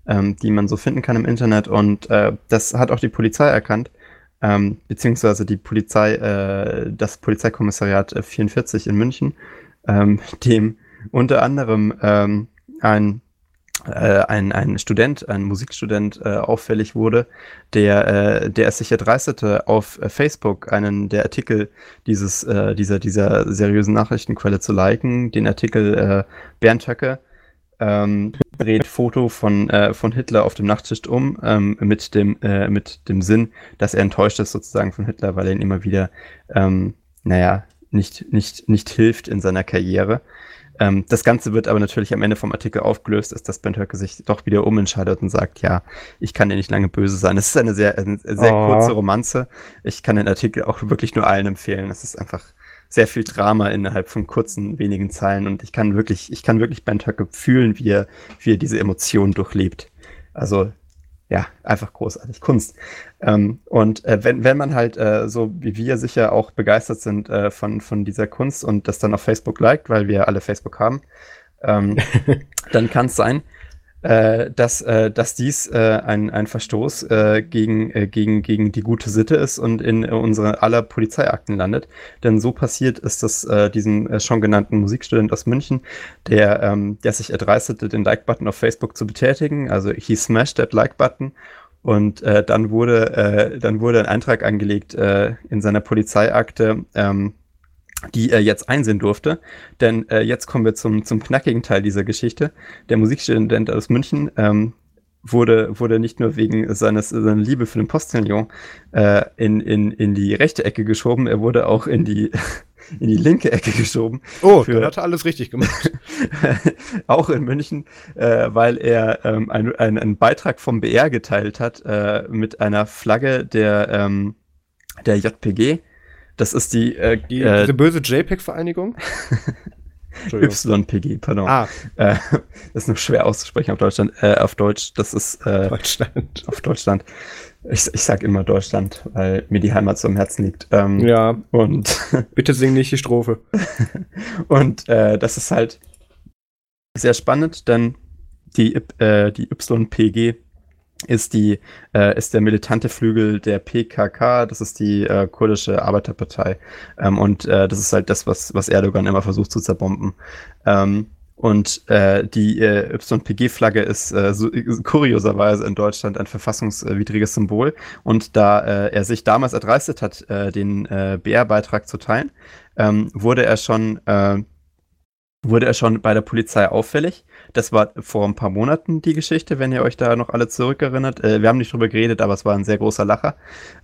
A: ähm, die man so finden kann im Internet. Und äh, das hat auch die Polizei erkannt, ähm, beziehungsweise die Polizei, äh, das Polizeikommissariat 44 in München, ähm, dem unter anderem ähm, ein äh, ein, ein Student, ein Musikstudent äh, auffällig wurde, der, äh, der es sich erdreistete, auf äh, Facebook einen der Artikel dieses, äh, dieser, dieser seriösen Nachrichtenquelle zu liken, den Artikel äh, Bernd Höcke ähm, dreht Foto von, äh, von Hitler auf dem Nachttisch um, ähm, mit, dem, äh, mit dem Sinn, dass er enttäuscht ist sozusagen von Hitler, weil er ihn immer wieder, ähm, naja, nicht, nicht, nicht hilft in seiner Karriere. Ähm, das Ganze wird aber natürlich am Ende vom Artikel aufgelöst, ist, dass Ben Höcke sich doch wieder umentscheidet und sagt, ja, ich kann dir nicht lange böse sein. Es ist eine sehr, eine sehr oh. kurze Romanze. Ich kann den Artikel auch wirklich nur allen empfehlen. Es ist einfach sehr viel Drama innerhalb von kurzen, wenigen Zeilen und ich kann wirklich, ich kann wirklich Ben Höcke fühlen, wie er, wie er diese Emotionen durchlebt. Also ja, einfach großartig. Kunst. Ähm, und äh, wenn, wenn man halt äh, so wie wir sicher auch begeistert sind äh, von, von dieser Kunst und das dann auf Facebook liked, weil wir alle Facebook haben, ähm, dann kann es sein, äh, dass, äh, dass dies äh, ein, ein Verstoß äh, gegen, äh, gegen, gegen die gute Sitte ist und in äh, unsere aller Polizeiakten landet. Denn so passiert ist das äh, diesem äh, schon genannten Musikstudent aus München, der, ähm, der sich erdreistete, den Like-Button auf Facebook zu betätigen. Also he smashed that Like-Button und äh, dann wurde äh, dann wurde ein Eintrag angelegt äh, in seiner Polizeiakte, ähm, die er jetzt einsehen durfte. Denn äh, jetzt kommen wir zum, zum knackigen Teil dieser Geschichte. Der Musikstudent aus München ähm, wurde, wurde nicht nur wegen seines, seiner Liebe für den Postillon äh, in, in, in die rechte Ecke geschoben, er wurde auch in die, in die linke Ecke geschoben.
B: Oh, für, dann hat er alles richtig gemacht.
A: auch in München, äh, weil er ähm, einen ein Beitrag vom BR geteilt hat äh, mit einer Flagge der, ähm, der JPG das ist die, äh,
B: die äh, diese böse JPEG-Vereinigung.
A: YPG, pardon. Ah. Äh, das ist nur schwer auszusprechen auf Deutschland, äh, auf Deutsch. Das ist äh, Deutschland. Auf Deutschland. Ich, ich sag immer Deutschland, weil mir die Heimat so am Herzen liegt.
B: Ähm, ja. Und bitte sing nicht die Strophe.
A: und äh, das ist halt sehr spannend, denn die, äh, die YPG ist die äh, ist der militante Flügel der PKK, das ist die äh, kurdische Arbeiterpartei ähm, und äh, das ist halt das, was was Erdogan immer versucht zu zerbomben. Ähm, und äh, die äh, YPG-Flagge ist äh, so, kurioserweise in Deutschland ein verfassungswidriges Symbol. Und da äh, er sich damals erdreistet hat, äh, den äh, BR-Beitrag zu teilen, ähm, wurde er schon äh, wurde er schon bei der Polizei auffällig das war vor ein paar Monaten die Geschichte, wenn ihr euch da noch alle zurückerinnert. Äh, wir haben nicht drüber geredet, aber es war ein sehr großer Lacher.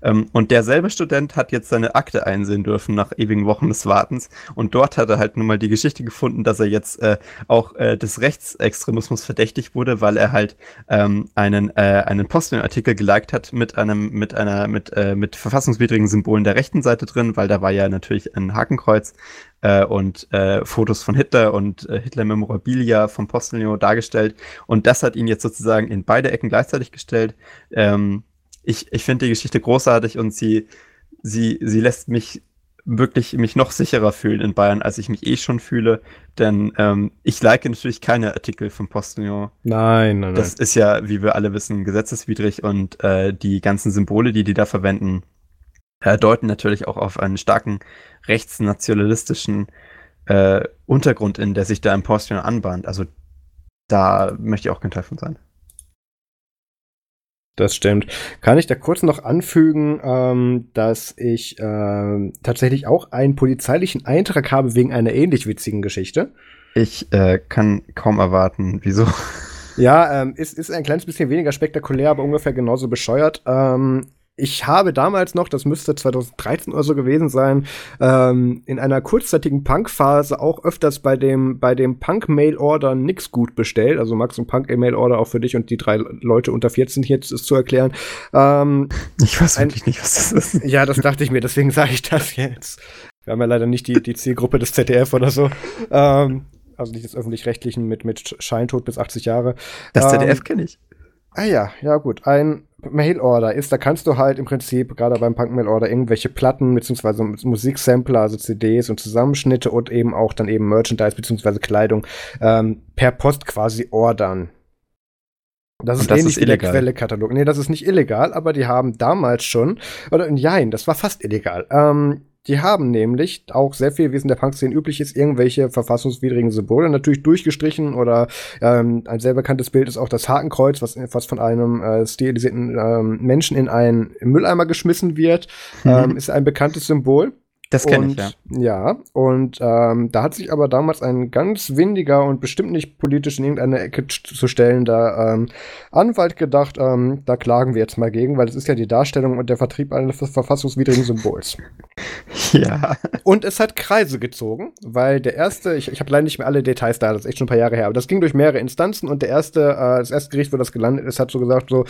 A: Ähm, und derselbe Student hat jetzt seine Akte einsehen dürfen nach ewigen Wochen des Wartens. Und dort hat er halt nun mal die Geschichte gefunden, dass er jetzt äh, auch äh, des Rechtsextremismus verdächtig wurde, weil er halt ähm, einen, äh, einen Posting-Artikel geliked hat mit einem, mit einer, mit, äh, mit verfassungswidrigen Symbolen der rechten Seite drin, weil da war ja natürlich ein Hakenkreuz äh, und äh, Fotos von Hitler und äh, Hitler-Memorabilia vom Postillon dargestellt. Und das hat ihn jetzt sozusagen in beide Ecken gleichzeitig gestellt. Ähm, ich ich finde die Geschichte großartig und sie, sie, sie lässt mich wirklich mich noch sicherer fühlen in Bayern, als ich mich eh schon fühle. Denn ähm, ich like natürlich keine Artikel vom Postillon.
B: Nein, nein, nein.
A: Das ist ja, wie wir alle wissen, gesetzeswidrig und äh, die ganzen Symbole, die die da verwenden, äh, deuten natürlich auch auf einen starken rechtsnationalistischen äh, Untergrund in, der sich da im Postillon anbahnt. Also da möchte ich auch kein Teil von sein.
B: Das stimmt. Kann ich da kurz noch anfügen, ähm, dass ich äh, tatsächlich auch einen polizeilichen Eintrag habe wegen einer ähnlich witzigen Geschichte.
A: Ich äh, kann kaum erwarten, wieso.
B: Ja, ähm, ist, ist ein kleines bisschen weniger spektakulär, aber ungefähr genauso bescheuert. Ähm, ich habe damals noch, das müsste 2013 oder so gewesen sein, ähm, in einer kurzzeitigen Punk-Phase auch öfters bei dem, bei dem Punk-Mail-Order nix gut bestellt. Also Max und Punk-Mail-Order auch für dich und die drei Leute unter 14 hier ist zu erklären. Ähm,
A: ich weiß eigentlich nicht, was das ist.
B: Ja, das dachte ich mir, deswegen sage ich das jetzt. Wir haben ja leider nicht die, die Zielgruppe des ZDF oder so. Ähm, also nicht des öffentlich-rechtlichen mit, mit Scheintod bis 80 Jahre.
A: Das ZDF ähm, kenne ich.
B: Ah ja, ja gut. Ein Mail-Order ist, da kannst du halt im Prinzip gerade beim Punk-Mail-Order irgendwelche Platten beziehungsweise Musiksampler, also CDs und Zusammenschnitte und eben auch dann eben Merchandise beziehungsweise Kleidung ähm, per Post quasi ordern. Das ist das ähnlich ist wie der Quelle-Katalog. Nee, das ist nicht illegal, aber die haben damals schon, oder nein, das war fast illegal. Ähm, die haben nämlich auch sehr viel, wie es in der Punk-Szene üblich ist, irgendwelche verfassungswidrigen Symbole natürlich durchgestrichen oder ähm, ein sehr bekanntes Bild ist auch das Hakenkreuz, was, was von einem äh, stilisierten ähm, Menschen in einen Mülleimer geschmissen wird, mhm. ähm, ist ein bekanntes Symbol.
A: Das kenne ich, ja.
B: Ja, und ähm, da hat sich aber damals ein ganz windiger und bestimmt nicht politisch in irgendeine Ecke zu stellender ähm, Anwalt gedacht, ähm, da klagen wir jetzt mal gegen, weil es ist ja die Darstellung und der Vertrieb eines verfassungswidrigen Symbols.
A: Ja.
B: Und es hat Kreise gezogen, weil der erste, ich, ich habe leider nicht mehr alle Details da, das ist echt schon ein paar Jahre her, aber das ging durch mehrere Instanzen und der erste, äh, das erste Gericht, wo das gelandet ist, hat so gesagt, so,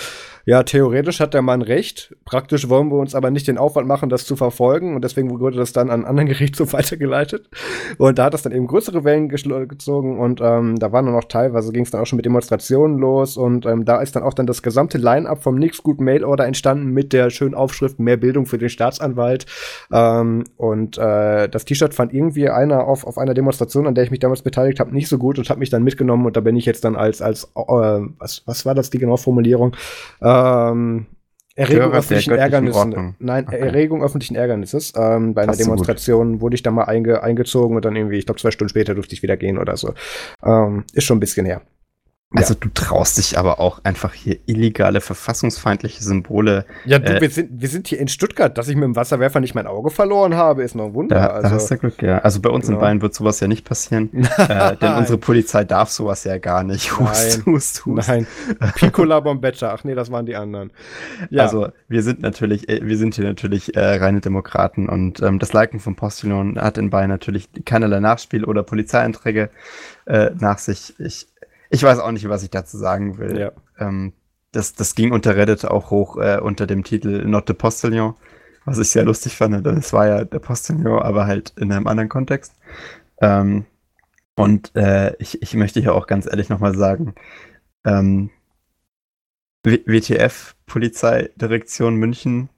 B: ja, theoretisch hat der Mann recht, praktisch wollen wir uns aber nicht den Aufwand machen, das zu verfolgen und deswegen wurde das dann an einen anderen Gerichtshof weitergeleitet. Und da hat das dann eben größere Wellen gezogen und ähm, da waren dann auch teilweise, ging es dann auch schon mit Demonstrationen los und ähm, da ist dann auch dann das gesamte Line-Up vom Nix Good Mail Order entstanden mit der schönen Aufschrift Mehr Bildung für den Staatsanwalt. Ähm, und äh, das T-Shirt fand irgendwie einer auf, auf einer Demonstration, an der ich mich damals beteiligt habe, nicht so gut und hat mich dann mitgenommen und da bin ich jetzt dann als, als äh, was, was war das die genaue Formulierung? Ähm, Erregung öffentlichen Ärgernisses. Nein, okay. Erregung öffentlichen Ärgernisses. Ähm, bei einer Demonstration wurde ich da mal einge eingezogen und dann irgendwie, ich glaube, zwei Stunden später durfte ich wieder gehen oder so. Ähm, ist schon ein bisschen her.
A: Also ja. du traust dich aber auch einfach hier illegale verfassungsfeindliche Symbole.
B: Ja, du, äh, wir, sind, wir sind hier in Stuttgart, dass ich mit dem Wasserwerfer nicht mein Auge verloren habe, ist noch ein Wunder.
A: Da, also, da hast du Glück, ja. Also bei uns genau. in Bayern wird sowas ja nicht passieren, äh, denn unsere Polizei darf sowas ja gar nicht.
B: Hust, Nein. hust, hust. Nein. Piccola Bombetta, ach nee, das waren die anderen.
A: Ja. Also wir sind natürlich, äh, wir sind hier natürlich äh, reine Demokraten und ähm, das Liken von Postillon hat in Bayern natürlich keinerlei Nachspiel oder Polizeieinträge äh, nach sich. Ich ich weiß auch nicht, was ich dazu sagen will. Ja. Ähm, das, das ging unter Reddit auch hoch äh, unter dem Titel Not the Postillon, was ich sehr lustig fand, es war ja der Postillon, aber halt in einem anderen Kontext. Ähm, und äh, ich, ich möchte hier auch ganz ehrlich nochmal sagen, ähm, WTF, Polizeidirektion München,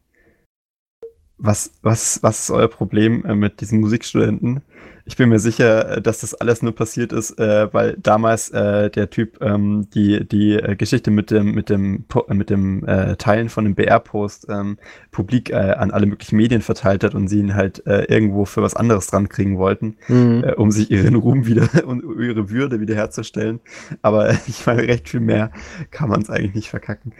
A: was, was, was ist euer Problem äh, mit diesen Musikstudenten? Ich bin mir sicher, äh, dass das alles nur passiert ist, äh, weil damals äh, der Typ ähm, die, die äh, Geschichte mit dem, mit dem, äh, mit dem äh, Teilen von dem BR-Post ähm, publik an alle möglichen Medien verteilt hat und sie ihn halt irgendwo für was anderes dran kriegen wollten, mhm. um sich ihren Ruhm wieder und ihre Würde wiederherzustellen. Aber ich meine, recht viel mehr kann man es eigentlich nicht verkacken.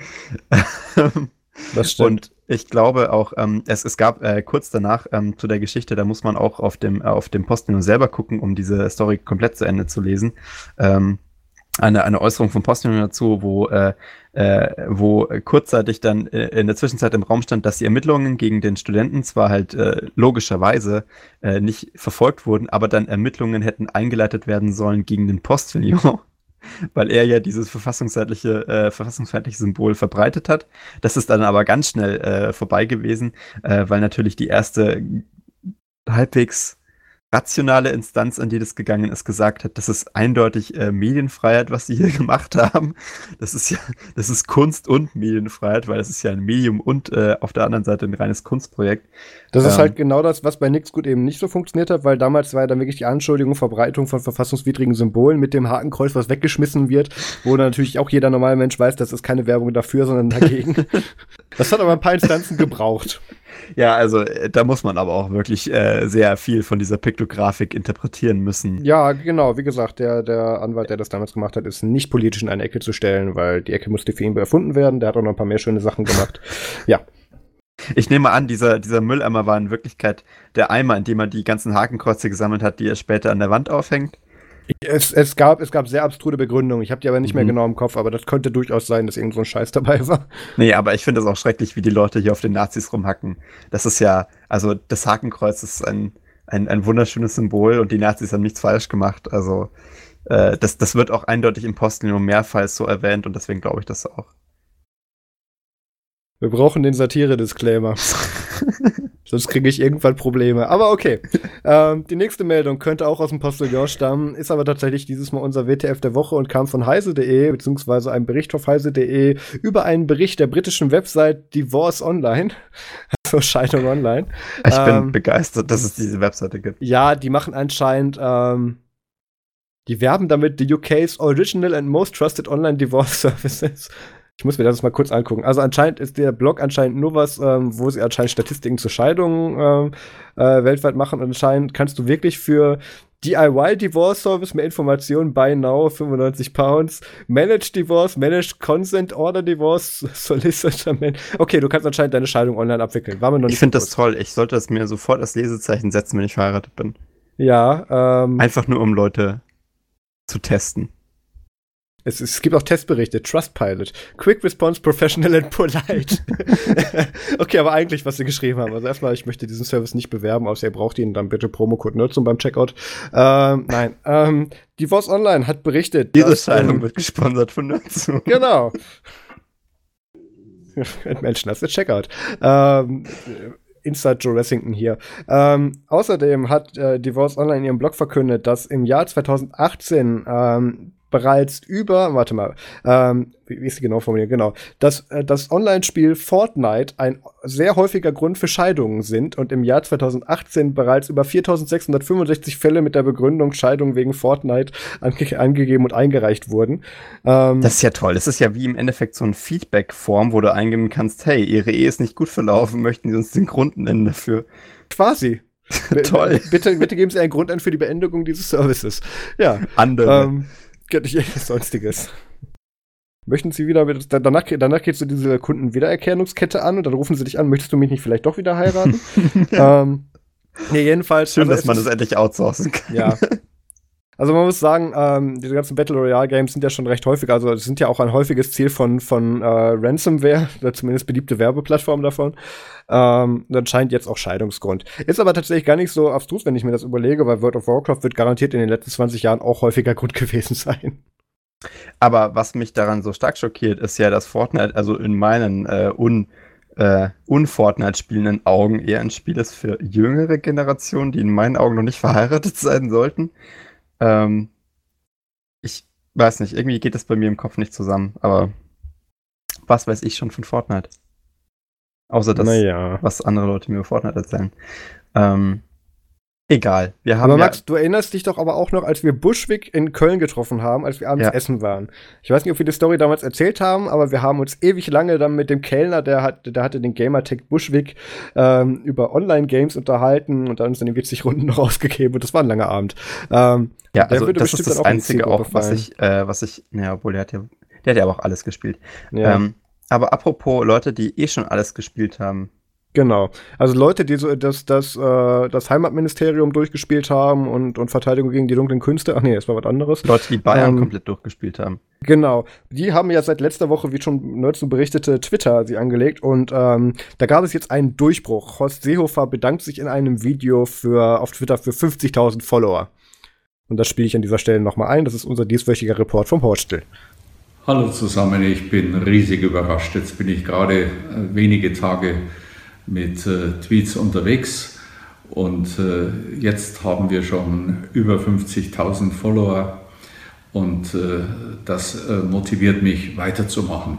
B: Das stimmt.
A: Und ich glaube auch, ähm, es, es gab äh, kurz danach ähm, zu der Geschichte, da muss man auch auf dem, äh, auf dem Postillon selber gucken, um diese Story komplett zu Ende zu lesen. Ähm, eine, eine Äußerung von Postillon dazu, wo, äh, äh, wo kurzzeitig dann äh, in der Zwischenzeit im Raum stand, dass die Ermittlungen gegen den Studenten zwar halt äh, logischerweise äh, nicht verfolgt wurden, aber dann Ermittlungen hätten eingeleitet werden sollen gegen den Postillon weil er ja dieses verfassungsfeindliche, äh, verfassungsfeindliche Symbol verbreitet hat. Das ist dann aber ganz schnell äh, vorbei gewesen, äh, weil natürlich die erste halbwegs rationale Instanz, an die das gegangen ist, gesagt hat, das ist eindeutig äh, Medienfreiheit, was sie hier gemacht haben. Das ist ja, das ist Kunst und Medienfreiheit, weil es ist ja ein Medium und äh, auf der anderen Seite ein reines Kunstprojekt.
B: Das ähm, ist halt genau das, was bei Nix gut eben nicht so funktioniert hat, weil damals war ja dann wirklich die Anschuldigung, Verbreitung von verfassungswidrigen Symbolen mit dem Hakenkreuz, was weggeschmissen wird, wo natürlich auch jeder normale Mensch weiß, das ist keine Werbung dafür, sondern dagegen. das hat aber ein paar Instanzen gebraucht.
A: Ja, also äh, da muss man aber auch wirklich äh, sehr viel von dieser Piktografik interpretieren müssen.
B: Ja, genau. Wie gesagt, der, der Anwalt, der das damals gemacht hat, ist nicht politisch in eine Ecke zu stellen, weil die Ecke musste für ihn erfunden werden. Der hat auch noch ein paar mehr schöne Sachen gemacht. ja.
A: Ich nehme an, dieser, dieser Mülleimer war in Wirklichkeit der Eimer, in dem er die ganzen Hakenkreuze gesammelt hat, die er später an der Wand aufhängt.
B: Es, es, gab, es gab sehr abstruse Begründungen. Ich habe die aber nicht mhm. mehr genau im Kopf, aber das könnte durchaus sein, dass irgend so ein Scheiß dabei war.
A: Nee, aber ich finde es auch schrecklich, wie die Leute hier auf den Nazis rumhacken. Das ist ja, also das Hakenkreuz ist ein, ein, ein wunderschönes Symbol und die Nazis haben nichts falsch gemacht. Also äh, das, das wird auch eindeutig im Postillon mehrfach so erwähnt und deswegen glaube ich das auch.
B: Wir brauchen den Satire-Disclaimer. Sonst kriege ich irgendwann Probleme. Aber okay. ähm, die nächste Meldung könnte auch aus dem Postillon stammen, ist aber tatsächlich dieses Mal unser WTF der Woche und kam von heise.de, beziehungsweise einem Bericht auf heise.de über einen Bericht der britischen Website Divorce Online. Also Scheidung Online.
A: Ich ähm, bin begeistert, dass es diese Webseite gibt.
B: Ja, die machen anscheinend ähm, Die werben damit the UK's original and most trusted online divorce services. Ich muss mir das mal kurz angucken. Also anscheinend ist der Blog anscheinend nur was, ähm, wo sie anscheinend Statistiken zu Scheidungen ähm, äh, weltweit machen. Und anscheinend kannst du wirklich für DIY Divorce Service, mehr Informationen, Buy Now, 95 Pounds. Managed Divorce, Managed Consent Order Divorce, Solicitor Man. Okay, du kannst anscheinend deine Scheidung online abwickeln. War mir noch nicht
A: Ich finde das toll. Ich sollte das mir sofort als Lesezeichen setzen, wenn ich verheiratet bin.
B: Ja, ähm.
A: Einfach nur, um Leute zu testen.
B: Es, es, gibt auch Testberichte, Trustpilot, Quick Response, Professional and Polite. okay, aber eigentlich, was sie geschrieben haben. Also erstmal, ich möchte diesen Service nicht bewerben, außer ihr braucht ihn, dann bitte Promocode Nerdsum beim Checkout. Ähm, nein, ähm, die Voice Online hat berichtet.
A: Diese Scheidung ähm, wird gesponsert von Nerdsum.
B: Genau. Menschen, das ist Checkout. Ähm, Inside Joe Ressington hier. Ähm, außerdem hat äh, Divorce Online in ihrem Blog verkündet, dass im Jahr 2018 ähm, bereits über, warte mal, ähm, wie, ist die genau formuliert? Genau, dass äh, das Online-Spiel Fortnite ein sehr häufiger Grund für Scheidungen sind und im Jahr 2018 bereits über 4665 Fälle mit der Begründung Scheidung wegen Fortnite ange angegeben und eingereicht wurden.
A: Ähm, das ist ja toll. Das ist ja wie im Endeffekt so ein Feedback-Form, wo du eingeben kannst, hey, ihre Ehe ist nicht gut verlaufen, möchten Sie uns den Grund nennen dafür?
B: Quasi.
A: Toll.
B: Bitte, bitte geben Sie einen Grund an für die Beendigung dieses Services. Ja.
A: Andere. Ähm,
B: sonstiges. Möchten Sie wieder, danach, danach geht so diese Kundenwiedererkennungskette an und dann rufen sie dich an, möchtest du mich nicht vielleicht doch wieder heiraten? ähm, nee, jedenfalls.
A: Schön, also dass man das endlich outsourcen kann.
B: Ja. Also man muss sagen, ähm, diese ganzen Battle Royale Games sind ja schon recht häufig, also sind ja auch ein häufiges Ziel von, von äh, Ransomware, oder zumindest beliebte Werbeplattformen davon. Ähm, dann scheint jetzt auch Scheidungsgrund. Ist aber tatsächlich gar nicht so abstrus, wenn ich mir das überlege, weil World of Warcraft wird garantiert in den letzten 20 Jahren auch häufiger Grund gewesen sein.
A: Aber was mich daran so stark schockiert, ist ja, dass Fortnite, also in meinen äh, un, äh, un-Fortnite spielenden Augen eher ein Spiel ist für jüngere Generationen, die in meinen Augen noch nicht verheiratet sein sollten. Ähm, ich weiß nicht, irgendwie geht das bei mir im Kopf nicht zusammen, aber was weiß ich schon von Fortnite? Außer das,
B: naja.
A: was andere Leute mir über Fortnite erzählen. Ähm, egal.
B: Wir haben aber Max, ja du erinnerst dich doch aber auch noch, als wir Bushwick in Köln getroffen haben, als wir abends ja. essen waren. Ich weiß nicht, ob wir die Story damals erzählt haben, aber wir haben uns ewig lange dann mit dem Kellner, der, hat, der hatte den Gamertech Bushwick, ähm, über Online-Games unterhalten und dann uns dann die 40 Runden noch ausgegeben und das war ein langer Abend. Ähm,
A: ja, also das ist das Einzige auch, was ich, äh, was ich, naja, obwohl der hat ja, der hat ja aber auch alles gespielt. Ja. Ähm, aber apropos Leute, die eh schon alles gespielt haben.
B: Genau. Also Leute, die so das, das, äh, das Heimatministerium durchgespielt haben und, und Verteidigung gegen die dunklen Künste. Ach nee, das war was anderes.
A: Leute, die Bayern ähm, komplett durchgespielt haben.
B: Genau. Die haben ja seit letzter Woche, wie schon Nerds berichtete, Twitter sie angelegt. Und ähm, da gab es jetzt einen Durchbruch. Horst Seehofer bedankt sich in einem Video für, auf Twitter für 50.000 Follower. Und das spiele ich an dieser Stelle nochmal ein. Das ist unser dieswöchiger Report vom Hostel.
C: Hallo zusammen, ich bin riesig überrascht. Jetzt bin ich gerade äh, wenige Tage mit äh, Tweets unterwegs und äh, jetzt haben wir schon über 50.000 Follower und äh, das äh, motiviert mich weiterzumachen.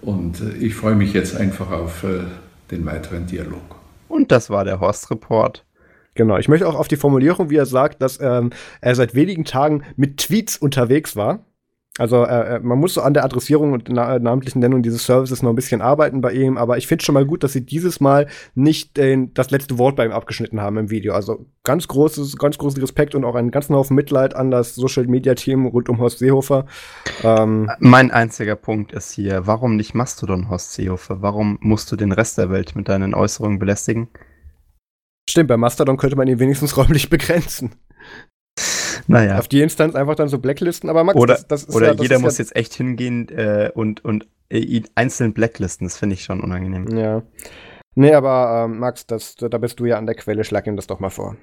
C: Und äh, ich freue mich jetzt einfach auf den weiteren Dialog.
A: Und das war der Horst Report.
B: Genau, ich möchte auch auf die Formulierung, wie er sagt, dass ähm, er seit wenigen Tagen mit Tweets unterwegs war. Also äh, äh man muss so an der Adressierung und na namentlichen Nennung dieses Services noch ein bisschen arbeiten bei ihm, aber ich finde schon mal gut, dass sie dieses Mal nicht den, das letzte Wort bei ihm abgeschnitten haben im Video. Also ganz großes, ganz großen Respekt und auch einen ganzen Haufen Mitleid an das Social Media Team rund um Horst Seehofer.
A: Ähm, mein einziger Punkt ist hier, warum nicht Mastodon Horst Seehofer? Warum musst du den Rest der Welt mit deinen Äußerungen belästigen?
B: Stimmt, bei Mastodon könnte man ihn wenigstens räumlich begrenzen.
A: Naja.
B: Auf die Instanz einfach dann so blacklisten, aber
A: Max, oder, das, das ist Oder ja, jeder muss ja jetzt echt hingehen äh, und, und äh, ihn einzeln blacklisten, das finde ich schon unangenehm.
B: Ja. Nee, aber ähm, Max, das, da bist du ja an der Quelle, schlag ihm das doch mal vor.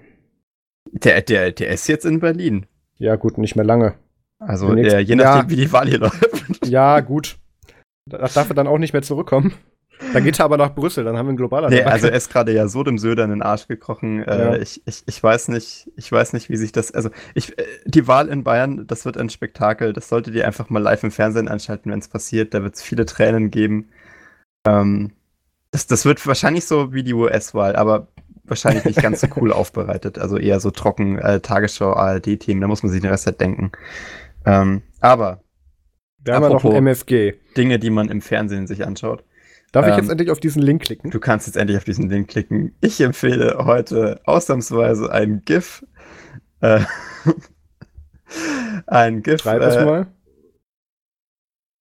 A: Der, der, der ist jetzt in Berlin.
B: Ja, gut, nicht mehr lange.
A: Also, äh, je nachdem, ja. wie die Wahl hier läuft.
B: Ja, gut. Das darf er dann auch nicht mehr zurückkommen. Dann geht er aber nach Brüssel, dann haben wir einen globaler.
A: Nee, also er ist gerade ja so dem Söder in den Arsch gekrochen. Äh, ja. ich, ich, ich weiß nicht, ich weiß nicht, wie sich das. Also ich, äh, die Wahl in Bayern, das wird ein Spektakel. Das solltet ihr einfach mal live im Fernsehen einschalten, wenn es passiert. Da wird es viele Tränen geben. Ähm, das, das wird wahrscheinlich so wie die US-Wahl, aber wahrscheinlich nicht ganz so cool aufbereitet. Also eher so trocken äh, Tagesschau, ARD-Themen, da muss man sich den Rest halt denken. Ähm, aber
B: wir haben ja noch ein MFG.
A: Dinge, die man im Fernsehen sich anschaut.
B: Darf ähm, ich jetzt endlich auf diesen Link klicken?
A: Du kannst jetzt endlich auf diesen Link klicken. Ich empfehle heute ausnahmsweise ein GIF. Äh, ein GIF.
B: Schreib es äh, mal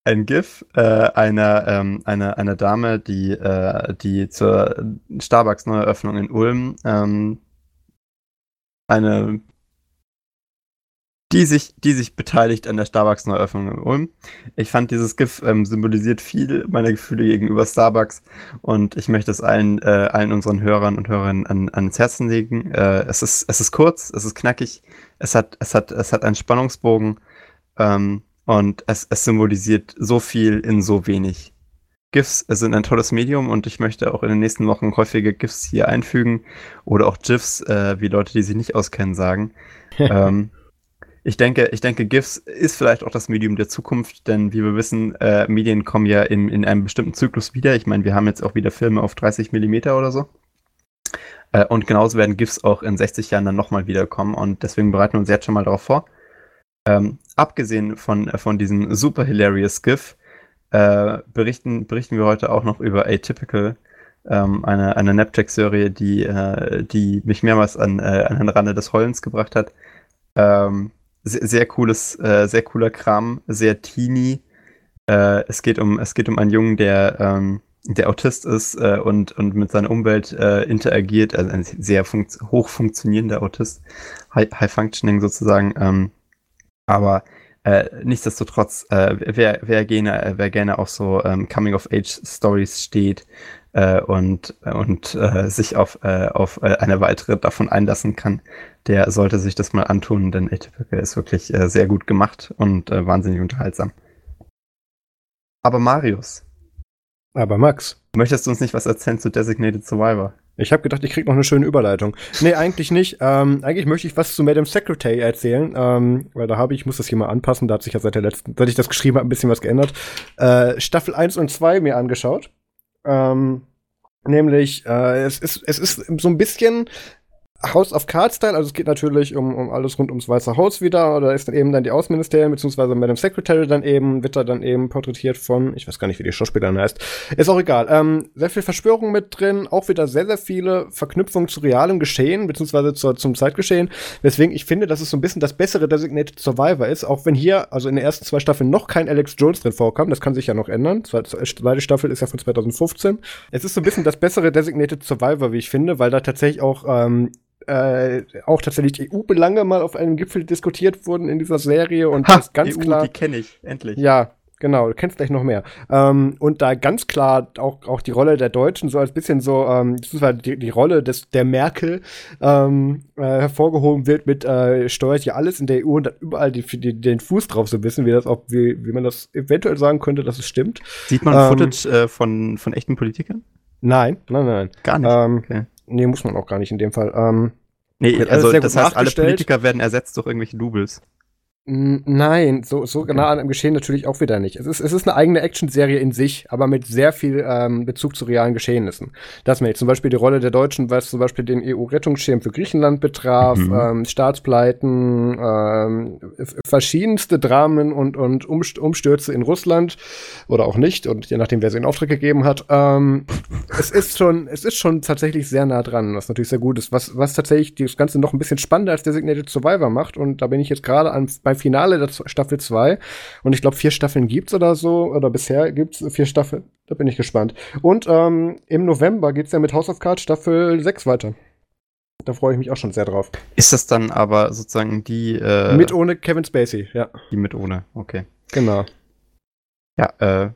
A: ein GIF äh, einer, ähm, einer, einer Dame, die, äh, die zur Starbucks-Neueröffnung in Ulm ähm, eine die sich, die sich beteiligt an der Starbucks-Neueröffnung in Ulm. Ich fand, dieses GIF ähm, symbolisiert viel meiner Gefühle gegenüber Starbucks und ich möchte es allen, äh, allen unseren Hörern und Hörerinnen an, ans Herzen legen. Äh, es, ist, es ist kurz, es ist knackig, es hat, es hat, es hat einen Spannungsbogen. Ähm, und es, es symbolisiert so viel in so wenig. GIFs sind ein tolles Medium und ich möchte auch in den nächsten Wochen häufige GIFs hier einfügen oder auch GIFs, äh, wie Leute, die sich nicht auskennen, sagen. ähm, ich denke, ich denke, GIFs ist vielleicht auch das Medium der Zukunft, denn wie wir wissen, äh, Medien kommen ja in, in einem bestimmten Zyklus wieder. Ich meine, wir haben jetzt auch wieder Filme auf 30 Millimeter oder so. Äh, und genauso werden GIFs auch in 60 Jahren dann nochmal wiederkommen und deswegen bereiten wir uns jetzt schon mal darauf vor. Ähm, abgesehen von, äh, von diesem super hilarious GIF, äh, berichten, berichten wir heute auch noch über Atypical, ähm, eine, eine Napjack-Serie, die, äh, die mich mehrmals an, äh, an den Rande des Heulens gebracht hat. Ähm, sehr, sehr, cooles, äh, sehr cooler Kram, sehr teeny. Äh, es, geht um, es geht um einen Jungen, der, ähm, der Autist ist äh, und, und mit seiner Umwelt äh, interagiert, also ein sehr hoch funktionierender Autist, High, High Functioning sozusagen. Ähm, aber äh, nichtsdestotrotz, äh, wer, wer, gerne, wer gerne auf so ähm, Coming-of-Age-Stories steht äh, und, und äh, sich auf, äh, auf äh, eine weitere davon einlassen kann, der sollte sich das mal antun, denn Atypical ist wirklich äh, sehr gut gemacht und äh, wahnsinnig unterhaltsam. Aber Marius.
B: Aber Max.
A: Möchtest du uns nicht was erzählen zu Designated Survivor?
B: Ich habe gedacht, ich krieg noch eine schöne Überleitung. Nee, eigentlich nicht. Ähm, eigentlich möchte ich was zu Madame Secretary erzählen, ähm, weil da habe ich, ich muss das hier mal anpassen, da hat sich ja seit der letzten, seit ich das geschrieben habe, ein bisschen was geändert. Äh, Staffel 1 und 2 mir angeschaut. Ähm, nämlich, äh, es ist, es ist so ein bisschen House of Cards Style, also es geht natürlich um, um alles rund ums Weiße Haus wieder, oder ist dann eben dann die Außenministerien, beziehungsweise Madame Secretary dann eben, wird da dann eben porträtiert von, ich weiß gar nicht, wie die Schauspielerin heißt, ist auch egal. Ähm, sehr viel Verschwörung mit drin, auch wieder sehr, sehr viele Verknüpfungen zu realem Geschehen, beziehungsweise zur, zum Zeitgeschehen, weswegen ich finde, dass es so ein bisschen das bessere Designated Survivor ist, auch wenn hier, also in den ersten zwei Staffeln noch kein Alex Jones drin vorkam, das kann sich ja noch ändern, zweite Staffel ist ja von 2015. Es ist so ein bisschen das bessere Designated Survivor, wie ich finde, weil da tatsächlich auch ähm, äh, auch tatsächlich EU-Belange mal auf einem Gipfel diskutiert wurden in dieser Serie und
A: ha, das ganz EU, klar. Die kenne ich, endlich.
B: Ja, genau, du kennst gleich noch mehr. Ähm, und da ganz klar auch, auch die Rolle der Deutschen so als bisschen so, ähm, die, die Rolle des, der Merkel ähm, äh, hervorgehoben wird mit, äh, steuert ja alles in der EU und dann überall die, die, den Fuß drauf so wissen, wie das auch, wie, wie man das eventuell sagen könnte, dass es stimmt.
A: Sieht man ähm, Footage äh, von, von echten Politikern?
B: Nein, nein, nein.
A: Gar nicht.
B: Ähm, okay. Nee, muss man auch gar nicht in dem Fall. Ähm,
A: nee, also das heißt, alle Politiker werden ersetzt durch irgendwelche Doubles.
B: Nein, so, so nah an dem Geschehen natürlich auch wieder nicht. Es ist, es ist eine eigene Actionserie in sich, aber mit sehr viel ähm, Bezug zu realen Geschehnissen. Das mir zum Beispiel die Rolle der Deutschen, was zum Beispiel den EU-Rettungsschirm für Griechenland betraf, mhm. ähm, Staatspleiten, ähm, verschiedenste Dramen und, und Umstürze in Russland oder auch nicht, und je nachdem, wer sie in Auftrag gegeben hat. Ähm, es ist schon, es ist schon tatsächlich sehr nah dran, was natürlich sehr gut ist, was, was tatsächlich das Ganze noch ein bisschen spannender als Designated Survivor macht. Und da bin ich jetzt gerade an beim Finale der Staffel 2. Und ich glaube, vier Staffeln gibt's oder so. Oder bisher gibt's vier Staffeln. Da bin ich gespannt. Und ähm, im November geht's ja mit House of Cards Staffel 6 weiter. Da freue ich mich auch schon sehr drauf.
A: Ist das dann aber sozusagen die. Äh,
B: mit ohne Kevin Spacey, ja.
A: Die mit ohne, okay.
B: Genau.
A: Ja, äh,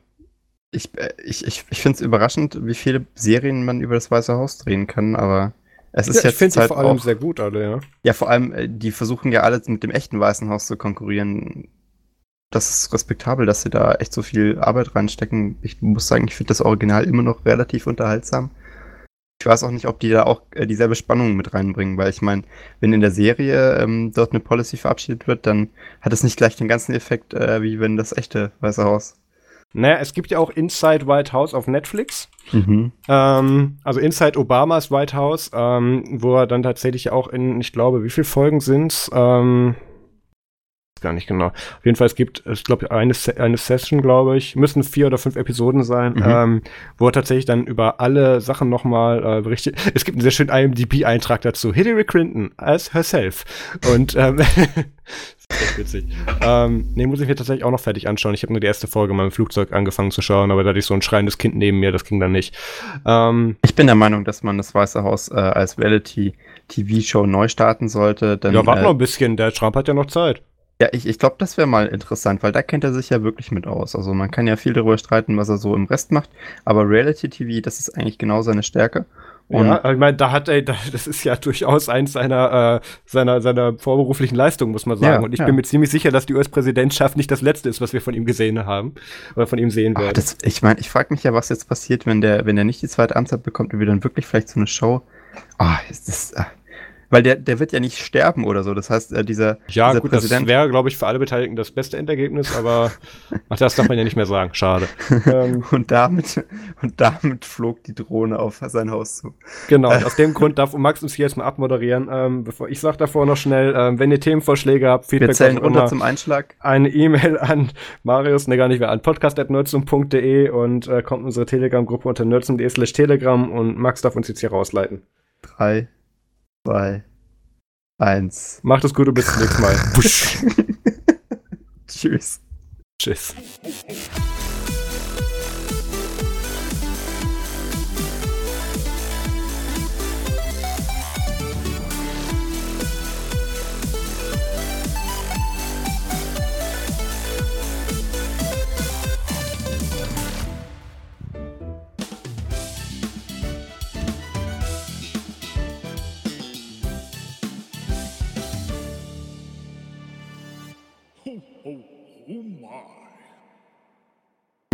A: ich, äh, ich, ich, ich finde es überraschend, wie viele Serien man über das Weiße Haus drehen kann, aber es ist ja,
B: ich finde halt vor allem auch, sehr gut alle, ja.
A: Ja, vor allem, äh, die versuchen ja alle mit dem echten Weißen Haus zu konkurrieren. Das ist respektabel, dass sie da echt so viel Arbeit reinstecken. Ich muss sagen, ich finde das Original immer noch relativ unterhaltsam. Ich weiß auch nicht, ob die da auch äh, dieselbe Spannung mit reinbringen, weil ich meine, wenn in der Serie ähm, dort eine Policy verabschiedet wird, dann hat es nicht gleich den ganzen Effekt, äh, wie wenn das echte Weiße Haus.
B: Naja, es gibt ja auch Inside White House auf Netflix. Mhm. Ähm, also Inside Obamas White House, ähm, wo er dann tatsächlich auch in, ich glaube, wie viele Folgen sind's? Ähm, gar nicht genau. Auf jeden Fall, es gibt, ich glaube, eine, eine Session, glaube ich, müssen vier oder fünf Episoden sein, mhm. ähm, wo er tatsächlich dann über alle Sachen nochmal äh, berichtet. Es gibt einen sehr schönen IMDb-Eintrag dazu. Hillary Clinton as herself. Und ähm, das witzig. Ähm, nee, muss ich mir tatsächlich auch noch fertig anschauen. Ich habe nur die erste Folge in meinem Flugzeug angefangen zu schauen, aber da hatte ich so ein schreiendes Kind neben mir, das ging dann nicht.
A: Ähm, ich bin der Meinung, dass man das Weiße Haus äh, als Reality-TV-Show neu starten sollte.
B: Denn, ja, warte äh, noch ein bisschen, der Trump hat ja noch Zeit.
A: Ja, ich, ich glaube, das wäre mal interessant, weil da kennt er sich ja wirklich mit aus. Also man kann ja viel darüber streiten, was er so im Rest macht, aber Reality TV, das ist eigentlich genau seine Stärke.
B: Und ja, ich meine, da hat er, das ist ja durchaus eins seiner, äh, seiner, seiner vorberuflichen Leistungen, muss man sagen. Ja, und ich ja. bin mir ziemlich sicher, dass die US-Präsidentschaft nicht das Letzte ist, was wir von ihm gesehen haben oder von ihm sehen werden.
A: Das, ich meine, ich frage mich ja, was jetzt passiert, wenn der, wenn er nicht die zweite Amtszeit bekommt und wir dann wirklich vielleicht so eine Show. Ah, oh, ist das. Ah. Weil der, der wird ja nicht sterben oder so. Das heißt, äh, dieser,
B: ja,
A: dieser
B: gut, Präsident. Das wäre, glaube ich, für alle Beteiligten das beste Endergebnis, aber ach, das darf man ja nicht mehr sagen. Schade.
A: Ähm, und, damit, und damit flog die Drohne auf sein Haus zu.
B: Genau, und aus dem Grund darf Max uns hier jetzt mal abmoderieren. Ähm, bevor ich sage davor noch schnell, ähm, wenn ihr Themenvorschläge habt,
A: Feedback Wir zählen runter zum Einschlag.
B: Eine E-Mail an Marius, ne gar nicht mehr, an podcast.nerdsum.de und äh, kommt in unsere Telegram-Gruppe unter nerdsum.de slash telegram und Max darf uns jetzt hier rausleiten.
A: Drei, zwei, eins.
B: Macht es gut und bis zum nächsten Mal.
A: Tschüss.
B: Tschüss.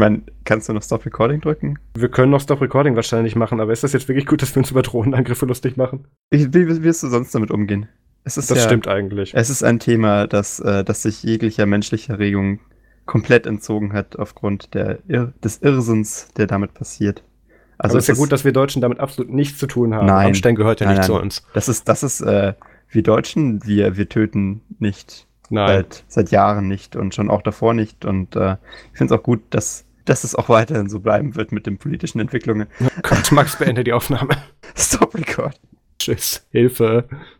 A: Meine, kannst du noch Stop Recording drücken?
B: Wir können noch Stop Recording wahrscheinlich machen, aber ist das jetzt wirklich gut, dass wir uns über Drohnenangriffe lustig machen?
A: Wie, wie wirst du sonst damit umgehen?
B: das ja, stimmt eigentlich.
A: Es ist ein Thema, das, äh, das sich jeglicher menschlicher Regung komplett entzogen hat aufgrund der Ir des Irrsinns, der damit passiert.
B: Also es ist ja gut, dass wir Deutschen damit absolut nichts zu tun haben.
A: Nein.
B: Amstein gehört ja
A: nein,
B: nicht
A: nein.
B: zu uns.
A: Das ist, das ist, äh, wir Deutschen, wir, wir töten nicht.
B: Nein.
A: Seit, seit Jahren nicht und schon auch davor nicht. Und äh, ich finde es auch gut, dass dass es auch weiterhin so bleiben wird mit den politischen Entwicklungen.
B: Gott, Max, beende die Aufnahme.
A: Stop Record.
B: Tschüss. Hilfe.